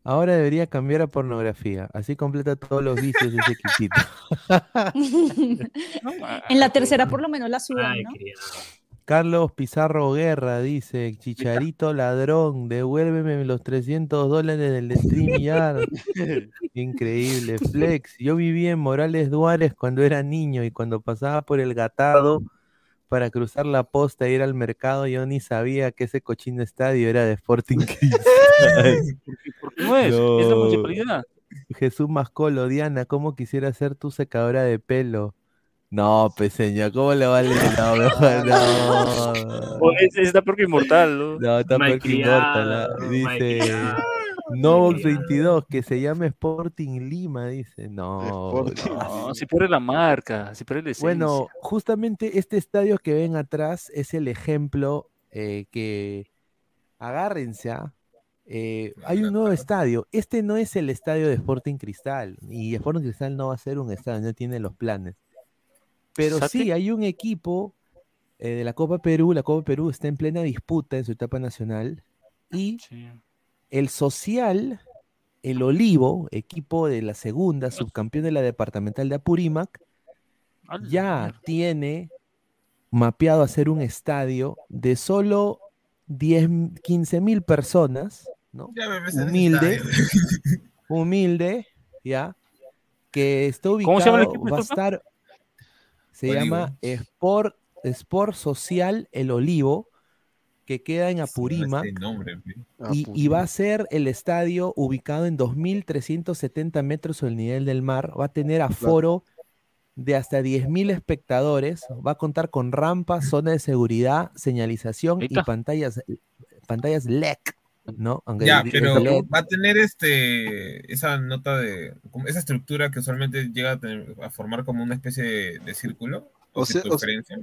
Ahora debería cambiar a pornografía, así completa todos los vicios de ese equipito. *laughs* En la tercera por lo menos la criado. Carlos Pizarro Guerra dice, Chicharito ladrón, devuélveme los 300 dólares del StreamYard. *laughs* Increíble, Flex. Yo vivía en Morales Duárez cuando era niño y cuando pasaba por el Gatado para cruzar la posta e ir al mercado, yo ni sabía que ese cochino estadio era de Sporting *laughs* Cristal. Porque no es, es la No. municipalidad. Jesús Mascolo, Diana, ¿cómo quisiera ser tu secadora de pelo? No, peseña, ¿cómo le vale? No, *laughs* mejor no. O es, es la propia inmortal, ¿no? No, está peor que Malcriado, Immortal, ¿ah? Dice, Novox 22, que se llama Sporting Lima, dice. No. No, si pierde la marca, si pierde la esencia. Bueno, justamente este estadio que ven atrás es el ejemplo eh, que agárrense. ¿ah? Eh, hay un nuevo estadio. Este no es el estadio de Sporting Cristal. Y Sporting Cristal no va a ser un estadio, no tiene los planes. Pero ¿Sate? sí, hay un equipo eh, de la Copa Perú. La Copa Perú está en plena disputa en su etapa nacional. Y el Social, el Olivo, equipo de la segunda, subcampeón de la departamental de Apurímac, ya tiene mapeado hacer un estadio de solo 10, 15 mil personas, ¿no? Ya me ves en ese Humilde, *laughs* humilde, ¿ya? Que está ubicado, ¿Cómo se llama el equipo, va a estar, se llama Sport, Sport Social El Olivo, que queda en Apurímac. Nombre. Y, y va a ser el estadio ubicado en 2.370 metros sobre el nivel del mar. Va a tener aforo de hasta 10.000 espectadores. Va a contar con rampas, *laughs* zona de seguridad, señalización y pantallas, pantallas LED. ¿no? Aunque Ya, pero LED va a tener este esa nota de esa estructura que usualmente llega a, tener- a formar como una especie de, de círculo o, O sea- o sea- circunferencia.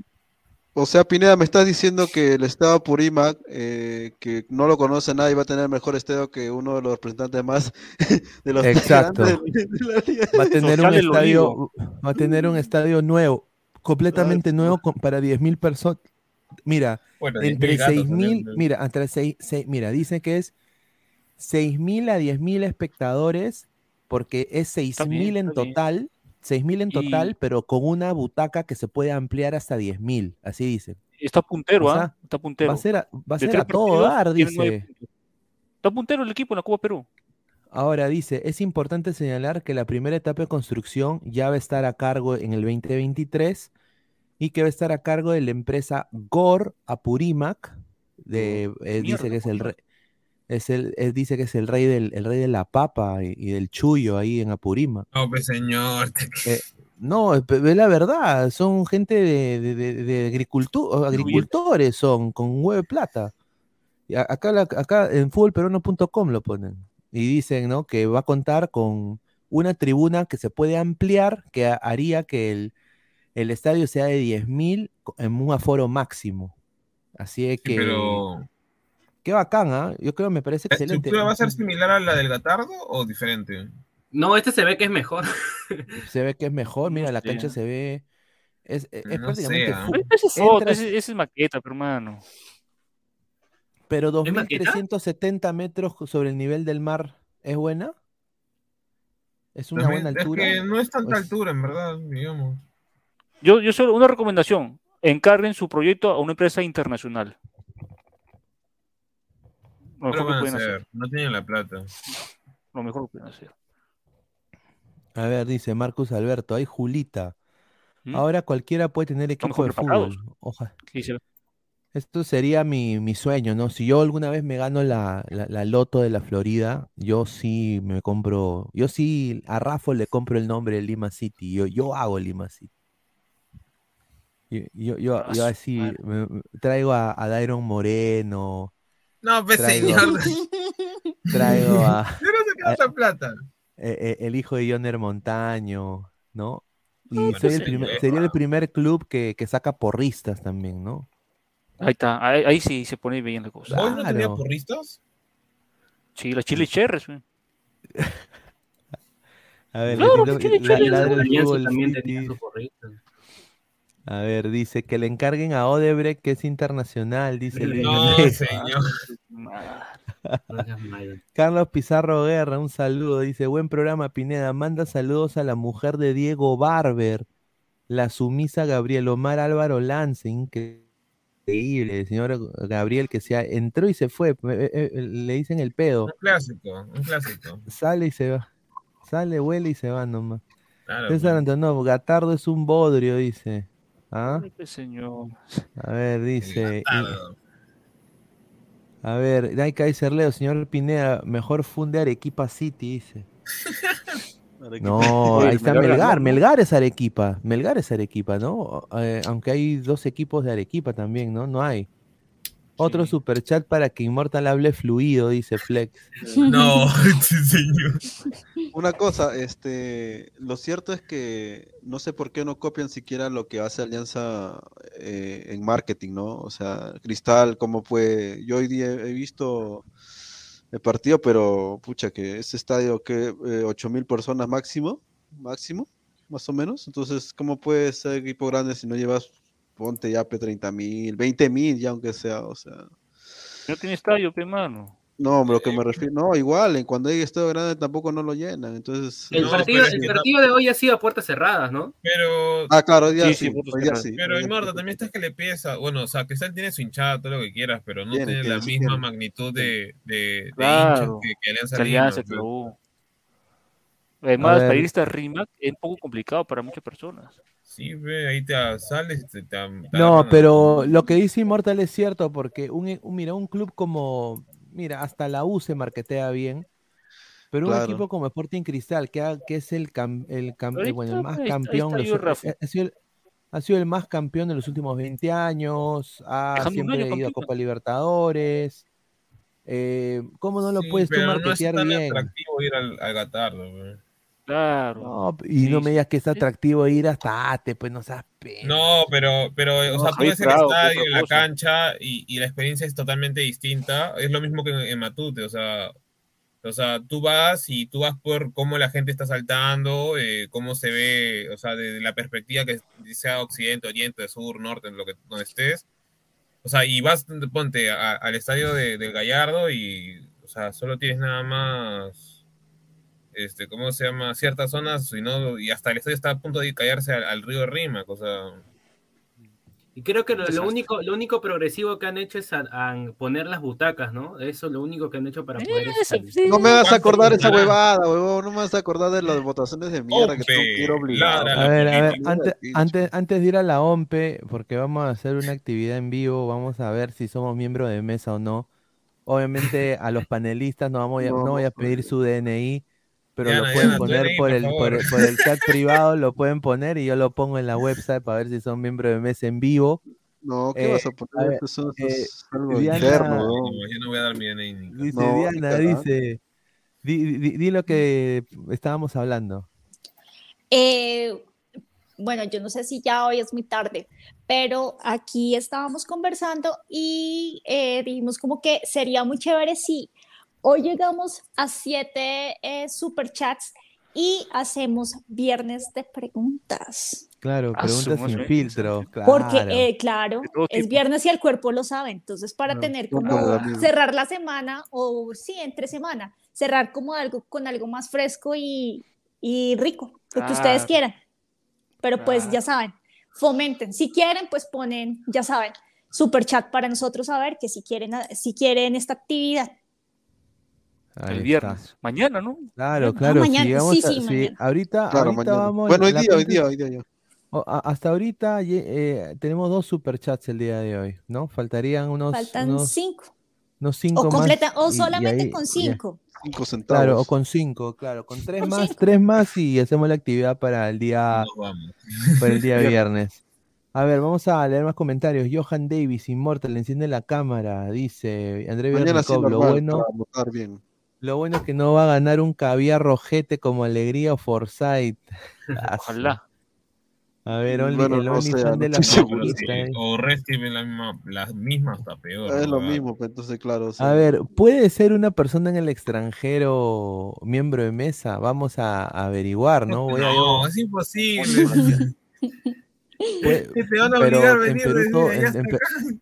O sea, Pineda, me estás diciendo que el estado Purímac, eh, que no lo conoce nadie, va a tener mejor estado que uno de los representantes más *laughs* de los Exacto. de- la liga. va a tener un Social estadio, va a tener un estadio nuevo, completamente nuevo con- para 10.000 personas. Mira, Bueno, entre 10.000 gatos 6.000, también. mira, entre 6, mira, dice que es 6.000 a 10.000 espectadores, porque es 6.000 en total, 6.000 en Y- total, pero con una butaca que se puede ampliar hasta 10.000, así dice. Está puntero, O ¿ah? está puntero. Va a ser a, va a, ser a todo dar, dice. Está puntero el equipo en la Copa Perú. Ahora dice, es importante señalar que la primera etapa de construcción ya va a estar a cargo en el 2023 y que va a estar a cargo de la empresa GOR Apurímac, de, eh, dice que es el es el, eh, dice que es el rey del, el rey de la papa y, y del chuyo ahí en Apurímac. No, pues señor. *laughs* Eh, no, es es la verdad, son gente de, de, de- de agricultu- agricultores, son con huevo de plata. Y acá, la- acá en fútbolperuano.com lo ponen. Y dicen, ¿no? Que va a contar con una tribuna que se puede ampliar, que ha- haría que el, el estadio sea de 10.000 co- en un aforo máximo. Así es que... pero- Qué bacán, ¿ah? Yo creo, me parece ¿La excelente. estructura va a ser similar a la del Gatardo o diferente? No, este se ve que es mejor. *laughs* Se ve que es mejor, mira, la cancha se ve... Es, es- es No prácticamente sé, ¿ah? Ese es entras- es maqueta, pero hermano. Pero ¿Es maqueta? 2.370 metros sobre el nivel del mar, ¿es buena? ¿Es una También- buena altura? Es que no es tanta Pues- altura, en verdad, digamos. Yo, yo solo una recomendación. Encarguen su proyecto a una empresa internacional. Lo No mejor que pueden hacer, hacer. no tienen la plata. Lo mejor que pueden hacer. A ver, dice Marcus Alberto, hay Julita. ¿Mm? Ahora cualquiera puede tener equipo mejor de preparados. fútbol. Oja- ¿Qué dice? Esto sería mi, mi sueño, ¿no? Si yo alguna vez me gano la, la, la loto de la Florida, yo sí me compro, yo sí a Rafa le compro el nombre de Lima City, yo, yo hago Lima City. Yo, yo, yo, yo así me- traigo a, a Dairon Moreno, No, pues Traigo- señor. traigo a, ¿De dónde saca a- esa plata? eh, eh, el hijo de Joner Montaño, ¿no? Y No, soy el primer- sería el primer club que, que saca porristas también, ¿no? Ahí está, ahí, ahí sí se pone bien la cosa. ¿Hoy no tenía porristas? Sí, la Chile Cherres. güey. *laughs* A ver, Claro, la- Chile, ladra el Alianza fútbol también tenía su porrito. A ver, dice que le encarguen a Odebrecht, que es internacional, dice No, Gabriel. señor. *laughs* Carlos Pizarro Guerra, un saludo. Dice, buen programa, Pineda. Manda saludos a la mujer de Diego Barber, la sumisa Gabriel Omar Álvaro Lance. Increíble, señor Gabriel, que se ha- entró y se fue. eh, eh, eh, le dicen el pedo. Un clásico, un clásico. Sale y se va. Sale, huele y se va nomás. Claro, César. Antonov, Gatardo es un bodrio, dice. ¿Ah? Pues, señor. A ver, dice. a ver, Dai Kaiser Leo, señor Pineda, mejor funde Arequipa City, dice. *laughs* No, ahí está Melgar. Melgar es Arequipa. Melgar es Arequipa, ¿no? Eh, aunque hay dos equipos de Arequipa también, ¿no? No hay. Otro superchat para que Immortal hable fluido, dice Flex. No, *laughs* *laughs* señor. Una cosa, este, lo cierto es que no sé por qué no copian siquiera lo que hace Alianza eh, en marketing, ¿no? O sea, Cristal, cómo fue. Yo hoy día he visto el partido, pero pucha, que ese estadio que eh, ocho mil personas máximo, máximo, más o menos. Entonces, ¿cómo puede ser equipo grande si no llevas, ponte ya 30 mil, 20 mil, ya aunque sea, o sea. No tiene estadio, pe mano. No, lo que me refiero, no, igual, en cuando hay estadio grande tampoco no lo llenan, entonces. El, No, partido, pero el partido de hoy ha sido a puertas cerradas, ¿no? Pero. Ah, claro, hoy día Sí, sí, sí, puto hoy día cerrado. sí. Pero sí. también estás que le piensa, bueno, o sea, Cristal tiene su hinchada, todo lo que quieras, pero no Tiene, tiene, tiene, la sí misma tiene. magnitud de, de, hinchas que, que Alianza. Además, para ir a esta rima es un poco complicado para muchas personas. Sí, ve, ahí te sales te, te, te No, pero lo que dice Immortal es cierto, porque un, un- mira, un club como, mira, hasta la U se marketea bien, pero un Claro. equipo como Sporting Cristal, que, ha- que es el, cam- el, cam- bueno, el más ahí está, ahí campeón, está los- eh, ha, sido el, ha sido el más campeón de los últimos 20 años, ha siempre año ido a. Copa Libertadores. eh, ¿Cómo no lo Sí, puedes tú pero no es tan bien? atractivo ir al, al Gatardo. Claro. No, y no me digas que es atractivo ir hasta Ate, pues no seas pe- No, pero, pero o sea, tú ves el qué estadio, otra la cancha y, y la experiencia es totalmente distinta. Es lo mismo que en, en Matute, o sea, o sea, tú vas y tú vas por cómo la gente está saltando, eh, cómo se ve, o sea, desde la perspectiva que sea occidente, oriente, sur, norte, en lo que donde estés. O sea, y vas, ponte a- al estadio de, del Gallardo y, o sea, solo tienes nada más, este, ¿cómo se llama? Ciertas zonas, sino, y hasta el estadio está a punto de callarse al, al río Rímac, o sea, Y creo que lo, único, lo único progresivo que han hecho es a- a poner las butacas, ¿no? Eso es lo único que han hecho para poder Eso, sí. No me vas a ¿Cuánto acordar esa huevada, huevón. No me vas a acordar de las *laughs* votaciones de mierda tengo que ir obligado. ladra A ver, a ver, antes, antes, antes de ir a la OMPE, porque vamos a hacer una actividad en vivo, vamos a ver si somos miembros de mesa o no. Obviamente a los panelistas no, vamos a, No, no voy a pedir su DNI, pero Diana, lo pueden Diana, poner por por el, por, favor. el- por el chat *laughs* privado, lo pueden poner y yo lo pongo en la website para ver si son miembros de mesa en vivo. No, ¿qué Eh, vas a a poner? ver, Eso, eso eh, es algo Diana- interno, no, yo no voy a dar mi DNI. ni- Dice No, Diana, dice, di, di- di lo que estábamos hablando. Eh, bueno, yo no sé si ya hoy es muy tarde, pero aquí estábamos conversando y eh, dijimos como que sería muy chévere si hoy llegamos a siete eh, superchats y hacemos viernes de preguntas. Claro, Ah, preguntas sin madre. filtro, claro. Porque, eh, claro, es viernes y el cuerpo lo sabe. Entonces, para No, tener como cerrar la semana o sí, entre semana, cerrar como algo con algo más fresco y, y rico, lo que ustedes quieran. Pero pues ya saben, fomenten. Si quieren, pues ponen, ya saben, super chat para nosotros saber que si quieren, si quieren esta actividad. Ahí el está. viernes. Mañana, ¿no? Claro, Ah, claro, mañana, sí, a- sí, si ahorita, Claro, ahorita mañana. vamos, Bueno, hoy día, hoy día, hoy día ya. o- a- hasta ahorita eh, tenemos dos superchats el día de hoy, ¿no? Faltarían unos, Faltan unos, cinco. unos cinco O, más. completa, o y- y solamente ahí- con cinco. Cinco centavos. Claro, o con cinco, claro, con tres Con más, cinco. tres más y hacemos la actividad para el día, para el día *laughs* viernes. A ver, vamos a leer más comentarios. Johan Davis, Immortal, enciende la cámara, dice André Mañana sí Bernicov, lo bueno, para votar bien. Lo bueno es que no va a ganar un caviar rojete como Alegría o Forsyth. *laughs* Ah, Ojalá. A ver, Only, Bueno, el no Only sé, fan no de la sí, eh. o Red tiene la misma, las mismas, hasta peor. Es lo ¿verdad? mismo, pues, entonces, claro. o sea, A ver, ¿puede ser una persona en el extranjero miembro de mesa? Vamos a averiguar, ¿no? Voy a No, yo- es imposible. *laughs* te van a obligar a en venir Perú desde en- hasta en.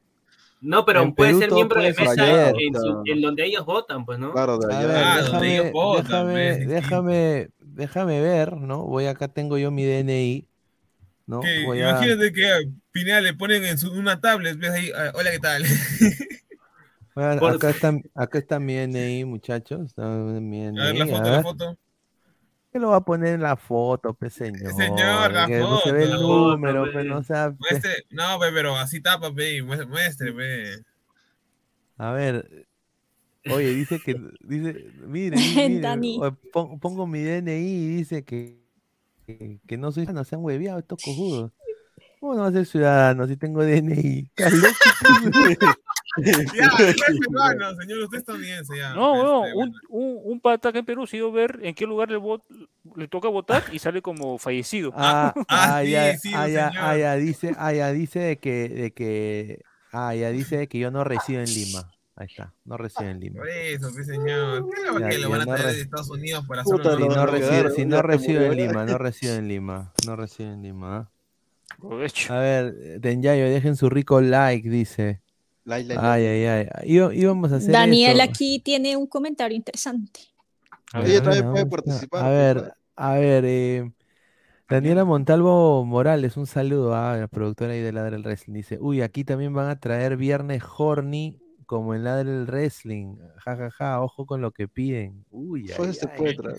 No, pero En puede Perú ser miembro de mesa en, su- en donde ellos votan, pues, ¿no? Claro, de A allá. ver, Ah, donde déjame, ellos votan, déjame, ves, déjame, déjame ver, ¿no? Voy acá, tengo yo mi DNI, ¿no? Que Voy a- Imagínate que a Pineda le ponen en su, una tablet, ves ahí, ah, hola, ¿qué tal? *laughs* a- Por- acá, está, acá está mi DNI, muchachos. Está mi A ver, DNI, la a foto, ver. la foto. ¿Qué lo va a poner en la foto, pe señor? Señor, la que no se ve el foto. número, Foto, pe, pe. no sea, pe. Muestre, no, pe, pero así tapa, pe, muestre, pe. A ver, oye, dice que, dice, mire, *laughs* mire, oye, pongo mi DNI y dice que, que, que no soy ciudadano, se han hueveado estos cojudos. ¿Cómo no va a ser ciudadano si tengo DNI? *laughs* *laughs* Ya, no *laughs* es peruano, señor, usted es estadounidense, ya. No, no, Este, un, un, un pata acá en Perú se dio ver en qué lugar le, vot- le toca votar y sale como fallecido. Ah, *laughs* ah, sí, ya, sí, ah, ya, ah, ya, dice, ah, ya, dice de que, de que, ah, ya, dice de que yo no resido en Lima. Ahí está, no resido en Lima. Por eso, sí, señor. ¿Qué lo Ya, que lo van a no traer de Estados Unidos para Puta, hacer Si lo no a quedar, si no te resido en Lima, ¿eh? no resido en Lima, no resido en Lima. ¿ah? Aprovecho. A ver, Tenyayo, dejen su rico like, dice. Ay, ay, ay. Iba- íbamos a hacer Daniel esto. aquí tiene un comentario interesante. A Ella ver, también a puede participar, A ver, a ver, eh, Daniela Montalvo Morales, un saludo a la productora ahí de Ladre el Wrestling. Dice, uy, aquí también van a traer viernes horny como en Ladre el Wrestling. Ja, ja, ja, ojo con lo que piden. Uy, ay, se puede traer.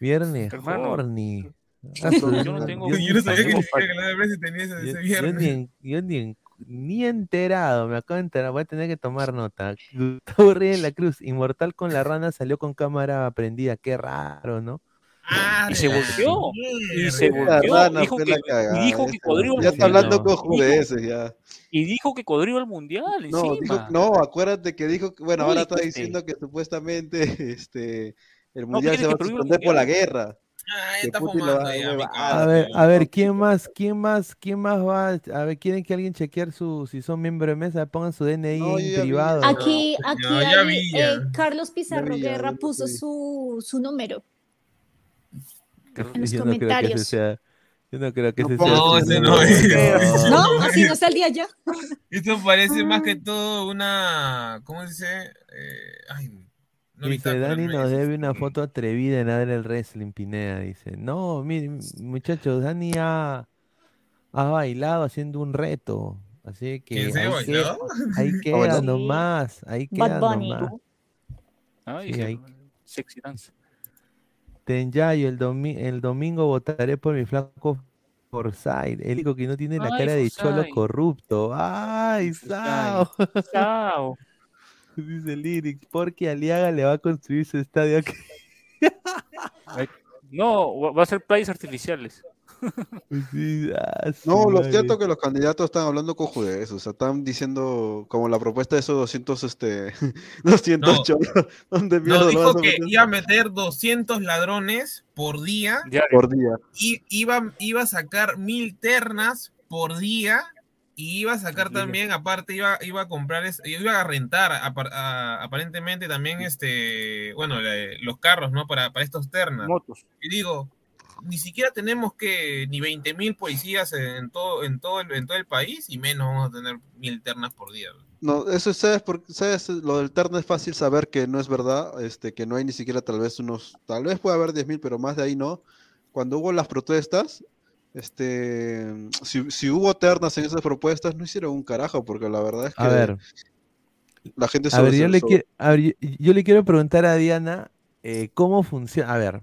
Viernes Hermano, horny. yo- yo no tengo- yo *laughs* Yo no sabía que que la vez tenía ese, yo- ese yo viernes. ni, en- yo ni, en- ni enterado, me acabo de enterar, voy a tener que tomar nota. Gustavo Reyes en la *laughs* Cruz, Inmortal con la rana salió con cámara prendida, qué raro, ¿no? Ah, Y se volteó. Y se rana Dijo que, y dijo que. Codrigo Ya está hablando con judeces ya. Y dijo que Codrigo al mundial No, dijo, no, acuérdate que dijo, que- bueno, ahora está dijiste. diciendo que supuestamente *laughs* este, el mundial se va a suspender por la guerra. Ah, está fumando va a ya, ver, a ver, ¿quién *laughs* más, quién más, quién más va? A ver, ¿quieren que alguien chequear su, si son miembro de mesa? Pongan su DNI No, en vi. privado. Aquí, aquí No, ya hay, vi, ya. eh, Carlos Pizarro vi, Guerra puso su, su número en los Yo no creo que ese comentarios. sea, yo no creo que No ese pongas sea No, ese es. No, así no día ya. Esto parece más Ah. que todo una. ¿Cómo se dice? Eh, ay, no Dice, Dani no nos debe una foto atrevida en Adel el Wrestling, Pineda, dice. No, mi- muchachos, Dani ha, ha bailado haciendo un reto. Así que ¿Quién se ahí, bailó? *laughs* que- ahí queda nomás, ahí queda nomás. Ay, Sí, ahí. Sexy dance. Tenyayo, el, domi- el domingo votaré por mi flaco Forsyth, el único que no tiene la Ay, cara de cholo corrupto. ¡Ay, Sao! Chao. *laughs* *laughs* Dice Lyrics, porque Aliaga le va a construir su estadio *laughs* aquí. No, va a ser playas artificiales. Sí, ah, No, lo cierto es que los candidatos están hablando con judeces, o sea, están diciendo como la propuesta de esos 200, este, *laughs* 200 No. cholos, ¿dónde mierda No, lo dijo que meter? iba a meter 200 ladrones por día Diario. por día. y iba, iba a sacar mil ternas por día y iba a sacar también, aparte, iba, iba a comprar, iba a rentar a- aparentemente también este, bueno, la- los carros, ¿no? Para, para estos ternas. Motos. Y digo, ni siquiera tenemos que ni 20 mil policías en todo, en, todo el, en todo el país y menos vamos a tener mil ternas por día. No, eso sabes, por, sabes, lo del terno es fácil saber que no es verdad, este, que no hay ni siquiera tal vez unos, tal vez puede haber 10.000, pero más de ahí no. Cuando hubo las protestas, este, si, si hubo ternas en esas propuestas, no hicieron un carajo, porque la verdad es que A ver, la gente a sobre- ver, yo le, sobre- a ver, yo, yo le quiero preguntar a Diana eh, cómo funciona. A ver,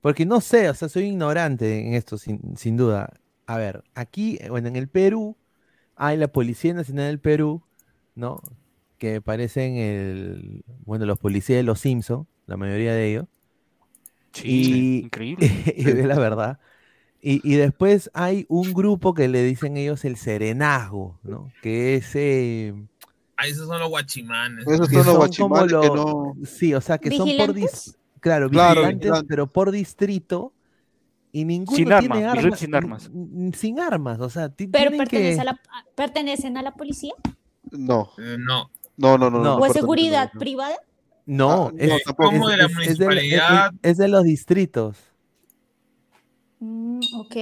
porque no sé, o sea, soy ignorante en esto, sin, sin duda. A ver, aquí, eh, bueno, en el Perú, hay la Policía Nacional del Perú, ¿no? Que parecen el, bueno, los policías de los Simpson, la mayoría de ellos. Sí, y, increíble. *laughs* y es la verdad. Y, y después hay un grupo que le dicen ellos el serenazgo, ¿no? Que es... eh, Ah, esos son los guachimanes. Esos son los son guachimanes como que los- no... Sí, o sea, que son por... Dis- Claro, Claro, vigilantes, vigilantes. pero por distrito. Y ninguno Sin tiene armas, sin armas. Sin armas, o sea, Pero pertenece que... a la, pertenecen a la policía No, Eh, no. no, no, no. No. no o a seguridad privada. No, Ah, es, no, tampoco. Como de la es- es de, es de los distritos. Mm, ok.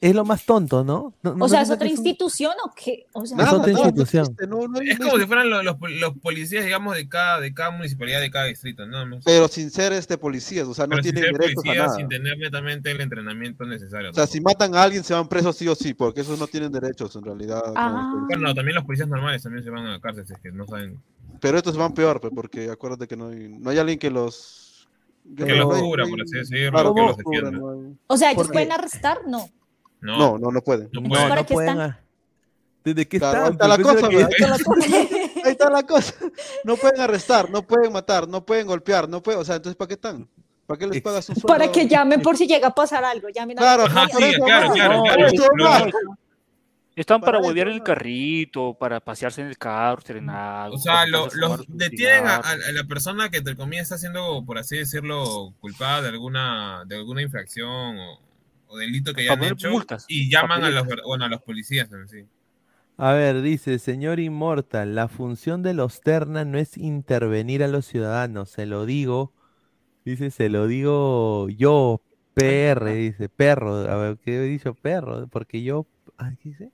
Es lo más tonto, ¿no? No- no O sea, ¿es otra un- institución o qué? O sea, Es otra institución. Es no como si fueran los, los, los policías, digamos, de cada, de cada municipalidad, de cada distrito, nada más. Pero sin ser este policías, o sea, no tienen derechos a policías, nada. sin tener netamente el entrenamiento necesario. O sea, si matan a alguien se van presos sí o sí, porque esos no tienen derechos en realidad. Ah. Bueno, también los policías normales también se van a la cárcel, si es que no saben. Pero estos van peor, pues, porque acuérdate que no hay, no hay alguien que los... Que los cubra, por así decirlo, claro, que los defienda. hay- o sea, ¿ellos pueden arrestar? No. No, No, no, no pueden. no No, pueden. ¿para no qué pueden. están? a- ¿Desde qué Claro, ahí están? está la Pues, cosa, que- ahí está la cosa. *laughs* Ahí está la cosa. No pueden arrestar, no pueden matar, no pueden golpear, no pueden, o sea, entonces ¿para qué están? ¿Para qué les pagas un sueldo? Para que llamen por si llega a pasar algo. Llamen a Claro, Ajá, sí, claro, claro, Lo-. Están para Para huevear en el carrito, para pasearse en el carro, serenado. O sea, lo- los detienen a, la persona que entre comillas está siendo, por así decirlo, culpada de alguna, de alguna infracción o, o delito que hayan hecho multas, y llaman a los, bueno, a los policías en sí. A ver, dice, señor Inmortal, la función de los ternas no es intervenir a los ciudadanos, se lo digo, dice, se lo digo yo, PR, dice, perro, a ver, ¿qué he dicho perro? Porque yo, ¿qué dice?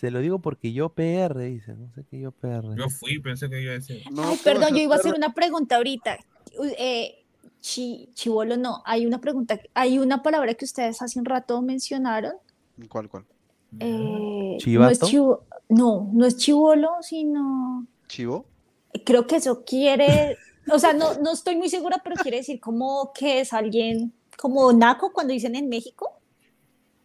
Se lo digo porque yo PR, dice, no sé qué yo PR. Yo fui, pensé que iba a decir. Ay, perdón, yo iba a hacer una pregunta ahorita. Eh, chi- chivolo no, hay una pregunta, hay una palabra que ustedes hace un rato mencionaron. ¿Cuál, cuál? eh, no es chivo, no, no es chivolo, sino ¿Chivo? creo que eso quiere, o sea, no, no estoy muy segura, pero quiere decir como que es alguien como naco cuando dicen en México.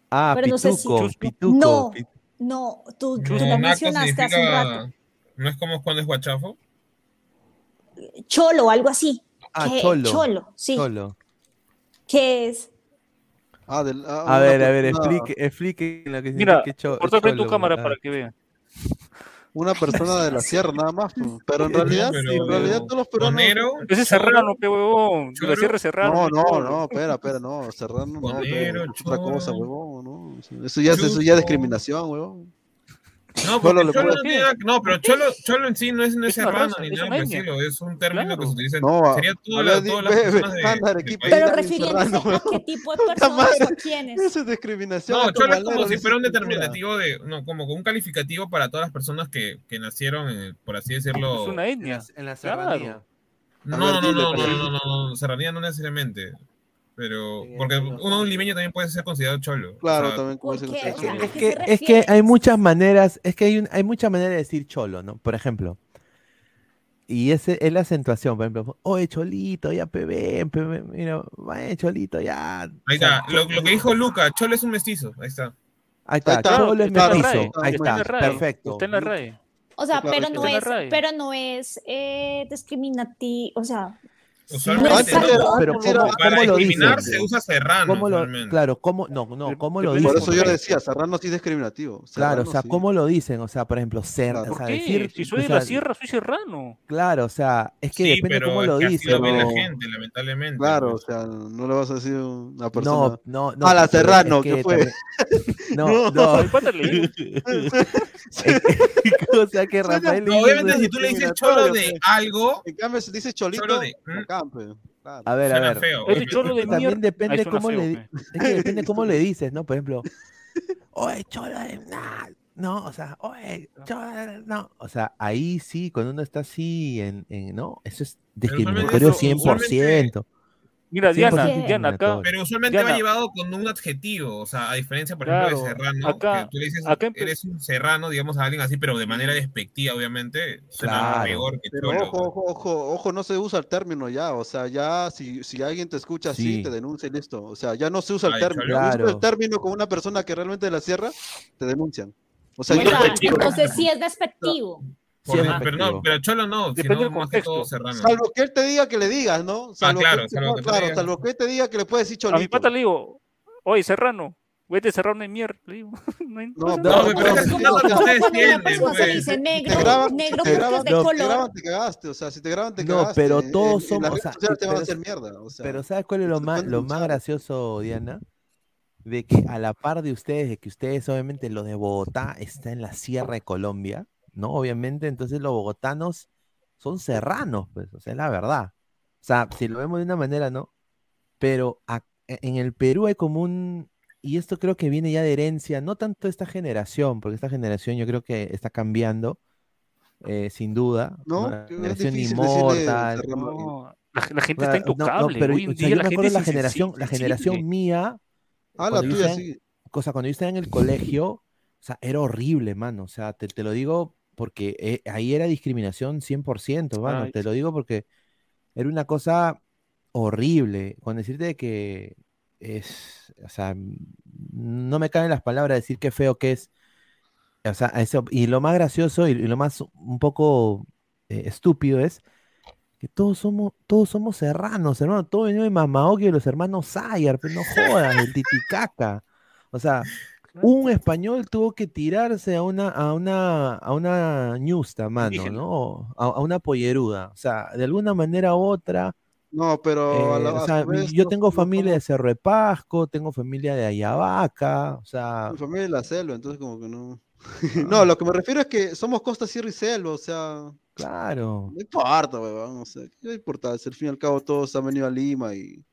Ah, pero no sé si- pituco, pituco, No, pit- no, tú, tú naco mencionaste hace un rato. ¿No es como cuando es guachafo? Cholo, algo así. Ah, que- cholo. Cholo, sí. Cholo. Que es Ah, ah, A ver, a ver, explique, explique lo que Mira, que cho- corta frente tu cholo, cámara ah. para que vean. Una persona de la sierra nada más, pues. pero en realidad, pero- en realidad todos los peruanos. Conero, Ese es serrano, pe huevón. De la sierra es serrano. No, no, no, espera, espera, no, serrano no, otra cosa, huevón, no. Eso ya, es- eso ya es discriminación, huevón. No, Cholo porque no, tiene nada- no, pero cholo, cholo en sí no es, no es raza, ni nada estilo, es un término que se utiliza. No, sería todas las ve, ve, personas de, pero refiriéndose a qué tipo de *laughs* personas o quiénes. Eso es discriminación. No, cholo es como si fuera un determinativo de, no, como un calificativo para todas las personas que, que nacieron, en el- por así decirlo. Es una etnia. En la Claro. serranía. No, no, ver, no, dile, no, no, pues. no, no, no, serranía no necesariamente. Pero, porque uno un limeño también puede ser considerado cholo. o Claro, sea, también como ¿Por se qué? dice. O sea, ¿a Es que, es que hay muchas maneras, es que hay, un, hay muchas maneras de decir cholo, ¿no? Por ejemplo, y ese es la acentuación, por ejemplo, oye, cholito, ya pebé, pebé, mira, vaya, cholito, ya. Ahí O sea, está, lo, lo que dijo Luca, cholo es un mestizo, ahí está. Ahí está, Ahí está, cholo es mestizo, ahí está perfecto. Está en la RAE. O sea, pero no es, pero no es eh, discriminativo, o sea, Usualmente No pero ¿cómo, para cómo lo discriminar dicen? se usa serrano. ¿Cómo lo, claro, ¿cómo, no, no, ¿cómo lo Por dicen? eso yo decía, serrano sí es discriminativo. Claro, Serrano o sea, sí. ¿cómo lo dicen? O sea, por ejemplo, ser, Claro. o ¿Por sea, qué? decir, Si soy o de sea, la sierra, soy serrano. Claro, o sea, es que Sí, depende pero cómo es lo que así dicen. lo ve la gente, lamentablemente. Claro, pues. o sea, no le vas a decir a una persona. No, no, no. a la Serrano, es que fue. también- *laughs* No, no. *laughs* *laughs* O sea que Rafael obviamente si tú le dices cholo de discriminatorio, algo, En cambio, si dices cholito, Claro. A ver, a ver. feo. Este cholo de También mierda. depende cómo feo, le es que depende cómo le *laughs* dices, ¿no? Por ejemplo, oye, cholo de nah", no, o sea, oye, cholo de- no, o sea, ahí sí, cuando uno está así en, en ¿no? Eso es discriminatorio eso, 100%. Mira, 100% Diana, Sí. Diana, acá. discriminatorio. Pero usualmente Diana. va llevado con un adjetivo, o sea, a diferencia, por ejemplo, de serrano, acá- que tú le dices, acá eres un serrano, digamos, a alguien así, pero de manera despectiva, obviamente, suena Claro. peor que Pero cholo. ojo, ojo, ojo, ojo, no se usa el término ya, o sea, ya si, si alguien te escucha así, Sí. te denuncia y listo, o sea, ya no se usa el Ay, término, Claro. el término con una persona que realmente la sierra, te denuncian. O sea, o yo- sea, entonces sí es despectivo. Sí, es pero, no, pero cholo no, Depende sino del más que todo contexto. serrano. salvo que él te diga que le digas, ¿no? Salvo claro, que salvo no, que claro, salvo que él te diga que le puedes decir A mi pata le digo, oye, serrano, vete serrano de mierda. Le digo, *laughs* no hay No, no. No, pero es no, un no, dato que no, ustedes una tienen, pues. dice negro, graban, negro si te porque es graban, de no, si te color. graban, te cagaste, o sea, si te graban, te No, cagaste. pero En- todos en somos- o sea, te van a pero- hacer mierda, o sea. Pero ¿sabes cuál es lo más, lo más gracioso, Diana? De que a la par de ustedes, de que ustedes obviamente lo de Bogotá está en la sierra de Colombia, ¿no? Obviamente, entonces los bogotanos son serranos, pues, o sea, es la verdad. O sea, si lo vemos de una manera, ¿no? Pero a- e, en el Perú hay como un, y esto creo que viene ya de herencia, no tanto esta generación, porque esta generación yo creo que está cambiando, eh, sin duda, ¿No? La Es generación decirle inmortal. No, la, la gente está no, intocable. no, pero Hoy en o sea, día yo la me gente acuerdo es la generación, la generación mía, Ah, la tuya sí. cosa, cuando yo estaba en el colegio, o sea, era horrible, mano. O sea, te, te lo digo porque eh, ahí era discriminación 100%, mano. Ay, te lo digo porque era una cosa horrible. Con decirte de que es, o sea, no me caben las palabras decir qué feo que es. O sea, eso, y lo más gracioso y, y lo más un poco eh, estúpido es que todos somos, todos somos serranos, hermano. Todo venimos de Mamaoki de los hermanos Sayar, pero no jodas, del Titicaca. O sea, un español tuvo que tirarse a una, a una, a una ñusta, mano. ¿no? A, a una polleruda. O sea, de alguna manera u otra. No, pero a eh, la- o sea, vez yo tengo no familia de Cerro de Pasco, tengo familia de Ayabaca, o sea, Mi familia es la selva, entonces como que no. *laughs* No, lo que me refiero es que somos costa, sierra y selva, o sea. claro. No importa, weón. O sea, ¿qué importa? Si al fin y al cabo todos han venido a Lima y.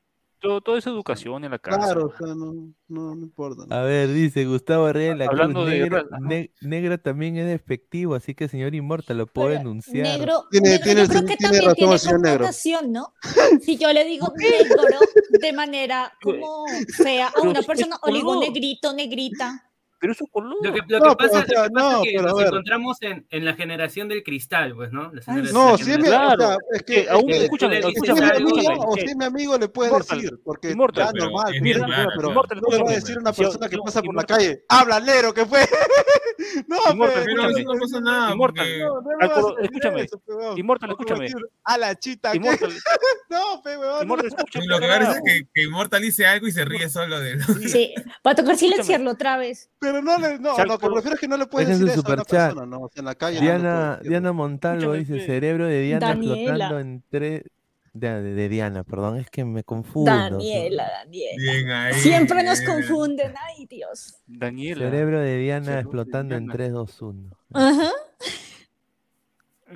Todo, todo es educación en la casa. Claro, o sea, no, no, no importa. ¿no? A ver, dice Gustavo Herrera, la Cruz Hablando de negro, guerra, ajá. ne- negro también es despectivo, así que señor Inmortal lo puedo denunciar. Negro, Tiene- negro tiene- yo creo que tiene también razón tiene connotación, ¿no? *laughs* Si yo le digo *laughs* negro de manera como fea a una *laughs* persona, o le digo negrito, negrita. Pero eso color. Lo que, lo No, que pero, pasa, o lo que sea, pasa no, es que nos encontramos en, en la generación del cristal, pues, ¿no? La No, si es mi, generación- o sea, Claro, es que, aún- escúchame, o si es escúchame, mi amigo, amigo le puedes Inmortal, decir, porque Inmortal, pero normal, pero Inmortal, no le voy a decir a una persona que pasa por la Inmortal. calle, habla negro, que fue. *laughs* no, Inmortal, Pero no, no pasa nada. Inmortal. escúchame. Inmortal, escúchame. A la chita. *laughs* Inmortal, No, pe, weón. Inmortal. Lo que parece es que, que Immortal dice algo y se ríe solo de Sí, va a tocar silenciarlo otra vez. Pero no le, no, lo que es que no le puedes decir su eso a una superchat. persona, no, o sea, en la calle. Diana. Diana Montalvo dice cerebro de Diana Daniela. flotando entre de, de- de Diana, perdón, es que me confundo. Daniela, Daniela. Bien ahí. Siempre nos confunden. Ay, Dios. Daniela. Cerebro de Diana Cerebro de explotando en Diana. 3, 2, 1. Ajá.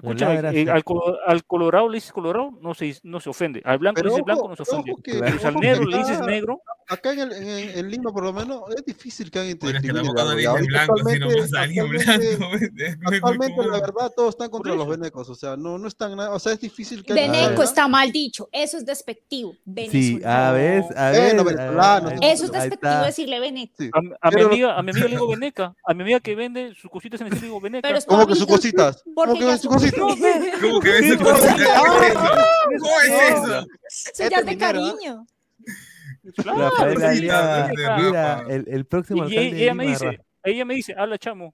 Eh, sí. al, al colorado le dices colorado, no se, no se ofende. Al blanco Pero le dices ojo, blanco, no se ofende. que- si al negro le dices negro, Acá en, el- en, en Lima, por lo menos, es difícil que alguien te Bueno, es que tampoco Ahorita blanco, sino actualmente- más alguien actualmente- blanco. *laughs* Actualmente, la verdad, todos están contra los venecos. O sea, no, no están nada. O sea, es difícil que alguien Veneco está mal dicho. Eso es despectivo. Sí, Venezolano. a ver, a ver. Bueno, venezolano, Eso es despectivo decirle Veneco. Sí. a, a mi amiga, a mi amiga le digo veneca. A mi amiga que vende sus cositas en el le digo veneca. Pero ¿Cómo que sus cositas? ¿Cómo que sus son- cositas? *laughs* ¿Cómo que ves ¿Cómo es eso? ¿Cómo es eso? Eso Este ya es de ¿ah? cariño. Claro, el, el próximo Y, y de ella me dice, ella me dice, habla chamo.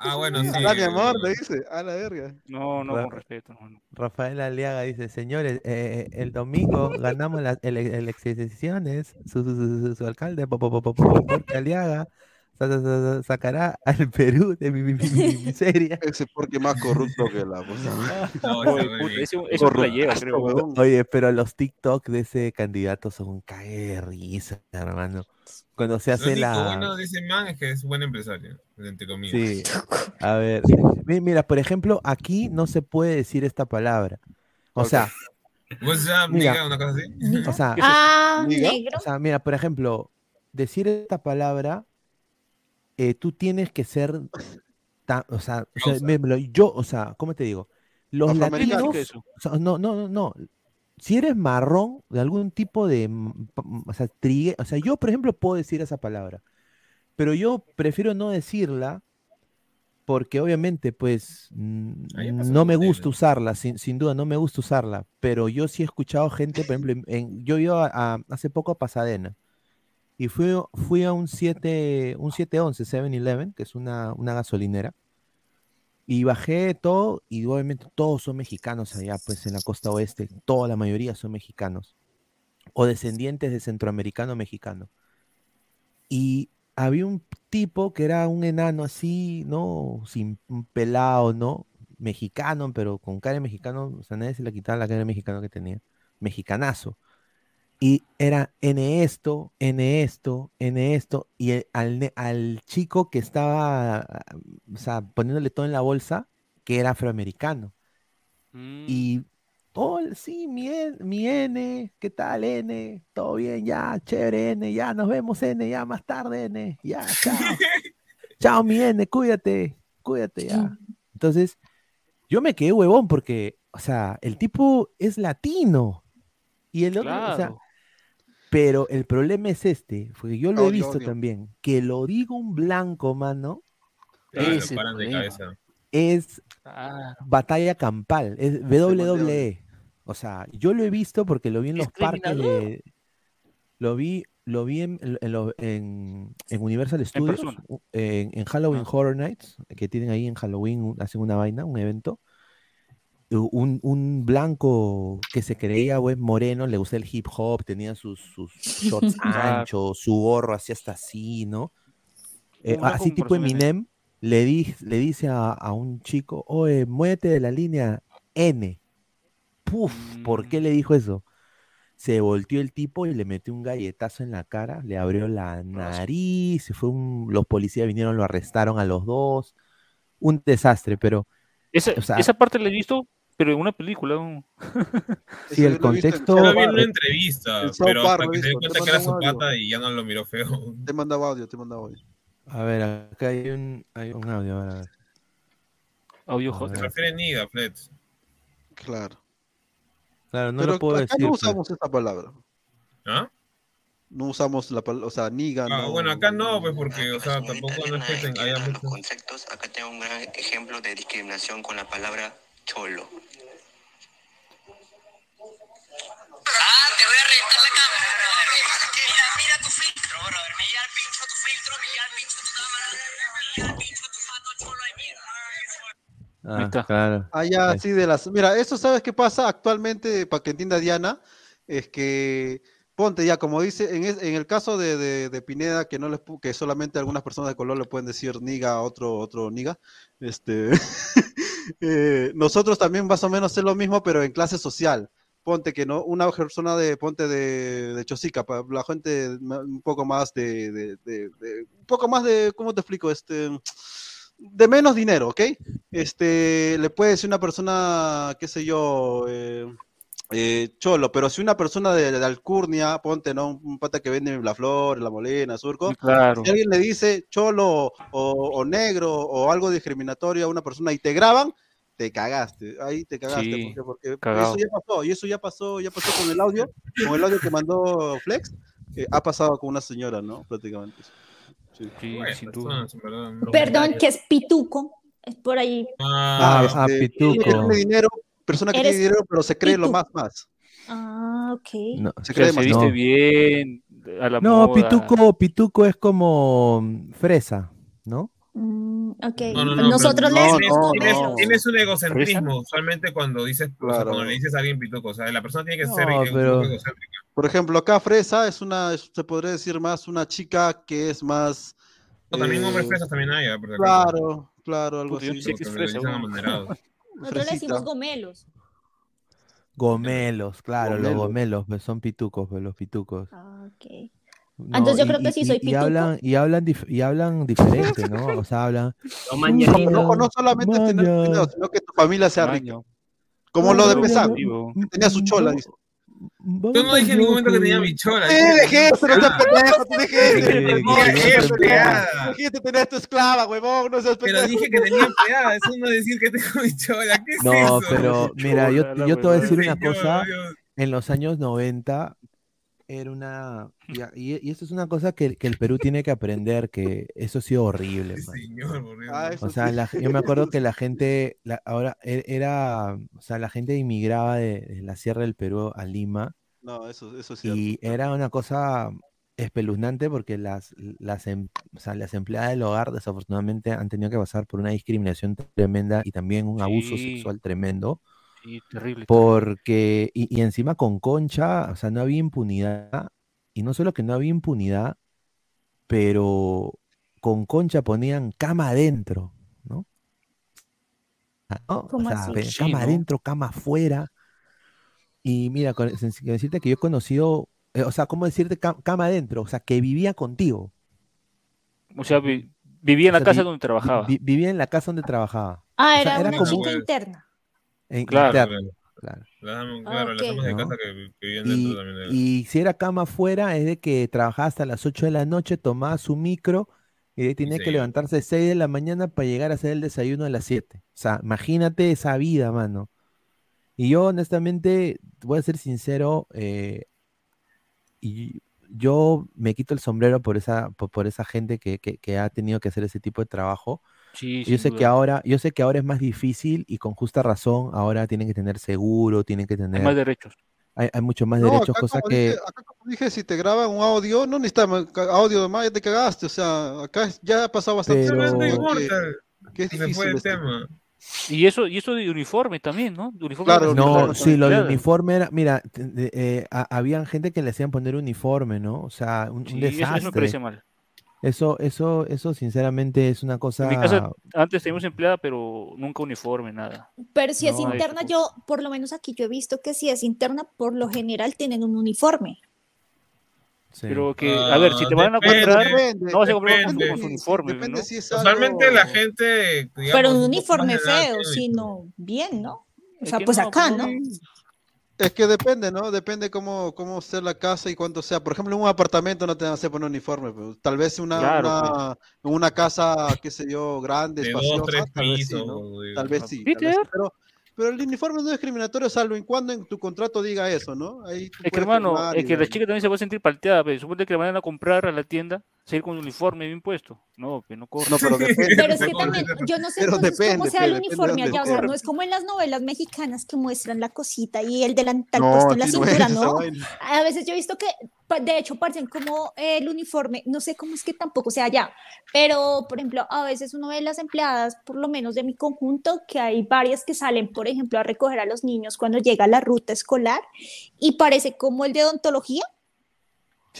Ah, bueno, sí. Hola, mi amor, le dice. A la verga. No, no, Ra- con respeto. no, no. Rafael Aliaga dice, señores, eh, el domingo ganamos las ele- elecciones, su, su, su- su- su alcalde, Aliaga, sacará al *laughs* Perú de mi, mi- mi- mi miseria. *laughs* Ese porque más corrupto que la. pues, *laughs* No, ese, ese me la lleva, creo. huevón. Oye, pero los TikTok de ese candidato son un cae de risa, hermano. Cuando se Lo hace la... bueno de ese man es que es buen empresario, entre comillas. Sí, a ver. mi- Mira, por ejemplo, aquí no se puede decir esta palabra. O sea, Mira. Una cosa así. o sea, Ah, negro. o sea, mira, por ejemplo, decir esta palabra, eh, tú tienes que ser, ta- o sea, o me- yo, o sea, ¿cómo te digo? Los latinos, no, no, no, no. Si eres marrón, de algún tipo de, o sea, trigue- o sea, yo, por ejemplo, puedo decir esa palabra, pero yo prefiero no decirla porque obviamente, pues, mm, no me gusta usarla, sin, sin duda, no me gusta usarla, pero yo sí he escuchado gente, por ejemplo, en- yo iba a- hace poco a Pasadena y fui, fui a un 7, un 711 7-Eleven, que es una, una gasolinera, y bajé todo, y obviamente todos son mexicanos allá, pues en la costa oeste, toda la mayoría son mexicanos, o descendientes de centroamericano mexicano. Y había un tipo que era un enano así, ¿no? Sin un pelado, ¿no? Mexicano, pero con cara de mexicano, o sea, nadie se le quitaba la cara de mexicano que tenía. Mexicanazo. Y era N esto, N esto, N esto, y al, al chico que estaba, o sea, poniéndole todo en la bolsa, que era afroamericano. Mm, Y, oh, sí, mi, mi N, ¿qué tal N? ¿Todo bien? Ya, chévere N, ya, nos vemos N, ya, más tarde N, ya, chao. *laughs* chao, mi N, cuídate, cuídate ya. Entonces, yo me quedé huevón porque, o sea, el tipo es latino. Y el otro, o sea. Pero el problema es este, porque yo lo he visto odio. también, que lo diga un blanco, mano, Claro, Ese paran de cabeza. es Claro. batalla campal, es WWE. O sea, yo lo he visto porque lo vi en los parques de. Lo vi, lo vi en, en lo- en- en Universal Studios, en, en Halloween Ah. Horror Nights, que tienen ahí en Halloween, hacen una vaina, un evento. Un, un blanco que se creía pues, moreno, le gustaba el hip hop, tenía sus, sus shorts *laughs* anchos, su gorro así hasta así, ¿no? Eh, así tipo Eminem le, di- le dice a, a un chico, oye, muévete de la línea N. Puf, ¿por Mm. qué le dijo eso? Se volteó el tipo y le metió un galletazo en la cara, le abrió la nariz, se fue un- los policías vinieron, lo arrestaron a los dos. Un desastre, pero Esa, o sea- esa parte la he visto, pero en una película. ¿no? *laughs* sí, el contexto... Yo lo vi en una entrevista, pero hasta que se dio cuenta que era su pata y ya no lo miró feo. Te mandaba audio, te mandaba audio. A ver, acá hay un, hay un audio. a ver, a ver. Audio A Se refiere a Niga, Fletch. Claro. Claro, no Pero lo puedo acá decir. no pues. usamos esa palabra. ¿Ah? No usamos la palabra, o sea, niga. Ah, no. bueno, acá no, pues porque, o sea, tampoco no es que haya Los mucho. conceptos, acá tengo un gran ejemplo de discriminación con la palabra cholo. Ah, te voy a reventar la cámara. Mira, mira tu filtro, brother. Me llega el pincho tu filtro, me llega el pincho tu cámara, el pincho tu fato cholo de mierda. Ah, claro. Ah, ya, Ahí. sí, de las. Mira, eso sabes qué pasa actualmente, para que entienda Diana, es que ponte ya, como dice, en, es- en el caso de, de- de Pineda, que no les que solamente algunas personas de color le pueden decir niga a otro, otro niga, este *laughs* eh, nosotros también más o menos es lo mismo, pero en clase social. Ponte que no, una persona de ponte de, de Chosica, la gente un poco más de- un poco más de, ¿cómo te explico? Este de menos dinero, ¿ok? Este, le puede decir una persona, qué sé yo, eh, eh, cholo, pero si una persona de, de Alcurnia, ponte, ¿no? Un, pata que vende la flor, la molena, surco, claro. si alguien le dice cholo o, o negro o algo discriminatorio a una persona y te graban, te cagaste, ahí te cagaste, Sí, porque, porque eso ya pasó, y eso ya pasó, ya pasó con el audio, con el audio que mandó Flex, eh, ha pasado con una señora, ¿no? Prácticamente. Sí. Sí, Buenas sin duda. Perdón, que es pituco. Es por ahí. Ah, ah, este, pituco. dinero, persona que tiene dinero, pero se cree lo más más. Ah, ok. No, Se cree se viste no. bien, a la No, moda. pituco, pituco es como mm, fresa, ¿no? Mm, ok. No, no, no, Nosotros le no, decimos no, tienes, tienes un egocentrismo, usualmente cuando dices, o sea, Claro. cuando le dices a alguien pituco, o sea, la persona tiene que No, ser un pero- poco egocéntrica. Por ejemplo, acá Fresa es una, es- se podría decir más una chica que es más. No, también eh, hombres fresas también hay, ah, acaso. Claro, claro, algo Puta, yo así. pensé que es fresa. Nosotros le decimos gomelos. Gomelos, claro, los Gomelos. gomelos, pues, son pitucos, pues, los pitucos. Ah, ok. No, Entonces yo y- creo que y- sí y- soy y pituco. hablan, y hablan, dif- y hablan diferente, ¿no? O sea, hablan. No No, no, no solamente es tener Maña. dinero, sino que tu familia sea rica. Como lo de Pesán, tenía su chola, dice. Yo no dije en ningún momento que tenía bichola. ¡Eh, dejé eso, no seas pendejo! ¡Tú dijiste! Sí, Tenía que no empleada. Dijiste tener tu esclava, huevón, no seas Pero pendejo. dije que tenía empleada, eso no es decir que tengo bichola. ¿Qué es No, eso? pero mira, yo, yo te voy a decir una cosa. En los años 90 era una. Y, y, y esto es una cosa que, que el Perú tiene que aprender, que eso ha sido *laughs* horrible. man. Señor. Ah, eso O sea, sí. la- yo me acuerdo que la gente, la- ahora e- era, o sea, la gente inmigraba de, de la Sierra del Perú a Lima No, eso, eso es cierto. y era una cosa espeluznante porque las, las, em- o sea, las empleadas del hogar desafortunadamente han tenido que pasar por una discriminación tremenda y también un abuso Sí. sexual tremendo. Sí, terrible. Porque, y, y encima con Concha, o sea, no había impunidad, y no solo que no había impunidad, pero con Concha ponían cama adentro, ¿no? Ah, ¿no? O ¿Cómo sea, así? Sí, cama ¿no? adentro, cama afuera. Y mira, con, decirte que yo he conocido, eh, o sea, ¿cómo decirte ca- cama adentro? O sea, que vivía contigo. O sea, vi- vivía en O la sea, casa vi- donde trabajaba. vi- vivía en la casa donde trabajaba. Ah, O sea, era era una como- chica interna. En Claro, interno, claro. Las Ah, claro, las ok. amas de ¿No? casa que, que vivían dentro Y, también. de- y si era cama afuera, es de que trabajaba hasta las 8 de la noche, tomaba su micro y de tenía se que levantarse a 6 de la mañana para llegar a hacer el desayuno a las 7. O sea, imagínate esa vida, mano. Y yo, honestamente, voy a ser sincero, eh, y yo me quito el sombrero por esa, por, por esa gente que, que- que ha tenido que hacer ese tipo de trabajo. Sí, Yo sé que ahora, yo sé que ahora es más difícil y con justa razón, ahora tienen que tener seguro, tienen que Hay tener, más derechos. hay, hay mucho más No, derechos, acá cosa como que... dije, acá como dije, si te graban un audio, no necesitas audio de más, ya te cagaste. O sea, acá ya ha pasado bastante. Pero- que- es fue el este. tema. Y eso, y eso de uniforme también, ¿no? De uniforme Claro, No, uniforme, sí, lo de uniforme era, mira, eh, ha- habían gente que le hacían poner uniforme, ¿no? O sea, un, un Sí, eso, eso me desastre. parece mal. Eso, eso, eso sinceramente es una cosa. En mi casa antes teníamos empleada, pero nunca uniforme, nada. Pero si es No, interna, yo, por lo menos aquí yo he visto que si es interna, por lo general tienen un uniforme. Pero que, a ver, si te van a Depende, depende, no vas a comprar depende. su uniforme, ¿no? Usualmente la gente. digamos, Pero un un uniforme feo, sino bien, ¿no? O sea, pues no, acá, pues ¿no? Es que depende, ¿no? Depende cómo, cómo sea la casa y cuánto sea. Por ejemplo, en un apartamento no te van a hacer poner uniforme, pero tal vez una, Claro, una, en una casa, qué sé yo, grande, De dos, espaciosa, tres tal vez sí, pisos, ¿no? Tal vez sí, tal vez sí, Pero, pero el uniforme no es discriminatorio, salvo en cuando en tu contrato diga eso, ¿no? Ahí Es que hermano, es que la chica también se va a sentir palteada, pero suponte que la vayan a comprar a la tienda, se ir con un uniforme bien puesto. No, que no corre. No, pero *laughs* depende. Pero es que también, yo no sé Pero entonces depende, cómo sea el uniforme allá, o sea, no es como en las novelas mexicanas que muestran la cosita y el delantal No, puesto en la cintura, ¿no? A veces yo he visto que, de hecho, parecen como el uniforme, no sé cómo es que tampoco sea allá, pero, por ejemplo, a veces uno ve las empleadas, por lo menos de mi conjunto, que hay varias que salen, por ejemplo, a recoger a los niños cuando llega la ruta escolar y parece como el de odontología,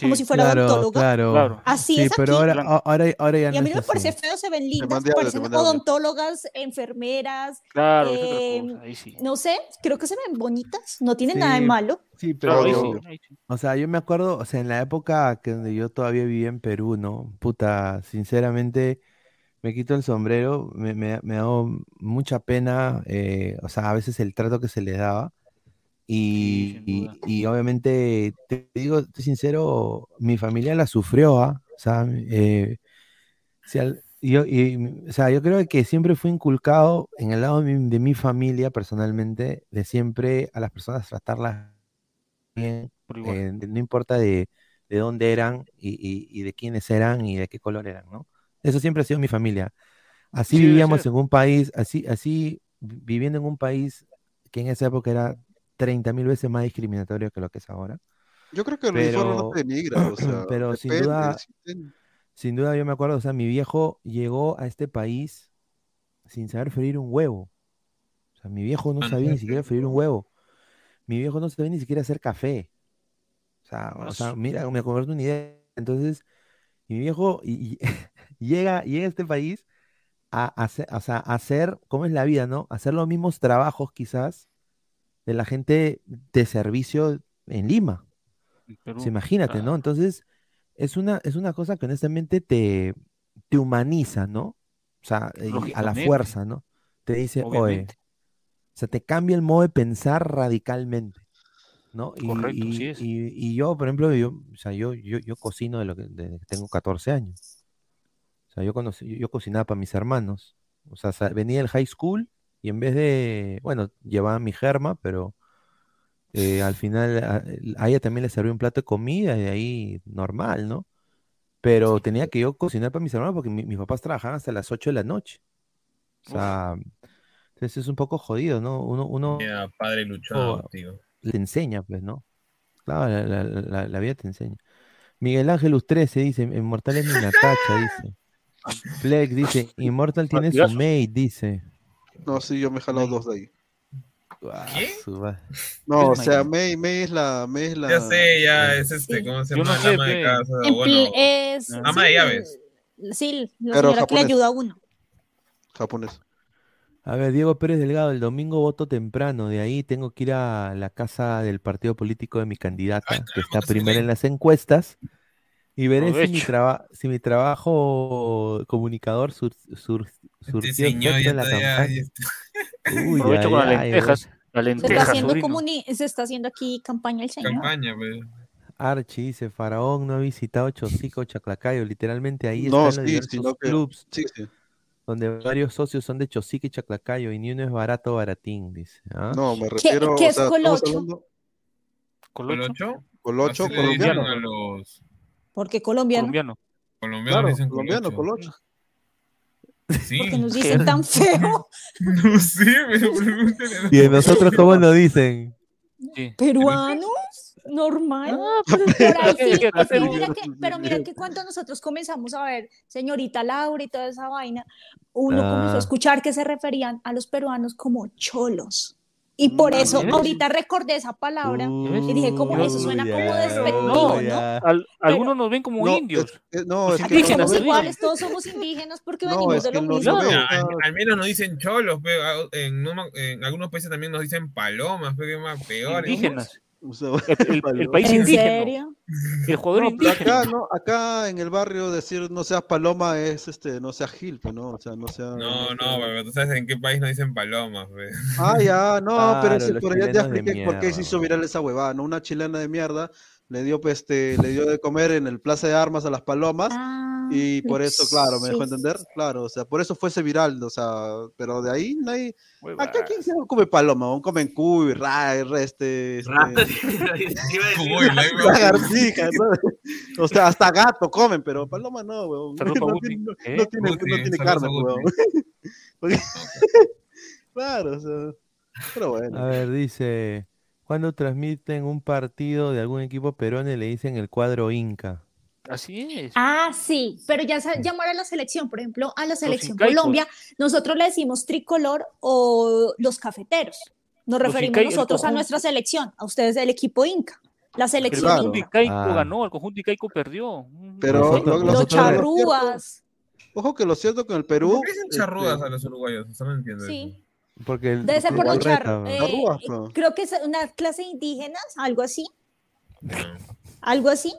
como si fuera claro, odontóloga. Claro. Así sí, es pero aquí. ahora, a- ahora, ahora ya Y a mí no me parece así. feo, se ven lindas, mandé parecen odontólogas, enfermeras. Claro, eh, ahí sí. No sé, creo que se ven bonitas, no tienen nada de malo. Sí, pero, Claro, ahí sí, ahí sí. o sea, yo me acuerdo, o sea, en la época que donde yo todavía vivía en Perú, ¿no? Puta, sinceramente, me quito el sombrero, me, me, me da mucha pena, eh, o sea, a veces el trato que se les daba. Y, y- y obviamente, te digo, estoy sincero, mi familia la sufrió, ¿ah? O sea, eh, yo, y, o sea, yo creo que siempre fue inculcado en el lado de mi, de mi familia, personalmente, de siempre a las personas tratarlas bien, eh, no importa de, de dónde eran y, de quiénes eran y de qué color eran, ¿no? Eso siempre ha sido mi familia. Así Sí, vivíamos en un país, así, así vi- viviendo en un país que en esa época era 30 mil veces más discriminatorio que lo que es ahora. Yo creo que el uniforme no te denigra, o sea, *clears throat* pero sin duda, sin duda yo me acuerdo, o sea, mi viejo llegó a este país sin saber freír un huevo. O sea, mi viejo no sabía ni siquiera freír un huevo. Mi viejo no sabía ni siquiera hacer café. O sea, o sea, mira, me acuerdo una idea. Entonces, mi viejo y- y *laughs* llega, llega a este país a, hacer, o sea, a hacer, ¿cómo es la vida, no? Hacer los mismos trabajos quizás de la gente de servicio en Lima. Perú. Sí, imagínate, ¿no? Entonces, es una, es una cosa que honestamente te, te humaniza, ¿no? O sea, a la fuerza, ¿no? Te dice, oye, Obviamente. o sea, te cambia el modo de pensar radicalmente, ¿no? Y, Correcto, y- así es. y- y yo, por ejemplo, yo, o sea, yo, yo, yo cocino de lo que, desde que tengo 14 años. O sea, yo, conocí, yo, yo cocinaba para mis hermanos. O sea, venía del high school y en vez de, bueno, llevaba mi germa, pero eh, al final a, a ella también le serví un plato de comida y de ahí normal, ¿no? Pero tenía que yo cocinar para mis hermanos porque mi- mis papás trabajaban hasta las 8 de la noche. O sea, entonces es un poco jodido, ¿no? Uno, uno Mira, padre luchado, tío. le enseña, pues, ¿no? Claro, la, la- la- la vida te enseña. Miguel Ángelus 13 dice, Inmortal es mi *laughs* Natacha, dice. Flex dice, Immortal tiene su mate, dice. No, sí, yo me he jalado dos de ahí. Ah, su va- No, o sea, May. May, es la, May es la. Ya sé, ya es este, ¿cómo se Yo llama? no La sé, ama de casa. En Bueno, pl- es, ama sí, de llaves. Sí, la Pero señora que le japonés. ayuda a uno. Japonés. A ver, Diego Pérez Delgado, el domingo voto temprano, de ahí tengo que ir a la casa del partido político de mi candidata, que está primera en las encuestas, y veré si mi, Aprovecho. traba- si mi trabajo comunicador sur, sur- surtió señor ya en la está- ya- campaña. Uy, con las lentejas. Se está, haciendo comuni- se está haciendo aquí campaña el señor. Campaña, pues. Archie dice, Faraón no ha visitado Chosico o Chaclacayo, literalmente ahí No, están los sí, clubs sí, sí. donde varios socios son de Chosica y Chaclacayo y ni uno es barato baratín, dice. ¿ah? No, me ¿Qué, refiero. qué o es sea, colocho? ¿Colocho? Colocho, colombiano. los Porque colombiano. Colombiano. colombianos. Claro, dicen colombiano, colocho. Sí. Porque nos dicen tan feo. *laughs* No sé, pero. Y de nosotros, ¿cómo nos dicen? Sí. ¿Peruanos? Normal. Ah, Por ahí sí, que acá pero mira que, pero mira que cuando nosotros comenzamos a ver señorita Laura y toda esa vaina, uno comenzó Ah. a escuchar que se referían a los peruanos como cholos. Y por Mm, eso ahorita recordé esa palabra y dije, como eso suena Uy, como despectivo, ¿no? ya. Al- algunos nos ven como No, indios. es- es- no, es que somos ven. iguales, todos somos indígenas porque No, venimos es de lo mismo. No, al, al menos nos dicen cholos, en, no en algunos países también nos dicen palomas, que más peor. Indígenas. *laughs* O sea, El, el- el país ¿En indígena. serio? El jugador No, indígena. acá, no, acá en el barrio decir no seas paloma es este, no seas gil, ¿no? O sea, no sea. No, no, pero tú sabes en qué país nos dicen palomas, pe. Ah, ya, no, pero, ese, pero ya te expliqué por qué se hizo viral esa huevada, ¿no? Una chilena de mierda le dio, pues, este, le dio de comer en el Plaza de Armas a las palomas Ah, y por eso, claro, me dejó sí. entender, claro, o sea, por eso fue ese viral, o sea, pero de ahí no hay. Acá quién se come paloma, ¿no? comen cuy, ra, este, este, *laughs* lagartija, ¿no? O sea, hasta gato comen, pero paloma no, weón. *laughs* No tiene, no, ¿Eh? no tiene, Guti, no tiene saludos carne, weón. *laughs* Porque- claro, o sea, pero bueno. A ver, dice, cuando transmiten un partido de algún equipo peruano y le dicen el cuadro Inca? Así es. Ah, sí, pero ya llamar a la selección, por ejemplo, a la selección. Colombia, nosotros le decimos tricolor o los cafeteros. Nos Los referimos incai- el nosotros a nuestra selección, a ustedes del equipo Inca. La El selección Claro. conjunto Inca. Icaico Ah. ganó, el conjunto Icaico perdió. Mm, Pero Nosotros- lo- Los nosotros- charrúas. Ojo que lo cierto con el Perú. ¿Por qué dicen charrudas este, a los uruguayos? Eso no entiendo. Sí, Porque el, debe ser por los reta, charrúas. ¿no? Charrúas, creo que es una clase de indígenas, algo así, No. algo así.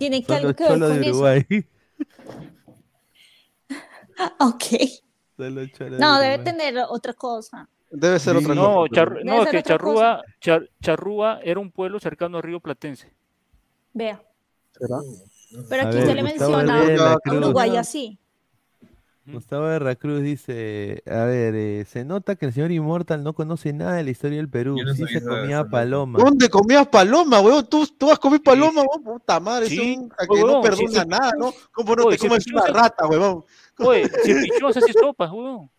Tiene que algo los que ver con de eso. Uruguay. *laughs* Ok. De No, debe Uruguay. tener otra cosa. Debe ser otra No, cosa. Char- Debe no, ser que otra Charrúa, Char- Charrúa era un pueblo cercano a Río Platense. Vea. ¿Será? Pero A aquí ver, se le Gustavo menciona Herrera a Cruz. Uruguay así. Gustavo Veracruz dice, a ver, eh, se nota que el señor Immortal no conoce nada de la historia del Perú. Yo no sí sabía se comía eso, paloma. ¿Dónde comías paloma, weón? ¿Tú, tú has comido paloma, weón? Puta madre, Sí, es un que no perdona sí. nada, ¿no? ¿Cómo no Oye, te comes pichón una rata, weón? Oye, *laughs* si pichón se hace sopa, weón.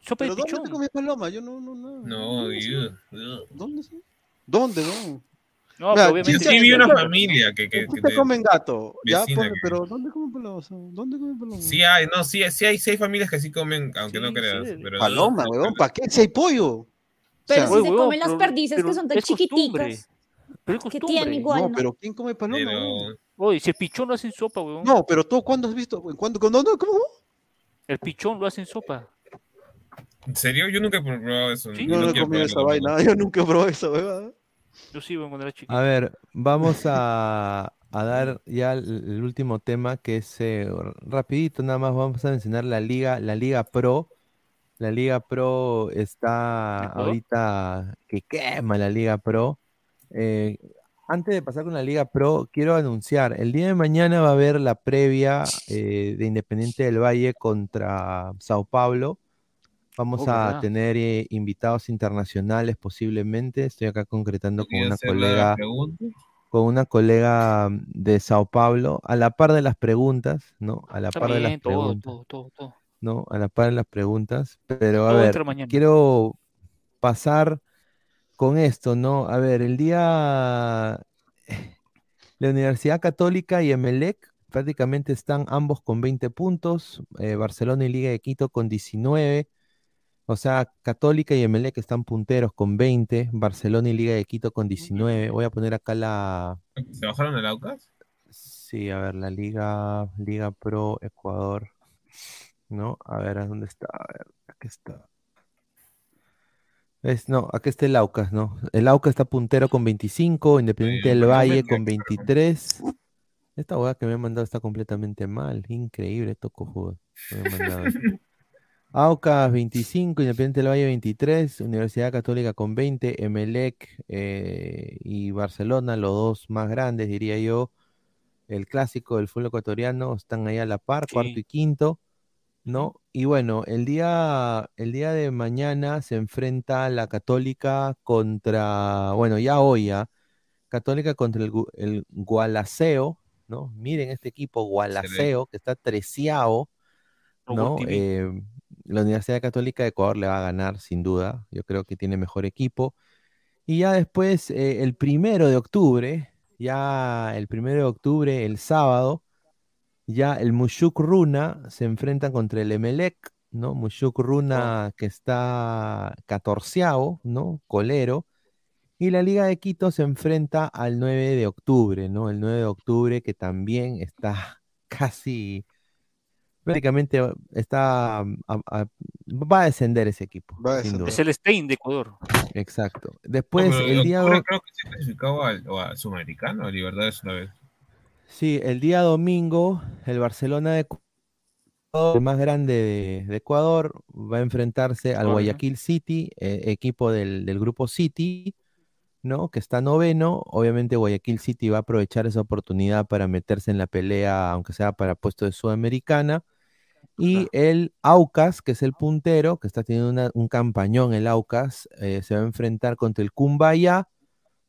Sopa de ¿Pero dónde te pichón. comías paloma? Yo no, no, no. No. ¿Dónde? sí? ¿Dónde, no? No, Mira, pero Yo obviamente. sí vi una familia que, que, ¿En que qué de- comen gato? Ya, pero ¿dónde comen paloma? O sea, ¿Dónde comen paloma? Sí hay, no, sí, sí hay, sí hay familias que sí comen, aunque no creas. sí. Pero Paloma, weón, ¿para qué? Si hay pollo. Pero O sea, si se comen las pero- perdices que son tan chiquiticas. Pero Que costumbre. tiene igual. No, ¿no? pero ¿quién come paloma? pero? Oye, si el pichón lo hacen sopa, weón. No, pero tú, ¿cuándo has visto? ¿En cuándo? ¿Cuándo? ¿Cómo? El pichón lo hacen sopa. ¿en serio? Yo nunca he probado eso. Sí, Yo no he comido esa vaina, *laughs* yo nunca he probado esa weón. Cuando era chiquito. A ver, vamos a, a dar ya el, el último tema que es eh, rapidito, nada más vamos a mencionar la liga, la liga pro. La liga pro está ahorita que quema la liga pro. Eh, antes de pasar con la liga pro, quiero anunciar, el día de mañana va a haber la previa eh, de Independiente del Valle contra Sao Paulo. Vamos Oh, a ¿verdad? tener eh, invitados internacionales posiblemente. Estoy acá concretando con ¿Podría una colega con una colega mm, de Sao Paulo, a la par de las preguntas, ¿no? A la par de las todo, preguntas, todo, todo, todo. ¿no? A la par de las preguntas. Pero a ver, quiero pasar con esto, ¿no? A ver, el día la Universidad Católica y Emelec prácticamente están ambos con 20 puntos, eh, Barcelona y Liga de Quito con 19. O sea, Católica y Emelec están punteros con 20, Barcelona y Liga de Quito con 19. Voy a poner acá la, ¿Se bajaron el Aucas? Sí, a ver, la Liga, Liga Pro Ecuador. ¿No? A ver, ¿a dónde está? A ver, aquí está. Es, no, aquí está el Aucas, ¿no? El Aucas está puntero con 25, Independiente del Valle con 23. Esta hueá que me han mandado está completamente mal. Increíble. Me han mandado. *laughs* Aucas 25, Independiente del Valle 23, Universidad Católica con 20, Emelec eh, y Barcelona, los dos más grandes, diría yo, el clásico del fútbol ecuatoriano, están ahí a la par, cuarto y quinto, ¿no? Y bueno, el día, el día de mañana se enfrenta la Católica contra, bueno, ya hoy ya, Católica contra el, el Gualaceo, ¿no? Miren este equipo Gualaceo, que está treceavo, ¿no? Eh, la Universidad Católica de Ecuador le va a ganar, sin duda. Yo creo que tiene mejor equipo. Y ya después, eh, el primero de octubre, ya el primero de octubre, el sábado, ya el Mushuk Runa se enfrentan contra el Emelec, ¿no? Mushuk Runa, que está catorceavo, ¿no? Colero. Y la Liga de Quito se enfrenta al 9 de octubre, ¿no? El 9 de octubre que también está *laughs* casi, prácticamente está, a- a- va a descender ese equipo. Es el Stein de Ecuador. Exacto. Después, No, el día... creo que se clasificaba al, o al Sudamericano, a Libertadores una vez. Sí, el día domingo, el Barcelona de Ecuador, el más grande de, de Ecuador, va a enfrentarse al Bueno. Guayaquil City, eh, equipo del, del grupo City, ¿no? Que está noveno. Obviamente Guayaquil City va a aprovechar esa oportunidad para meterse en la pelea, aunque sea para puesto de Sudamericana. Y el Aucas, que es el puntero, que está teniendo una- un campañón el Aucas, eh, se va a enfrentar contra el Cumbaya,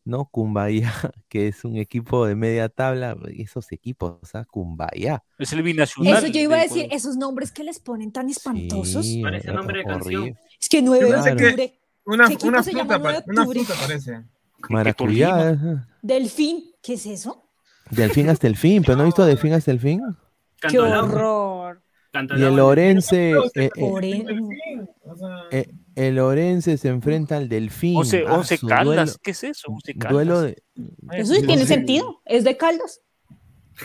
¿no? Cumbaya, *laughs* que es un equipo de media tabla, esos equipos, ¿ah? Cumbaya. Es el binacional. Eso yo iba a de decir, esos nombres que les ponen tan espantosos. Sí, Parece eh, nombre de canción. Es que 9 de octubre. Una, ¿Qué equipo una se fruta, llama 9 de pa- una octubre? fruta parece. Maracuyá. Eh, Delfín, ¿qué es eso? Delfín hasta el fin, pero no he visto Delfín hasta el fin. ¡Qué horror! Y el Orense, eh, eh, eh, el Orense se enfrenta al Delfín. Once, Ah, once su Caldas, duelo- ¿qué es eso? Once Caldas. Duelo de, Eso sí tiene sentido. Es de Caldas.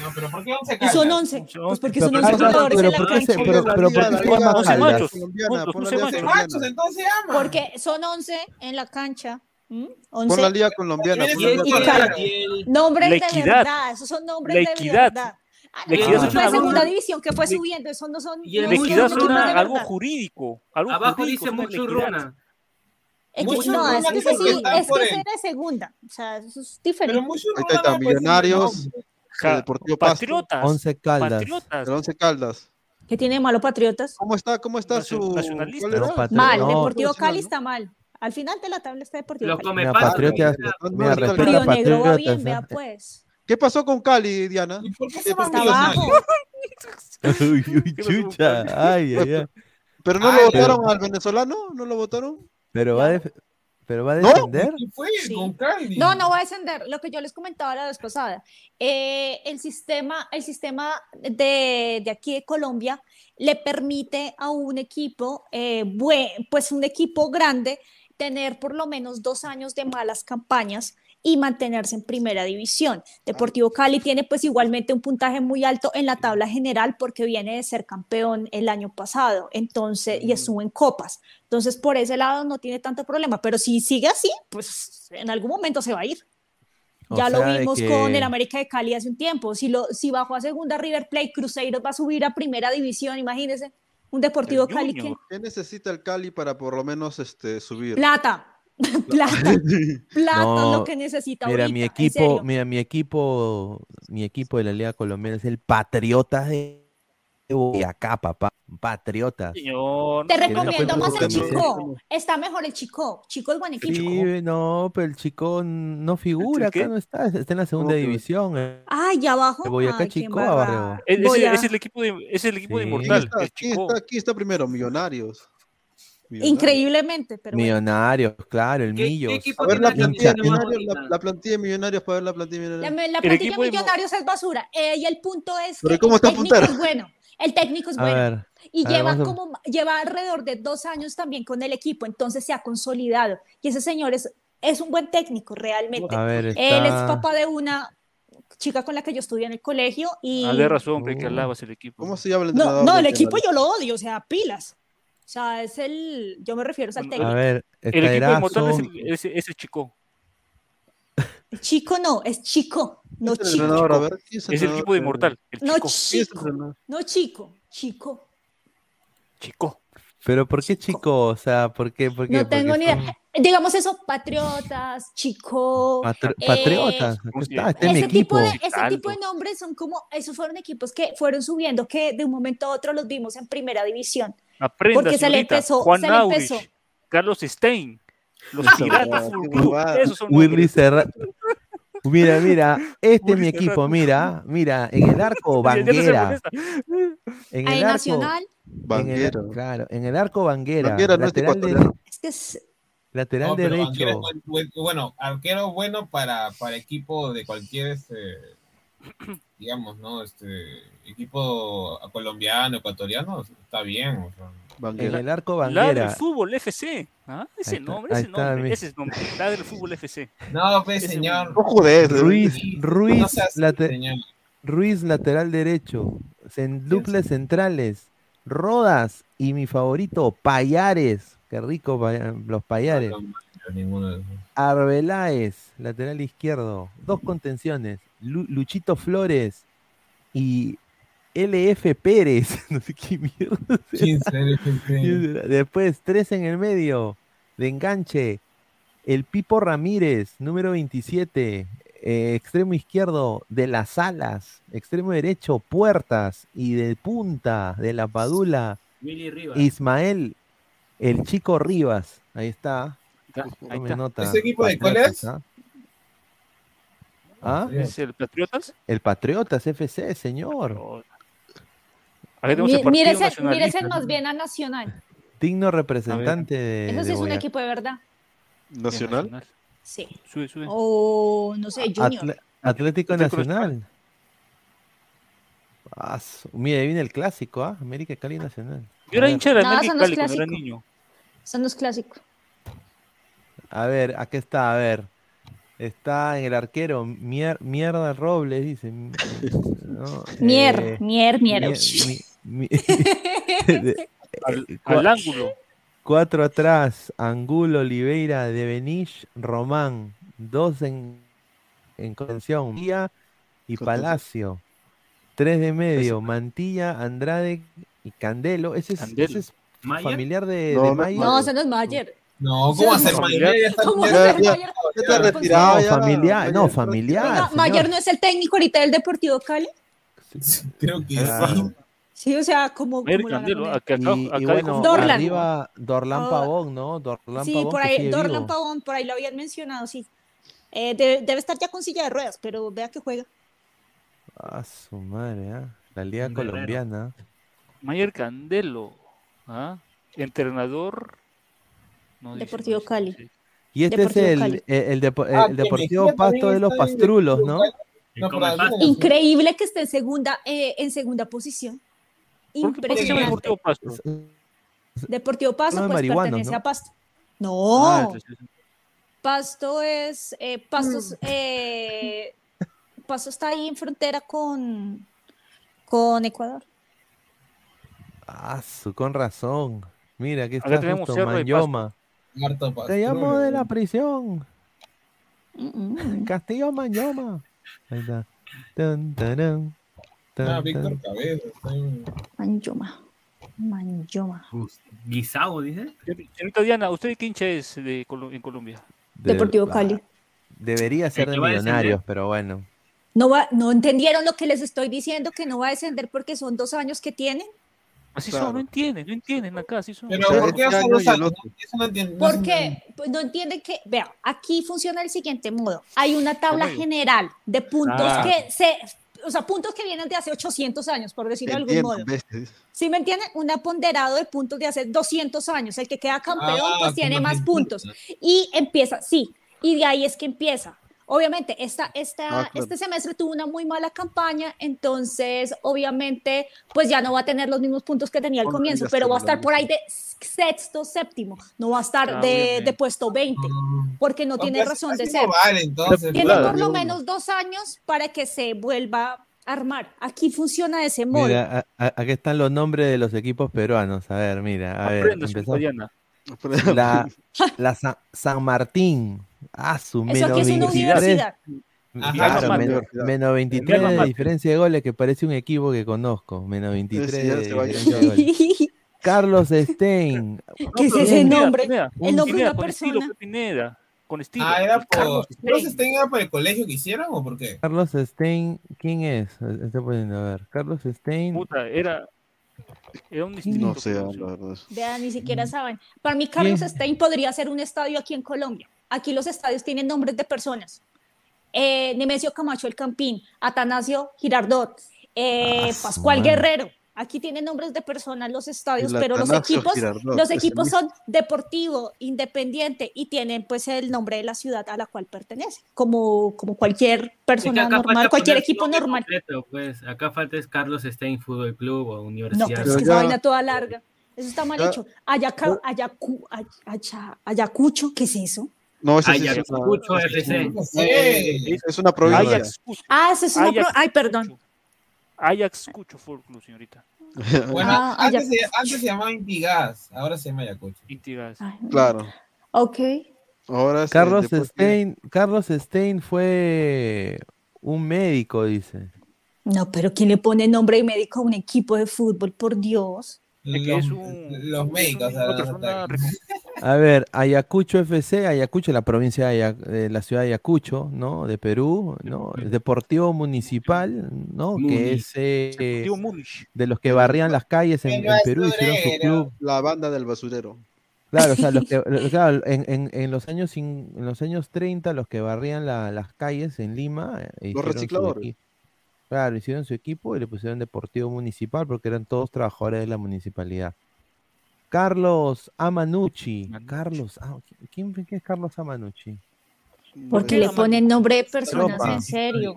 No, pero ¿por qué once Y son Caldas? 11. Pues porque son ¿por 11 qué- jugadores pero en la por qué se- cancha. pero- pero ¿por qué se llama Once Caldas? machos. Colombiana, Once pon la liga machos. colombiana. Machos, entonces llama. Porque son 11 en la cancha. 11 la liga colombiana. Y el- colombiana. nombres La de equidad. verdad. Esos son nombres La de equidad. verdad. Ah, La equidad es una- segunda división que fue subiendo. Eso no son. Y el no La son equidad de algo jurídico. Algo Abajo jurídico dice mucho runa. Es que, Mucho no, es Runa que sí, está es que ese era segunda. O sea, eso es Pero diferente. Ahí está, Runa, pues, Millonarios, el Deportivo Pasto, Patriotas. Once Caldas. Patriotas. el Once Caldas. ¿Qué tiene de malo Patriotas? ¿Cómo está, cómo está su... nacionalista. Mal. no. Deportivo Cali ¿no? está mal. Al final de la tabla está Deportivo Los Cali. come Mira. Patriotas, No, mira, no, Río Negro va bien, vea pues. ¿Qué pasó con Cali, Diana? ¿Y por qué se Está abajo. *laughs* Uy, uy, chucha. Ay, ay, ay. ¿Pero no Ay, lo pero- votaron al venezolano? ¿No lo votaron? Pero va a, def- pero va a ¿No? defender. ¿Qué fue Sí. con Cali? No, no va a descender. Lo que yo les comentaba la vez pasada. Eh, el sistema, el sistema de, de aquí de Colombia le permite a un equipo, eh, bue- pues un equipo grande, tener por lo menos dos años de malas campañas y mantenerse en primera división. Deportivo Cali tiene pues igualmente un puntaje muy alto en la tabla general porque viene de ser campeón el año pasado, entonces, y estuvo en copas. Entonces, por ese lado no tiene tanto problema, pero si sigue así, pues en algún momento se va a ir. O Ya lo vimos que- con el América de Cali hace un tiempo. Si, lo, si bajó a segunda River Plate, Cruzeiro va a subir a primera división, imagínense. Un Deportivo El Cali que... ¿Qué necesita el Cali para por lo menos este, subir? Plata. *laughs* Plata. *laughs* Plata No, lo que necesita Mira, ahorita, mi equipo, mira, mi equipo, mi equipo de la Liga Colombiana es el Patriotas de Boyacá, papá. Patriotas. Señor, Te recomiendo más el. Chico. Está mejor el Chico. Chico es buen equipo. Sí, no, pero el chico no figura, qué? acá no está, está en la segunda división. eh. Ay, ya abajo. El Boyacá Ay, qué Chico, abajo. Es, Voy ese- a- es el equipo de, es el equipo de Sí. ¿Quién Inmortal. está, el quién Chico. está aquí? Está primero, Millonarios. Millonarios. Increíblemente, pero bueno. Millonarios, claro, el ¿Qué- qué Millos. equipo A ver la plantilla, de millonarios, la, bonita? la plantilla de millonarios para ver la plantilla de millonarios. la plantilla de Millonarios es basura. Eh, y el punto es Pero que ¿cómo está el técnico es bueno. El técnico es A bueno. ver, Y ver, lleva a- como lleva alrededor de dos años también con el equipo, entonces se ha consolidado. Y ese señor es, es un buen técnico realmente. a ver, Él es está... papá de una chica con la que yo estudié en el colegio y Ah, de razón, hombre, que alabas el equipo. ¿Cómo se llama el no, entrenador? no, el equipo yo lo odio, o sea, pilas. O sea, es el, yo me refiero al técnico. A ver, El está equipo de Inmortal es, Erazo. el, es, es el Chico. Chico no, es chico, no ¿Quién es el chico. es Es el equipo de Inmortal. No Chico. No chico, chico. Chico. Pero ¿por qué chico? O sea, ¿por qué? ¿Por qué? No tengo Porque ni son idea. Digamos eso, patriotas, chico. patri- eh, patriotas. Acá ¿cómo se está, este es mi ese tipo, de, ese Caldo. tipo de nombres son como, esos fueron equipos que fueron subiendo, que de un momento a otro los vimos en primera división. Aprenda, Porque se le señorita. empezó- Juan se le Aurich, empezó. Carlos Stein, los Esa Piratas. Esos son Willy. Serra. Mira, mira, este es mi equipo, mira, mira, en el arco *laughs* Banguera, en el arco, Banguera. claro, en el arco Banguera, Banguera no es lateral, de- ecuatoriano. es que es- lateral No, pero derecho, Banguera bueno, arquero bueno para, para equipo de cualquier este, digamos, ¿no? Este equipo colombiano, ecuatoriano, está bien. o sea. En el arco Ladre el Banguera. fútbol FC. ¿ah? Ese Ahí está, nombre, ese está, nombre, mi- ese es nombre. Ladre el fútbol FC. No, pues, Ese señor. No Ruiz, No Ruiz, seas late- señor. Ruiz lateral derecho. En duples centrales. Rodas y mi favorito, Payares. Qué rico los Payares. Arbeláez, lateral izquierdo. Dos contenciones. Lu- Luchito Flores y LF Pérez. *laughs* No sé qué mierda. *laughs* Después, tres en el medio. De enganche. El Pipo Ramírez, número 27. eh, extremo izquierdo de las alas. Extremo derecho, puertas. Y de punta de la Padula, Willy Rivas. Ismael, el chico Rivas. Ahí está. Ahí está. nota. ¿Ese equipo de cuál es? ¿ah? ¿Ah? ¿Es el Patriotas? El Patriotas FC, señor. Acá tenemos Mi- el partido mírese, mírese más bien a Nacional. Digno representante de. Eso sí de es un equipo de verdad. ¿Nacional? Sí. Sube, sube. O no sé, Junior. Atle- Atlético Nacional. Ah, mira, ahí viene el clásico, ¿ah? América Cali Nacional. Yo era hincha de No, América eso no es Cali cuando era clásico. niño. Son los clásicos. A ver, aquí está, a ver. Está en el arquero, mier- mierda Robles, dice. *laughs* ¿no? Mier, Eh, mier, mier. mi- mi- de- *laughs* *laughs* Al, eh, al ángulo. Cuatro atrás, Angulo, Oliveira, De Benich, Román. Dos en, en contención, Mía y. Palacio. Tres de medio, Mantilla, Andrade y Candelo. Ese es, Candelo. ese es ¿Mayer? familiar de, No, de Mayer. No, ese no es Mayer. No, ¿cómo hacer? Mayer? ¿Cómo ya- va a Ya, ser ya, Mayer? ya está retirado. No, familiar, no, Mayer. familiar. Mayer no es el técnico ahorita del Deportivo Cali. Creo que Claro. sí. Sí, o sea, como. La Acá, Y, bueno, Dorlan. arriba Dorlan Ah, Pavón, ¿no? Dorlan Sí, Pavón por ahí, Dorlan vivo. Pavón, por ahí lo habían mencionado, sí. Eh, debe, debe estar ya con silla de ruedas, pero vea que juega. Ah, su madre, ¿ah? La liga guerrero. colombiana. Mayer Candelo. ¿ah? Entrenador. no Deportivo dice, Cali. Y este Deportivo es el, el, el depo- Ah, el Deportivo Pasto de los Pastrulos, ¿no? No. Increíble que esté en segunda, eh, en segunda posición. ¿Por qué, por qué se llama Impresionante. Deportivo Pasto? Deportivo Pasto, No pues pertenece ¿no? a Pasto. No, Ah, entonces- Pasto es. Eh, Mm. Pastos, eh, Pasto está ahí en frontera con, con Ecuador. Ah, su, con razón. Mira, aquí Acá está tenemos justo Manyoma. Harto Te llamo de la prisión. Mm, mm. Castillo Manyoma. Ahí está. Tan, tarán, tan, Ah, tan. Víctor Cabeza. está en- Manjoma. Manjoma. Guisao, dice. Señorita Diana, ¿usted qué hincha es de Colo- en Colombia? De- Deportivo ah, Cali. Debería ser que de va a descender. millonarios, pero bueno. No, va, no entendieron lo que les estoy diciendo, que no va a descender porque son dos años que tienen. Así Claro. son, no entienden, no entienden acá, así son. Pero ¿por qué este hace dos el años? Eso no entiendo. no Porque pues, no entienden que, vea, aquí funciona del siguiente modo. Hay una tabla general de puntos Ah. que se, o sea, puntos que vienen de hace 800 años, por decirlo de algún modo. bestia. ¿Sí me entienden? Un ponderado de puntos de hace 200 años. El que queda campeón, Ah, pues tiene como más puntos. Y empieza, sí, y de ahí es que empieza. Obviamente, esta, esta, Ah, claro. este semestre tuvo una muy mala campaña, entonces, obviamente, pues ya no va a tener los mismos puntos que tenía al Bueno, comienzo, pero va a estar por ahí de sexto, séptimo, no va a estar Ah, de, puesto 20, porque no tiene pues, razón de ser. no vale, entonces. Tiene Claro. por lo menos dos años para que se vuelva a armar. Aquí funciona de ese modo. Mira, a- a- aquí están los nombres de los equipos peruanos. A ver, mira, a ver. La, la Sa- San Martín. Ah, su Eso menos aquí es una 23. universidad. Ajá, Claro, menos, menos 23 Alma de diferencia de goles que parece un equipo que conozco. Menos 23 Sí, de diferencia de goles. *laughs* Carlos Stein. *laughs* ¿Qué es ese nombre? Pineda, El nombre de Pineda, una con estilo, persona. pues, Pineda, con estilo. Ah, era Carlos por. Stein. ¿No se está por el colegio que hicieron o por qué? Carlos Stein, ¿quién es? Estoy poniendo a ver. Carlos Stein. Puta, era, era un distrito. No sé, la verdad. Vean, ni siquiera saben. Para mí, Carlos ¿Quién? Stein podría ser un estadio aquí en Colombia. Aquí los estadios tienen nombres de personas. Eh, Nemesio Camacho El Campín, Atanasio Girardot, eh, Ah, Pascual. Guerrero. Aquí tienen nombres de personas los estadios, El pero los equipos, Girardot, los equipos son Deportivo, Independiente y tienen pues el nombre de la ciudad a la cual pertenece, como, como cualquier Es que persona normal, cualquier equipo normal. completo, pues. Acá falta es Carlos Stein Fútbol Club o No, Universidad. pero es que esa vaina toda larga. Eso está mal Ya. hecho. Ayaca, Ayacu, Ay- Aya- Ayacucho, ¿qué es eso? No, ese sí es Ayacucho una, FC. es, es una provincia. Ah, eso es una pro- Ay, perdón. Ajax Cucho Fútbol Club, señorita. *laughs* Bueno, Ah, antes, se, antes se llamaba Intigas, ahora se llama Ayacucho. Intigas. Claro. Ok. Ahora Carlos Stein, Carlos Stein fue un médico, dice. No, pero ¿quién le pone nombre de médico a un equipo de fútbol? Por Dios. Los, los médicos. A ver, Ayacucho FC, Ayacucho, la provincia de, Aya- de la ciudad de Ayacucho, ¿no? De Perú, ¿no? El Deportivo Municipal, ¿no? Que es eh, de los que barrían las calles en, en Perú, hicieron su club. La banda del basurero. Claro, o sea, los que, *laughs* claro, en, en- en los años en los años 30, los que barrían la- las calles en Lima, eh, su recicladores. Claro, hicieron su equipo y le pusieron Deportivo Municipal porque eran todos trabajadores de la municipalidad. Carlos Amanucci. Carlos, ah, ¿quién, quién es Carlos Amanucci? Porque le ponen nombre de personas Ropa. en serio.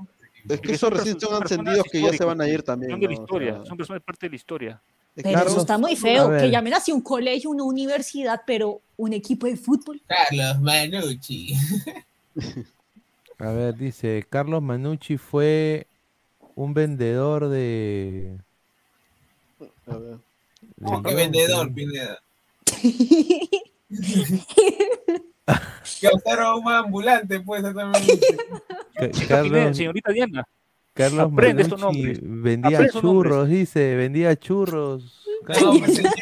Es que esos recién son encendidos que ya se van a ir también. Son de la ¿no? O historia, sea, son personas parte de la historia. Pero Carlos- eso está muy a feo, que llamen así un colegio, una universidad, pero un equipo de fútbol. Carlos Manucci. *laughs* A ver, dice, Carlos Manucci fue un vendedor de... a ver. Qué vendedor, Pineda. *laughs* que observa un ambulante, pues, Carlos, señorita Diana. Carlos aprende estos Manucci nombres. vendía churros, dice, vendía churros. No, pues, señor,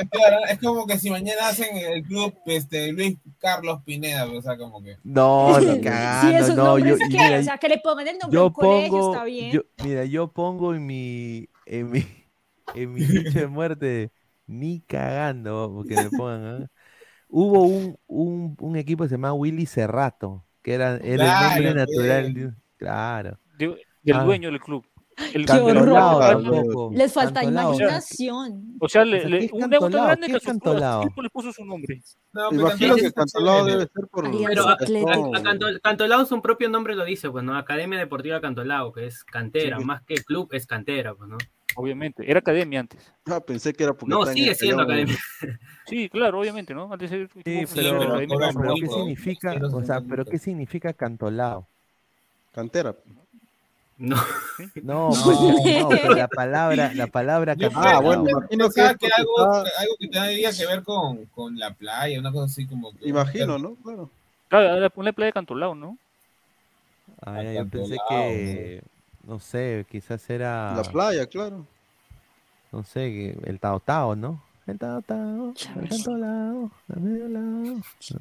es, claro, es como que si mañana hacen el club este, Luis Carlos Pineda, o sea, como que. No, *laughs* Sí, cagando, esos no, yo, que, mira, o sea, que le pongan el nombre yo un colegio, pongo, está bien. yo- mira, yo pongo en mi, en mi, en mi *laughs* ficha de muerte, ni cagando, porque me pongan, ¿ah? Hubo un, un, un equipo que se llamaba Willy Cerrato, que era, era el nombre Claro, natural, claro. De- del Ah. dueño del club. El Qué horror. Les falta Cantolao. imaginación. O sea, le, le- ¿qué es un Cantolao? grande ¿Qué que es a su le puso su nombre. No, imagino que es Cantolao debe ser por. Pero a- Cantolao su propio nombre lo dice, pues, ¿no? Academia Deportiva Cantolao, que es cantera, Sí. más que club es cantera, pues, ¿no? Obviamente. Era academia antes. Ah, pensé que era porque No, sigue siendo academia. *laughs* Sí, claro, obviamente, ¿no? Antes era Sí, pero, pero- ¿qué significa, o sea, pero qué significa Cantolao? Cantera. No. No, No. *laughs* pues, no, *laughs* pero la palabra, la palabra Cantolao. Ah, bueno, imagino que que algo, algo que tendría que ver con, con la playa, una cosa así como. que- Imagino, ¿no? Claro. Claro, una playa de Cantolao, ¿no? Ah, ya, yo pensé que, no sé, quizás era, La playa, claro. no sé, que el Tao Tao, ¿no? El Tao Tao, el Cantolao, a medio lado.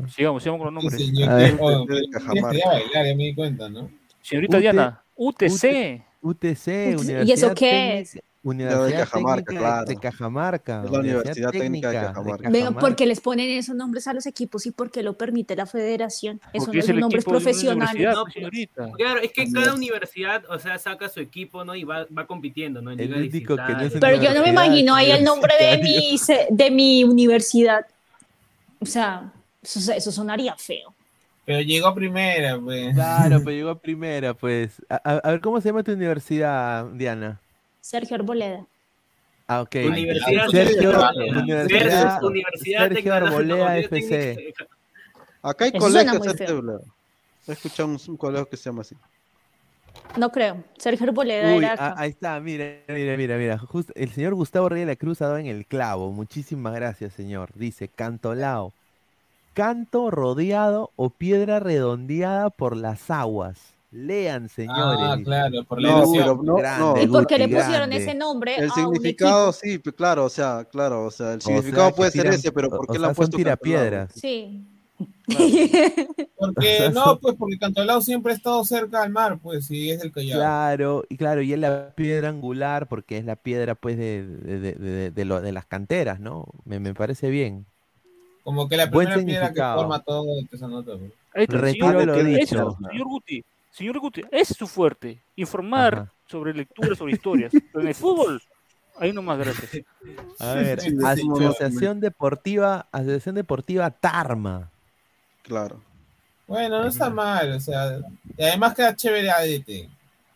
Sigamos, sigamos con los Sí, nombres. señor, A ver. oh, De yo Cajamarca. quería bailar, ya me di cuenta, ¿no? Señorita Diana, UTC. UTC, ¿Y eso Universidad qué Técnica- es? Universidad Cajamarca, Técnica claro. de Cajamarca. Es la Universidad Técnica de Cajamarca. Venga, ¿por qué les ponen esos nombres a los equipos y por qué lo permite la federación? Esos Porque no es son nombres de profesionales. universidad, No. Claro, es que cada universidad, o sea, saca su equipo, ¿no? Y va, va compitiendo, ¿no? En El ligas único que no es distritales. Pero yo no me Universidad, imagino ahí el nombre de mi, se- de mi universidad. O sea, eso, eso sonaría feo. Pero llegó primera, pues. Claro, *laughs* pero llegó primera, pues. A, a- a ver, ¿cómo se llama tu universidad, Diana? Sergio Arboleda. Ah, ok. Universidad Sergio, Técnica. Universidad, Universidad Sergio Arboleda FC. Técnica. Acá hay colegios feo. Tebla. He escuchado un, un colegio que se llama así. No creo. Sergio Arboleda Uy, era ah, acá. ahí está, mira, mira, mira, mira. Justo el señor Gustavo Reyes de la Cruz ha dado en el clavo. Muchísimas gracias, señor. Dice, cantolao. Canto rodeado o piedra redondeada por las aguas. Lean, señores. Ah, claro, por la No, pero no, Grande, no. ¿Y por qué le pusieron grande. ese nombre El a significado, sí, claro, o sea, claro, o sea, el O significado sea, puede ser tiran- ese, pero ¿por qué sea, han puesto tirapiedras. Sí. Porque, *laughs* no, pues porque Cantolao siempre ha estado cerca al mar, pues, y es del Callao. Claro, y claro, y es la piedra angular porque es la piedra pues de, de, de- de- de lo- de las canteras, ¿no? Me, me parece bien. Como que la Buen primera piedra que forma todo esa nota. Ahí está, Retiro señor, lo dicho. eso, señor Guti, señor Guti, ese es su fuerte, informar Ajá. sobre lectura, sobre historias. *laughs* Pero en el fútbol, Ahí nomás, gracias. A ver, Sí, sí, Asociación Deportiva, Asociación Deportiva Tarma. Claro. Bueno, no está mal, o sea, y además queda chévere ADT.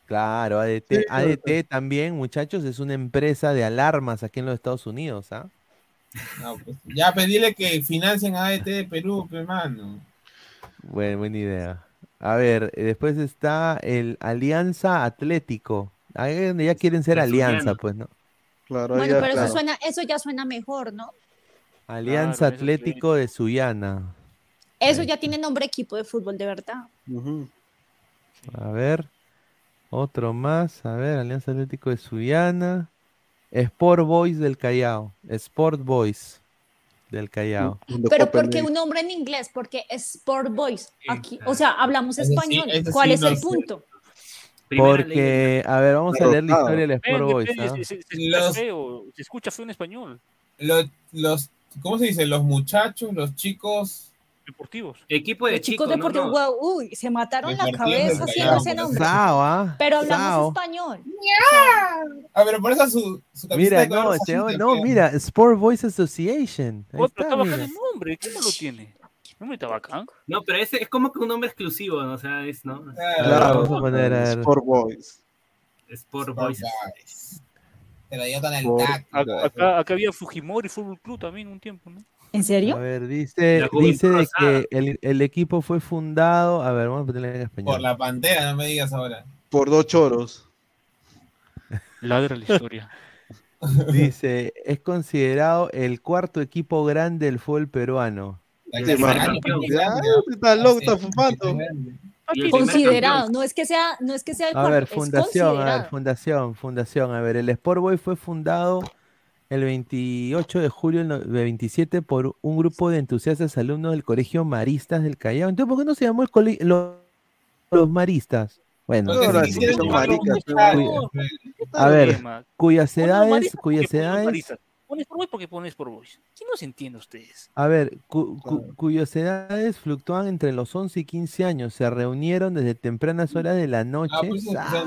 Claro, ADT, Sí, ADT también, muchachos, es una empresa de alarmas aquí en los Estados Unidos, ¿ah? No, pues, ya pedirle que financien a ADT de Perú, pe, mano. Bueno, buena idea. A ver, eh, después está el Alianza Atlético. Ahí es donde ya quieren ser Alianza, pues, ¿no? Claro, Bueno, ya- pero claro. eso suena, eso ya suena mejor, ¿no? Alianza Claro. Atlético de Sullana. Eso ya tiene nombre equipo de fútbol, de verdad. A ver, otro más. A ver, Alianza Atlético de Sullana. Sport Boys del Callao. Sport Boys del Callao. Pero porque un nombre en inglés, porque es Sport Boys. Aquí, o sea, hablamos sí, español. ¿Cuál sí es no el sé. punto? Porque, a ver, vamos a leer la historia del Sport Boys. depende, ¿ah? se, se- se escucha Los- se escucha feo en español. Los, los, ¿cómo se dice? Los muchachos, los chicos. Deportivos. Equipo de chicos chicos, ¿no? deportivos, No. guau, uy, se mataron la cabeza haciendo ese nombre. Sao, ¿ah? Pero hablamos Sao. español. Ah, pero por eso su, su Mira, no, llama- también. no, mira, Sport Boys Association. Ahí pero está, bacán el nombre, ¿quién no lo tiene? Nombre está bacán. No, pero ese es como que un nombre exclusivo, ¿no? O sea, es, ¿no? Claro. Claro, vamos a poner a ver. Sport Boys. Sport Sport Boys. La dio tan el Por-. Acá, acá, acá había Fujimori Fútbol Club también un tiempo, ¿no? ¿En A serio? ver, dice, que el, el equipo fue fundado. A ver, vamos a ponerle en español. Por la pantera, no me digas ahora. Por dos choros. *laughs* Ladra la historia. *laughs* Dice, es considerado el cuarto equipo grande del fútbol peruano. Pues, Considerado, no es que sea, no es que sea el A cuarto, ver, fundación, a ver, fundación, fundación. A ver, el Sport Boy fue fundado el 28 de julio del no- de 27 por un grupo de entusiastas alumnos del Colegio Maristas del Callao. Entonces, ¿por qué no se llamó el colegio los Maristas? Bueno, sí llamarlo maricas, pero- a ver, cuyas edades, cuyas edades. Pones por Boys porque pones por Boys. ¿Quién no se entiende ustedes? a ver, cu- cu- cuyas edades fluctúan entre los 11 y 15 años, se reunieron desde tempranas horas de la noche. Ah, pues de. Ah,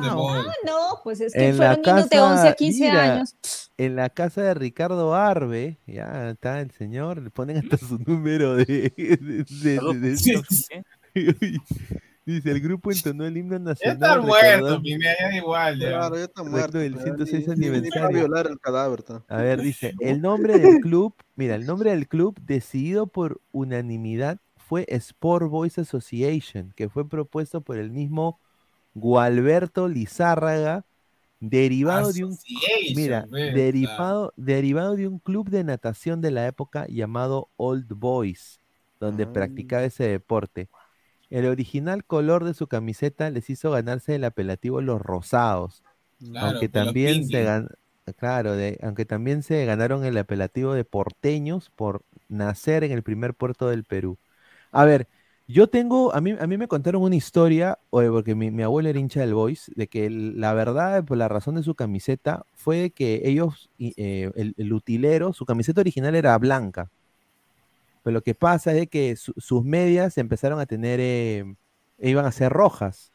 no, pues es que en la fueron niños de casa, 11 a 15 mira, años. en la casa de Ricardo Arbe, ya está el señor, le ponen hasta su número de, de- de- de- ¿eh? *laughs* dice el grupo entonó el himno Ya nacional está muerto, recordando- Pineda, ya da igual. Ya. Claro, ya está muerto. del pero 106 ni- ni- ni para aniversario. violar el cadáver. A ver, dice, *laughs* el nombre del club, mira, el nombre del club decidido por unanimidad fue Sport Boys Association, que fue propuesto por el mismo Gualberto Lizárraga, derivado de un Mira, derivado, derivado de un club de natación de la época llamado Old Boys, donde Ah. practicaba ese deporte. El original color de su camiseta les hizo ganarse el apelativo Los Rosados, Claro, aunque también se Pingles. gan- claro, de- aunque también se ganaron el apelativo de porteños por nacer en el primer puerto del Perú. A ver, yo tengo, a mí, a mí me contaron una historia, oye, porque mi, mi abuelo era hincha del Boys, de que el- la verdad, por la razón de su camiseta, fue que ellos, eh, el, el utilero, su camiseta original era blanca. Pero lo que pasa es que su- sus medias empezaron a tener, eh, iban a ser rojas.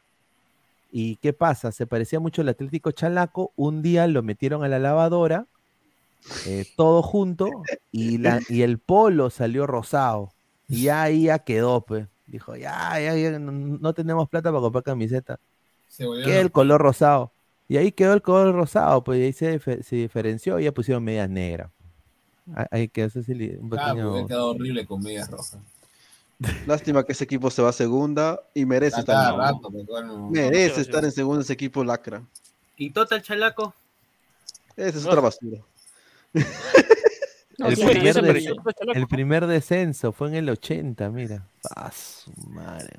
¿Y qué pasa? Se parecía mucho al Atlético Chalaco. Un día lo metieron a la lavadora, eh, todo junto, y, la, y el polo salió rosado. Y ahí ya quedó, pues. Dijo, ya, ya, ya, no, no tenemos plata para comprar camiseta. Se ¿Qué el color rosado? Y ahí quedó el color rosado, pues y ahí se, se diferenció y ya pusieron medias negras. Ah, ese sí li- un Ah, pequeño... quedó horrible con medias rojas. Lástima que ese equipo se va a segunda y merece A estar en rato, bueno. Merece estar en segunda ese equipo lacra. ¿Y Total Chalaco? Esa es otra basura. El sí, primer, descenso fue en el 80, mira. Ah, su madre.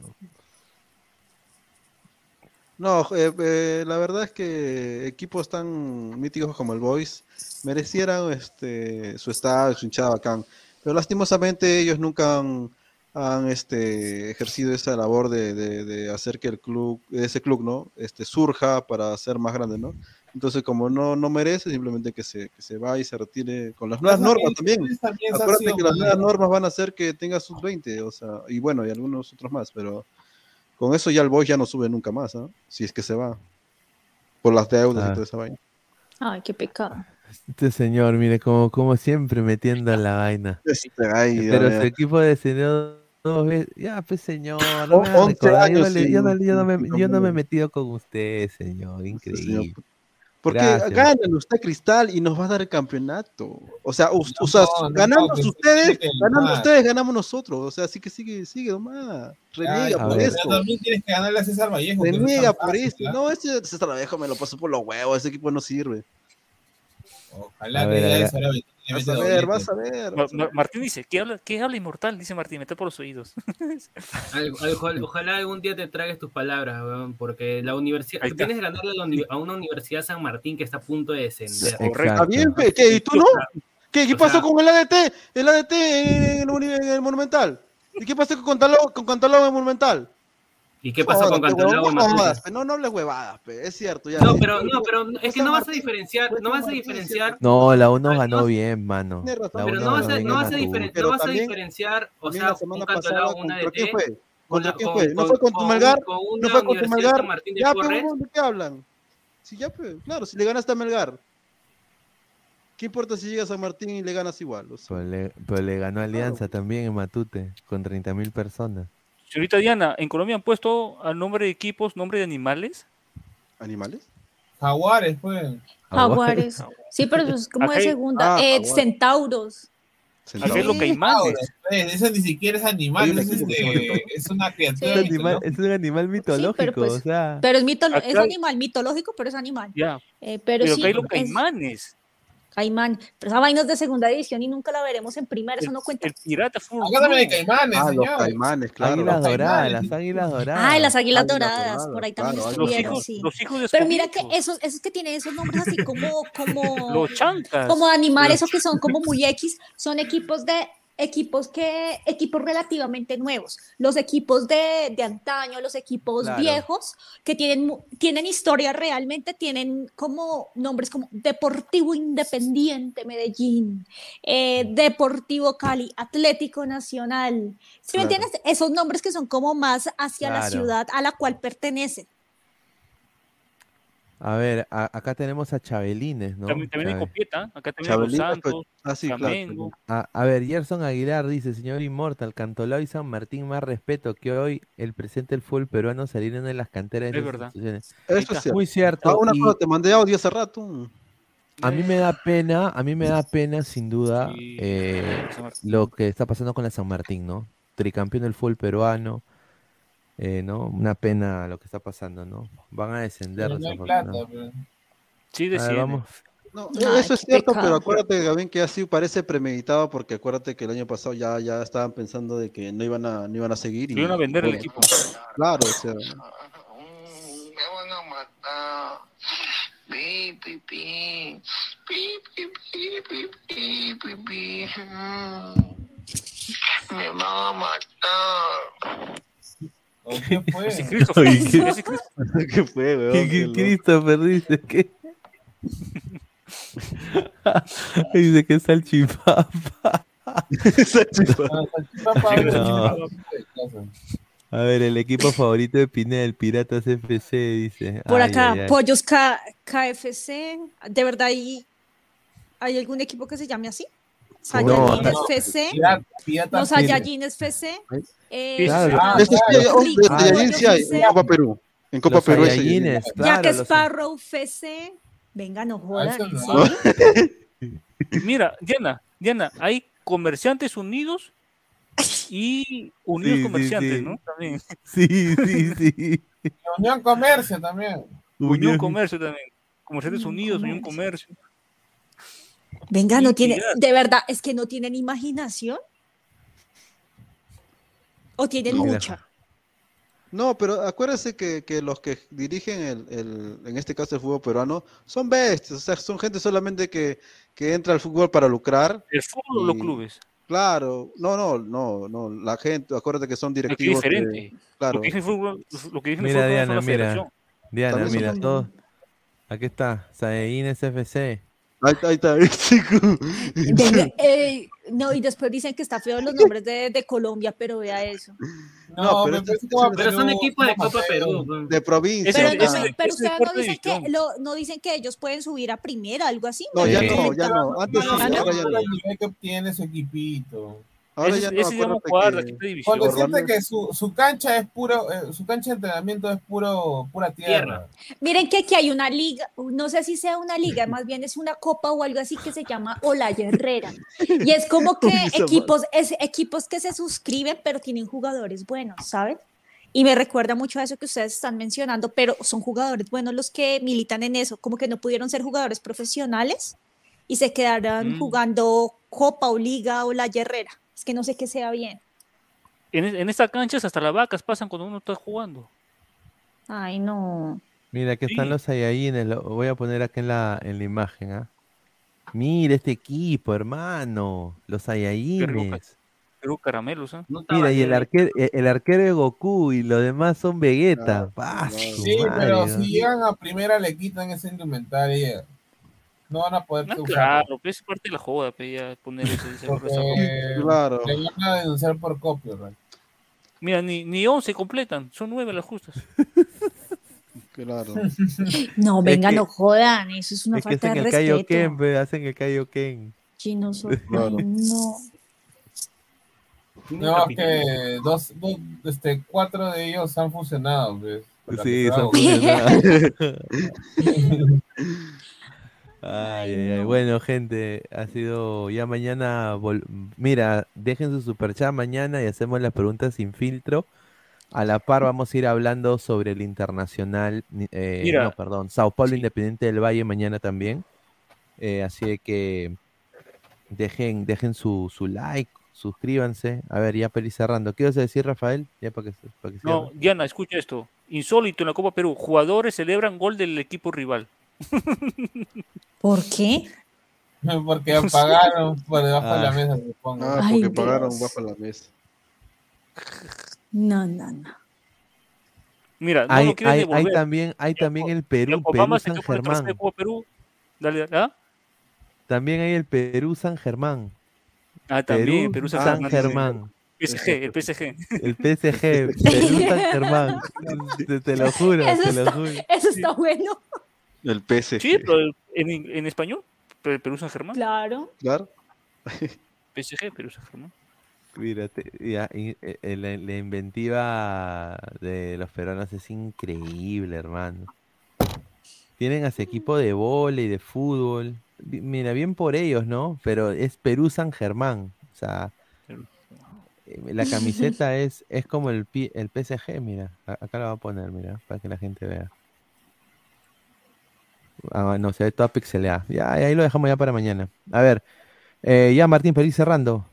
No, eh, eh, la verdad es que equipos tan míticos como el Boys merecieran este, su estado, su hinchada bacán. Pero lastimosamente ellos nunca han, han, este, ejercido esa labor de, de- de hacer que el club, ese club, ¿no? Este, surja para ser más grande, ¿no? Entonces, como no, no merece, simplemente que se, que se va y se retire con las nuevas Pero normas también. también- también Acuérdate que las nuevas normas van a hacer que tenga sus 20, o sea, y bueno, y algunos otros más, pero con eso ya el Boys ya no sube nunca más, ¿ah? Si es que se va. Por las deudas Ah. y toda esa vaina. Ay, qué pecado. Este señor, mire, como, como siempre metiendo la vaina. Este, ay, Pero su equipo descendió dos veces. Ya, pues señor, no me haga Once recordar, yo, no años le- yo no- no me, sin yo no me he metido con usted, señor. Increíble. Porque Gracias. ganan usted Cristal y nos va a dar el campeonato. O sea, us- o sea, no, no, ganando que ustedes, ganando ustedes, ganamos nosotros. O sea, así que sigue, sigue nomás. Reniega Ay, por pero eso. También tienes que ganarle a César Vallejo. Reniega por fácil, eso. No, ese César Vallejo me lo pasó por los huevos. Ese equipo no sirve. Ojalá A que ver, ya a ver. Vas a ver, vas a ver. Ma- Ma- Martín dice, ¿qué habla, ¿qué habla inmortal? Dice Martín, mete por los oídos. *laughs* Al- al- ojalá, ojalá algún día te tragues tus palabras, weón, porque la universidad, tú tienes que ganarle a, la uni- a una universidad San Martín que está a punto de descender. Está bien, ¿qué? ¿Y tú no? ¿Qué, qué pasó sea- con el ADT? El ADT en el, uni- en el Monumental. ¿Y qué pasó con Cantalago en el Monumental? ¿Y qué pasó con Cantolao no no, no hables huevadas, pe, es cierto. Ya, No, pero no, pero es que no vas a diferenciar, no vas a diferenciar, No, la uno ganó bien, mano. Pero no vas ganó a, bien no vas a, Matute. diferen- Pero no vas a también- diferenciar, o sea, un Cantolao, pasada, un ¿contra ADT, quién fue? con ¿Contra la- quién con- fue? ¿No fue con tu con- Melgar? con ¿No una fue con tu Universidad Melgar? San Martín de Ya, pero ¿de qué hablan? Sí, ya, pe, claro, si le ganaste a Melgar. ¿Qué importa si llegas a Martín y le ganas igual? O sea, Pero le, pero le ganó Alianza también en Matute, con 30.000 personas. Señorita Diana, ¿en Colombia han puesto al nombre de equipos nombre de animales? ¿Animales? Jaguares, pues. Jaguares. Sí, pero eso es como Acá de hay- segunda. Ah, Eh, centauros. Acá hay los caimanes. Pues, Eso ni siquiera es animal, Hay un es, equipo que es una criatura. Es, un animal, es un animal mitológico, pero pues- o sea. Pero es, mitolo- Acá es hay- animal mitológico, pero es animal. Ya. Eh, pero, Pero sí, hay los es caimanes. Caimán. Pero esa vaina es de segunda división y nunca la veremos en primera, eso no cuenta. El pirata también hay Club. caimanes, Ah, los señor. caimanes, claro. águilas los doradas, caimanes. las águilas doradas. Ah, las águilas Águilas doradas, doradas, por ahí también claro, Los estuvieron, hijos, sí. los hijos de Pero mira que esos, esos que tienen esos nombres así como, *laughs* como, Los chancas. como animales o que son como muy X, son equipos de equipos que equipos relativamente nuevos. Los equipos de, de antaño, los equipos Claro. viejos que tienen tienen historia realmente, tienen como nombres como Deportivo Independiente Medellín, eh, Deportivo Cali, Atlético Nacional. ¿Sí me Claro. entiendes? Esos nombres que son como más hacia la ciudad a la cual pertenecen. A ver, a- acá tenemos a Chabelines, ¿no? También, también hay Copieta, acá también hay Los Chabelitas, Santos, pues, ah, sí, claro, Flamengo. A, a ver, Gerson Aguilar dice, señor Inmortal, Cantolao y San Martín, más respeto que hoy el presente del fútbol peruano salieron de las canteras de Es verdad. instituciones. Eso es cierto. Muy cierto. Ah, una y cosa, te mandé audio hace rato. a mí me da pena, a mí me da pena sin duda Sí, eh, lo que está pasando con la San Martín, ¿no? Tricampeón del fútbol peruano, eh, ¿no? Una pena lo que está pasando, ¿no? Van a descender Pero no hay plata. Sí, desciende. vamos. No, Ay, eso es cierto, pero acuérdate, Gabín, que así parece premeditado porque acuérdate que el año pasado ya, ya estaban pensando de que no iban a, no iban a seguir. Se iban a vender el equipo. Claro, o sea, Me van a matar. Pi, pi, pi. Pi, pi, pi, pi, pi, pi, pi. Me van a matar. ¿O qué fue? ¿qué-. *laughs* ¿qué fue, weón? ¿Qué, Qué qué. Christopher dice que *laughs* dice que es salchipapa. *laughs* Esa chica. Ah, salchipapa, salchipapa. A ver, el equipo favorito de Pineda, el Piratas FC, dice. Por Ay, acá, ay, ay. Pollos K- KFC. ¿De verdad hay, hay algún equipo que se llame así? Saiyajin no. FC. Los. Saiyajin FC. eh, Claro. Ah, Este claro. Saiyajin sí hay, FC. en Copa Perú. En Copa Los Perú claro, Jack los- Sparrow FC. Venga, no jodan. eso ¿en no. serio? *laughs* Mira, Diana, Diana, hay comerciantes unidos y unidos Sí, comerciantes, sí. ¿no? También. Sí, sí, sí. Unión Comercio también. Unión Comercio también. Comerciantes Unidos, Unión Comercio. Comercio. Venga, no tiene, de verdad, es que no tienen imaginación. O tienen No. mucha. No, pero acuérdense que, que los que dirigen el, el- en este caso el fútbol peruano, son bestias, o sea, son gente solamente que, que entra al fútbol para lucrar. ¿El fútbol o los clubes? Claro, no, no, no, no, la gente, acuérdate que son Es es directivos. que- diferente. claro, Lo que dice el fútbol, lo que dice el Mira, fútbol Diana, es mira. Diana, mira, todo. Aquí está, Saiyajines FC. Ahí está, ahí está. Venga, eh, no, y después dicen que está feo los nombres de, de Colombia, pero vea eso. No, pero, pero es como Pero son Perú, equipos de Copa Perú. Perú. de provincia. Pero, no, pero ustedes no dicen, que, lo, no dicen que ellos pueden subir a primera, algo así. No, ya no, ya no. Antes ¿no? ya que obtiene su equipito. Ahora ese ya ese no. quinta división. Siente que su, su cancha es puro, eh, su cancha de entrenamiento es puro, pura tierra. Tierra. Miren que aquí hay una liga, no sé si sea una liga, más bien es una copa o algo así que se llama Olaya Herrera. Y es como que *laughs* equipos, es, equipos que se suscriben, pero tienen jugadores buenos, ¿saben? Y me recuerda mucho a eso que ustedes están mencionando, pero son jugadores buenos los que militan en eso, como que no pudieron ser jugadores profesionales y se quedaron Mm. jugando copa o liga o la Herrera. Es que no sé qué sea bien. En, en esta cancha hasta las vacas pasan cuando uno está jugando. Ay, no. Mira, que están Sí. los Saiyajines. Lo voy a poner acá en la, en la imagen, ¿ah? Mira este equipo, hermano. Los Saiyajines. Perú caramelos. No estaba Mira, y el arquero, el el arquero es Goku y los demás son Vegeta. Claro. Sí, pero si llegan a primera le quitan esa indumentaria. No van a poder usar. claro, pues es parte de la joda, pe, ya poner ese. Claro. le van a denunciar por copyright. Mira, ni, ni 11 completan, son 9 las justas. *laughs* Claro. *laughs* No, venga, que- no jodan, eso es una Es que falta hacen de el Kaioken, respeto. pe, hacen el Kaioken. Chino soy- *laughs* Claro. no. No, es que dos, dos, este, cuatro de ellos han funcionado. para Sí, que son funcionados. Ay, ay, ay. Bueno, gente, ha sido ya mañana. vol- Mira, dejen su superchat mañana y hacemos las preguntas sin filtro. A la par vamos a ir hablando sobre el internacional, eh, Mira, no, perdón, Sao Paulo sí. Independiente del Valle mañana también. Eh, así que dejen, dejen su, su like, suscríbanse. A ver, ya peli cerrando. ¿Qué ibas a decir, Rafael? Ya para que, para que No. Diana, escucha esto. Insólito en la Copa Perú. Jugadores celebran gol del equipo rival. ¿Por qué? *laughs* Porque apagaron por debajo de la Ah. mesa, supongo. Ah, Ay, porque pagaron Dios. bajo la mesa. No, no, no. Mira, no Hay, lo quieren hay, hay devolver. también, hay también el Perú, Perú San Germán. Copa Perú. Dale, dale, ¿ah? También hay el Perú San Germán. Ah, también, Perú Perú San San Germán. PSG, el PSG. El PSG, Perú San Germán. *laughs* Te, te lo juro, Eso te lo juro. eso está bueno. El PSG. Sí, pero en, en español, Pe- Perú San Germán. Claro. Claro. *laughs* PSG, Perú San Germán. Mírate, ya, y, eh, eh, la, la inventiva de los peruanos es increíble, hermano. Tienen a su equipo de vóley, de fútbol. Mira, bien por ellos, ¿no? Pero es Perú San Germán. O sea, eh, la camiseta *laughs* es, es como el, el PSG, mira. Acá la voy a poner, mira, para que la gente vea. Ah, no, se ve toda pixelada. Ya, ahí lo dejamos ya para mañana. A ver, eh, ya Martín, para ir cerrando.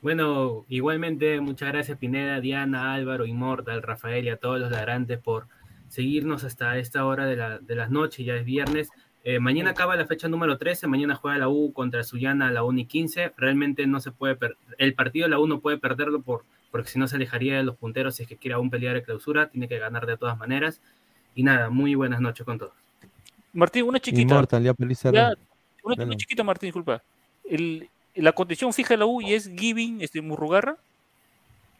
Bueno, igualmente, muchas gracias Pineda, Diana, Álvaro, Inmortal, Rafael y a todos los ladrantes por seguirnos hasta esta hora de, la, de las noches, ya es viernes. Eh, mañana acaba la fecha número 13, mañana juega la U contra Sullana a la 1 y 15. Realmente no se puede per- el partido la U no puede perderlo por, porque si no se alejaría de los punteros si es que quiere aún pelear de clausura, tiene que ganar de todas maneras. Y nada, muy buenas noches con todos. Martín, una chiquita. Ya una, chiquita, Martín, disculpa. El, la condición fija de la U y es Giving, este, Murrugarra.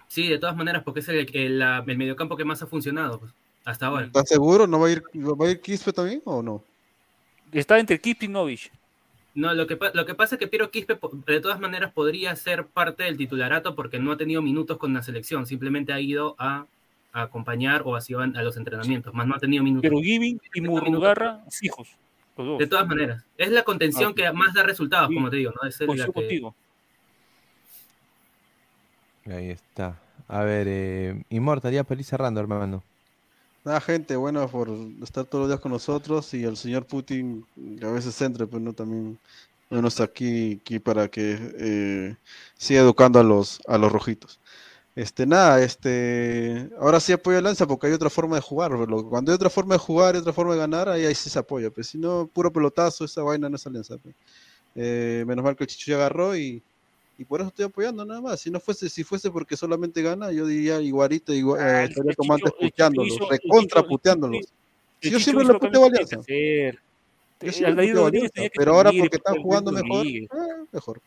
Sí, de todas maneras, porque es el, el, mediocampo que más ha funcionado pues, hasta ahora. ¿Estás seguro? ¿No va a ir, va a ir Quispe también o no? Está entre Kip y Novich. No, lo que, lo que pasa es que Piero Quispe de todas maneras podría ser parte del titularato porque no ha tenido minutos con la selección, simplemente ha ido a, a acompañar o ha sido a, los entrenamientos, más no ha tenido minutos. Pero Giving y Murrugarra fijos. Los dos. De todas maneras, es la contención Ah, que más da resultados, Sí, como te digo, ¿no? Es el- la que- contigo. Ahí está. A ver, eh, Inmortal, ya ir cerrando, hermano. Nada, gente, bueno, por estar todos los días con nosotros y el señor Putin, que a veces entre, pues no también, bueno, está aquí, aquí para que eh, siga educando a los, a los rojitos. Este, nada, este, ahora sí apoyo a Lanza porque hay otra forma de jugar, pero cuando hay otra forma de jugar y otra forma de ganar, ahí, ahí sí se apoya, pues si no, puro pelotazo, esa vaina no es Alianza. pues. Eh, menos mal que el Chicho ya agarró y, y por eso estoy apoyando nada más. Si no fuese, si fuese porque solamente gana, yo diría igualito, igual, Ah, eh, el- estaría como antes puteándolos, recontra puteándolos. Si yo siempre lo puteo a Alianza. pero ahora porque está Aldair jugando mejor, eh, mejor.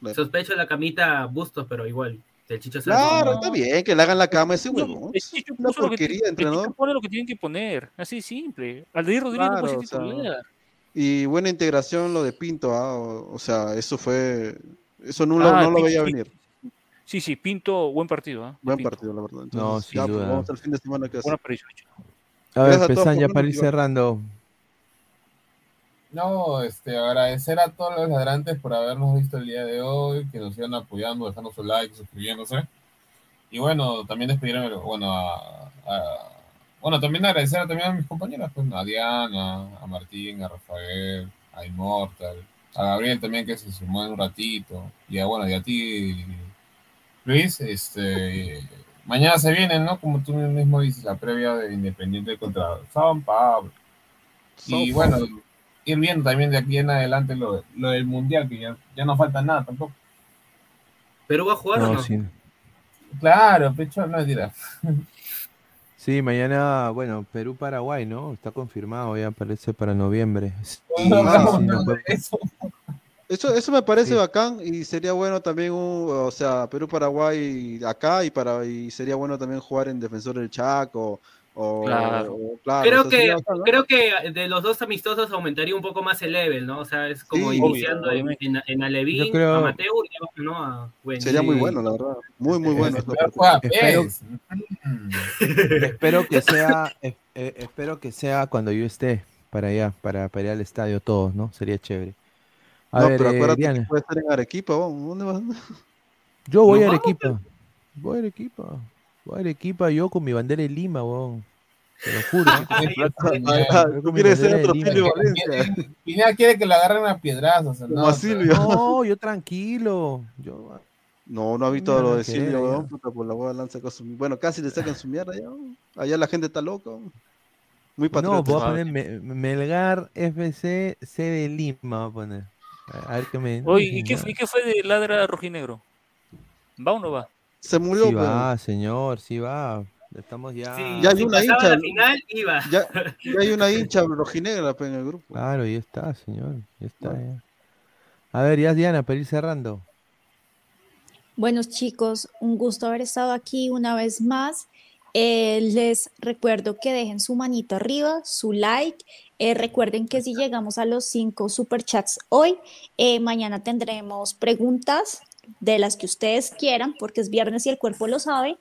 Claro. Sospecho la camita Bustos, pero igual. El Chicho se Claro, está bien, que le hagan la cama a ese No, huevón. el Chicho Una puso lo que porquería, tiene- el Chicho entrenador. pone lo que tienen que poner, así simple. Aldair Rodríguez no puede o ser sea. Y buena integración lo de Pinto, ah, o, o sea, eso fue, eso no, lo- Ah, no lo veía venir. Sí, sí, Pinto, buen partido. ¿ah? Buen Pinto. partido, la verdad. Entonces, No, sin ya, pues, duda. vamos al fin de semana que hace. Buena aparición. A ver, Pesan, ya para ir cerrando. No, este, agradecer a todos los ladrantes por habernos visto el día de hoy, que nos sigan apoyando, dejando su like, suscribiéndose. Y bueno, también despedirme, bueno, a, a- bueno, también agradecer también a mis compañeras, pues, a Diana, a Martín, a Rafael, a Immortal, a Gabriel también que se sumó en un ratito, y a, bueno, y a ti, Luis, este, mañana se viene, ¿no? Como tú mismo dices, la previa de Independiente contra San Pablo. Y bueno. Ir viendo también de aquí en adelante lo, lo del Mundial, que ya, ya no falta nada tampoco. ¿Perú va a jugar o No, sí. Claro, pecho, no dirá. *laughs* Sí, mañana, bueno, Perú-Paraguay, ¿no? Está confirmado, ya parece para noviembre. Sí, No, sí, no, sí, no, me acuerdo. eso. Eso, eso me parece Sí. bacán y sería bueno también, un, o sea, Perú-Paraguay acá y para y sería bueno también jugar en Defensor del Chaco o, Claro. o- claro, creo o sea, sería que bacán, ¿no? creo que de los dos amistosos aumentaría un poco más el level, ¿no? O sea, es como Sí, iniciando obvio, en, en, en Alevín, creo- a Mateo y abajo, ¿no? A Wendy. Sería muy Sí. bueno, la verdad. Muy, muy bueno. Pero partida. juega Espero- PES. Mm. Espero que sea, eh, eh, espero que sea cuando yo esté para allá, para, para ir al estadio todos, ¿no? Sería chévere. A no, ver, pero eh, acuérdate que Diana, puede estar en Arequipa. ¿dónde vas? yo voy ¿Nos a vamos, Arequipa. Voy a Arequipa. Voy a Arequipa yo con mi bandera de Lima, weón. Te lo juro. *laughs* Ah, Tú mi quieres ser otro. Silvio Valencia. Pineda quiere que le agarren a piedrazos. Como ¿no? a Silvio. No, yo tranquilo. Yo, No, no ha visto lo de Silvio, weón, puta, por la hueá lanza con su... Bueno, casi le sacan su mierda ya. Allá la gente está loca. weón. Muy no, patriota. voy a poner Me- Melgar FC C de Lima, voy a poner. A ver qué me. Oye, ¿y qué, y qué fue de Ladra Rojinegro? ¿Va o no va? Se murió, Sí señor, sí va. Estamos ya. Sí, Ya hay si una hincha. la final, iba. Ya, ya hay una *laughs* hincha rojinegra en el grupo. Claro, ya está, señor. Ya está, ya. A ver, ya Diana, para ir cerrando. Buenos chicos, un gusto haber estado aquí una vez más. Eh, les recuerdo que dejen su manito arriba, su like. Eh, recuerden que si llegamos a los cinco superchats hoy, eh, mañana tendremos preguntas de las que ustedes quieran, porque es viernes y el cuerpo lo sabe.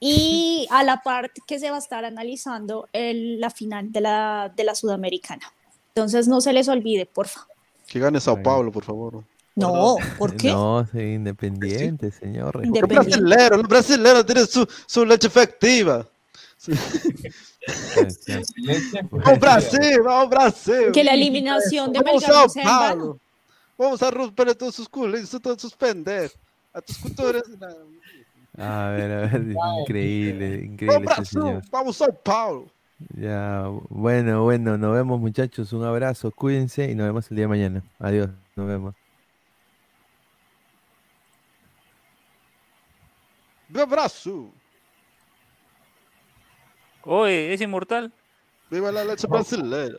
Y a la parte que se va a estar analizando el- la final de la, de la Sudamericana. Entonces no se les olvide, porfa. Que gane Sao. Paulo, por favor. No, ¿por qué? *laughs* No, soy independiente, señor. Los Independiente. los brasileros tienen su, su leche efectiva. *laughs* Vamos Brasil, vamos Brasil. Que la eliminación de Vamos Melgar Sao no sea en vano. Vamos a romper todos sus culos, todos sus pendejos. A tus cultores. *laughs* A ver, a ver, increíble, increíble este señor. vamos Sao Paulo. Ya, bueno, bueno, nos vemos muchachos, un abrazo, cuídense y nos vemos el día de mañana. Adiós, nos vemos. Viva Brasil. Oye, ¿es inmortal? Viva la leche brasileña.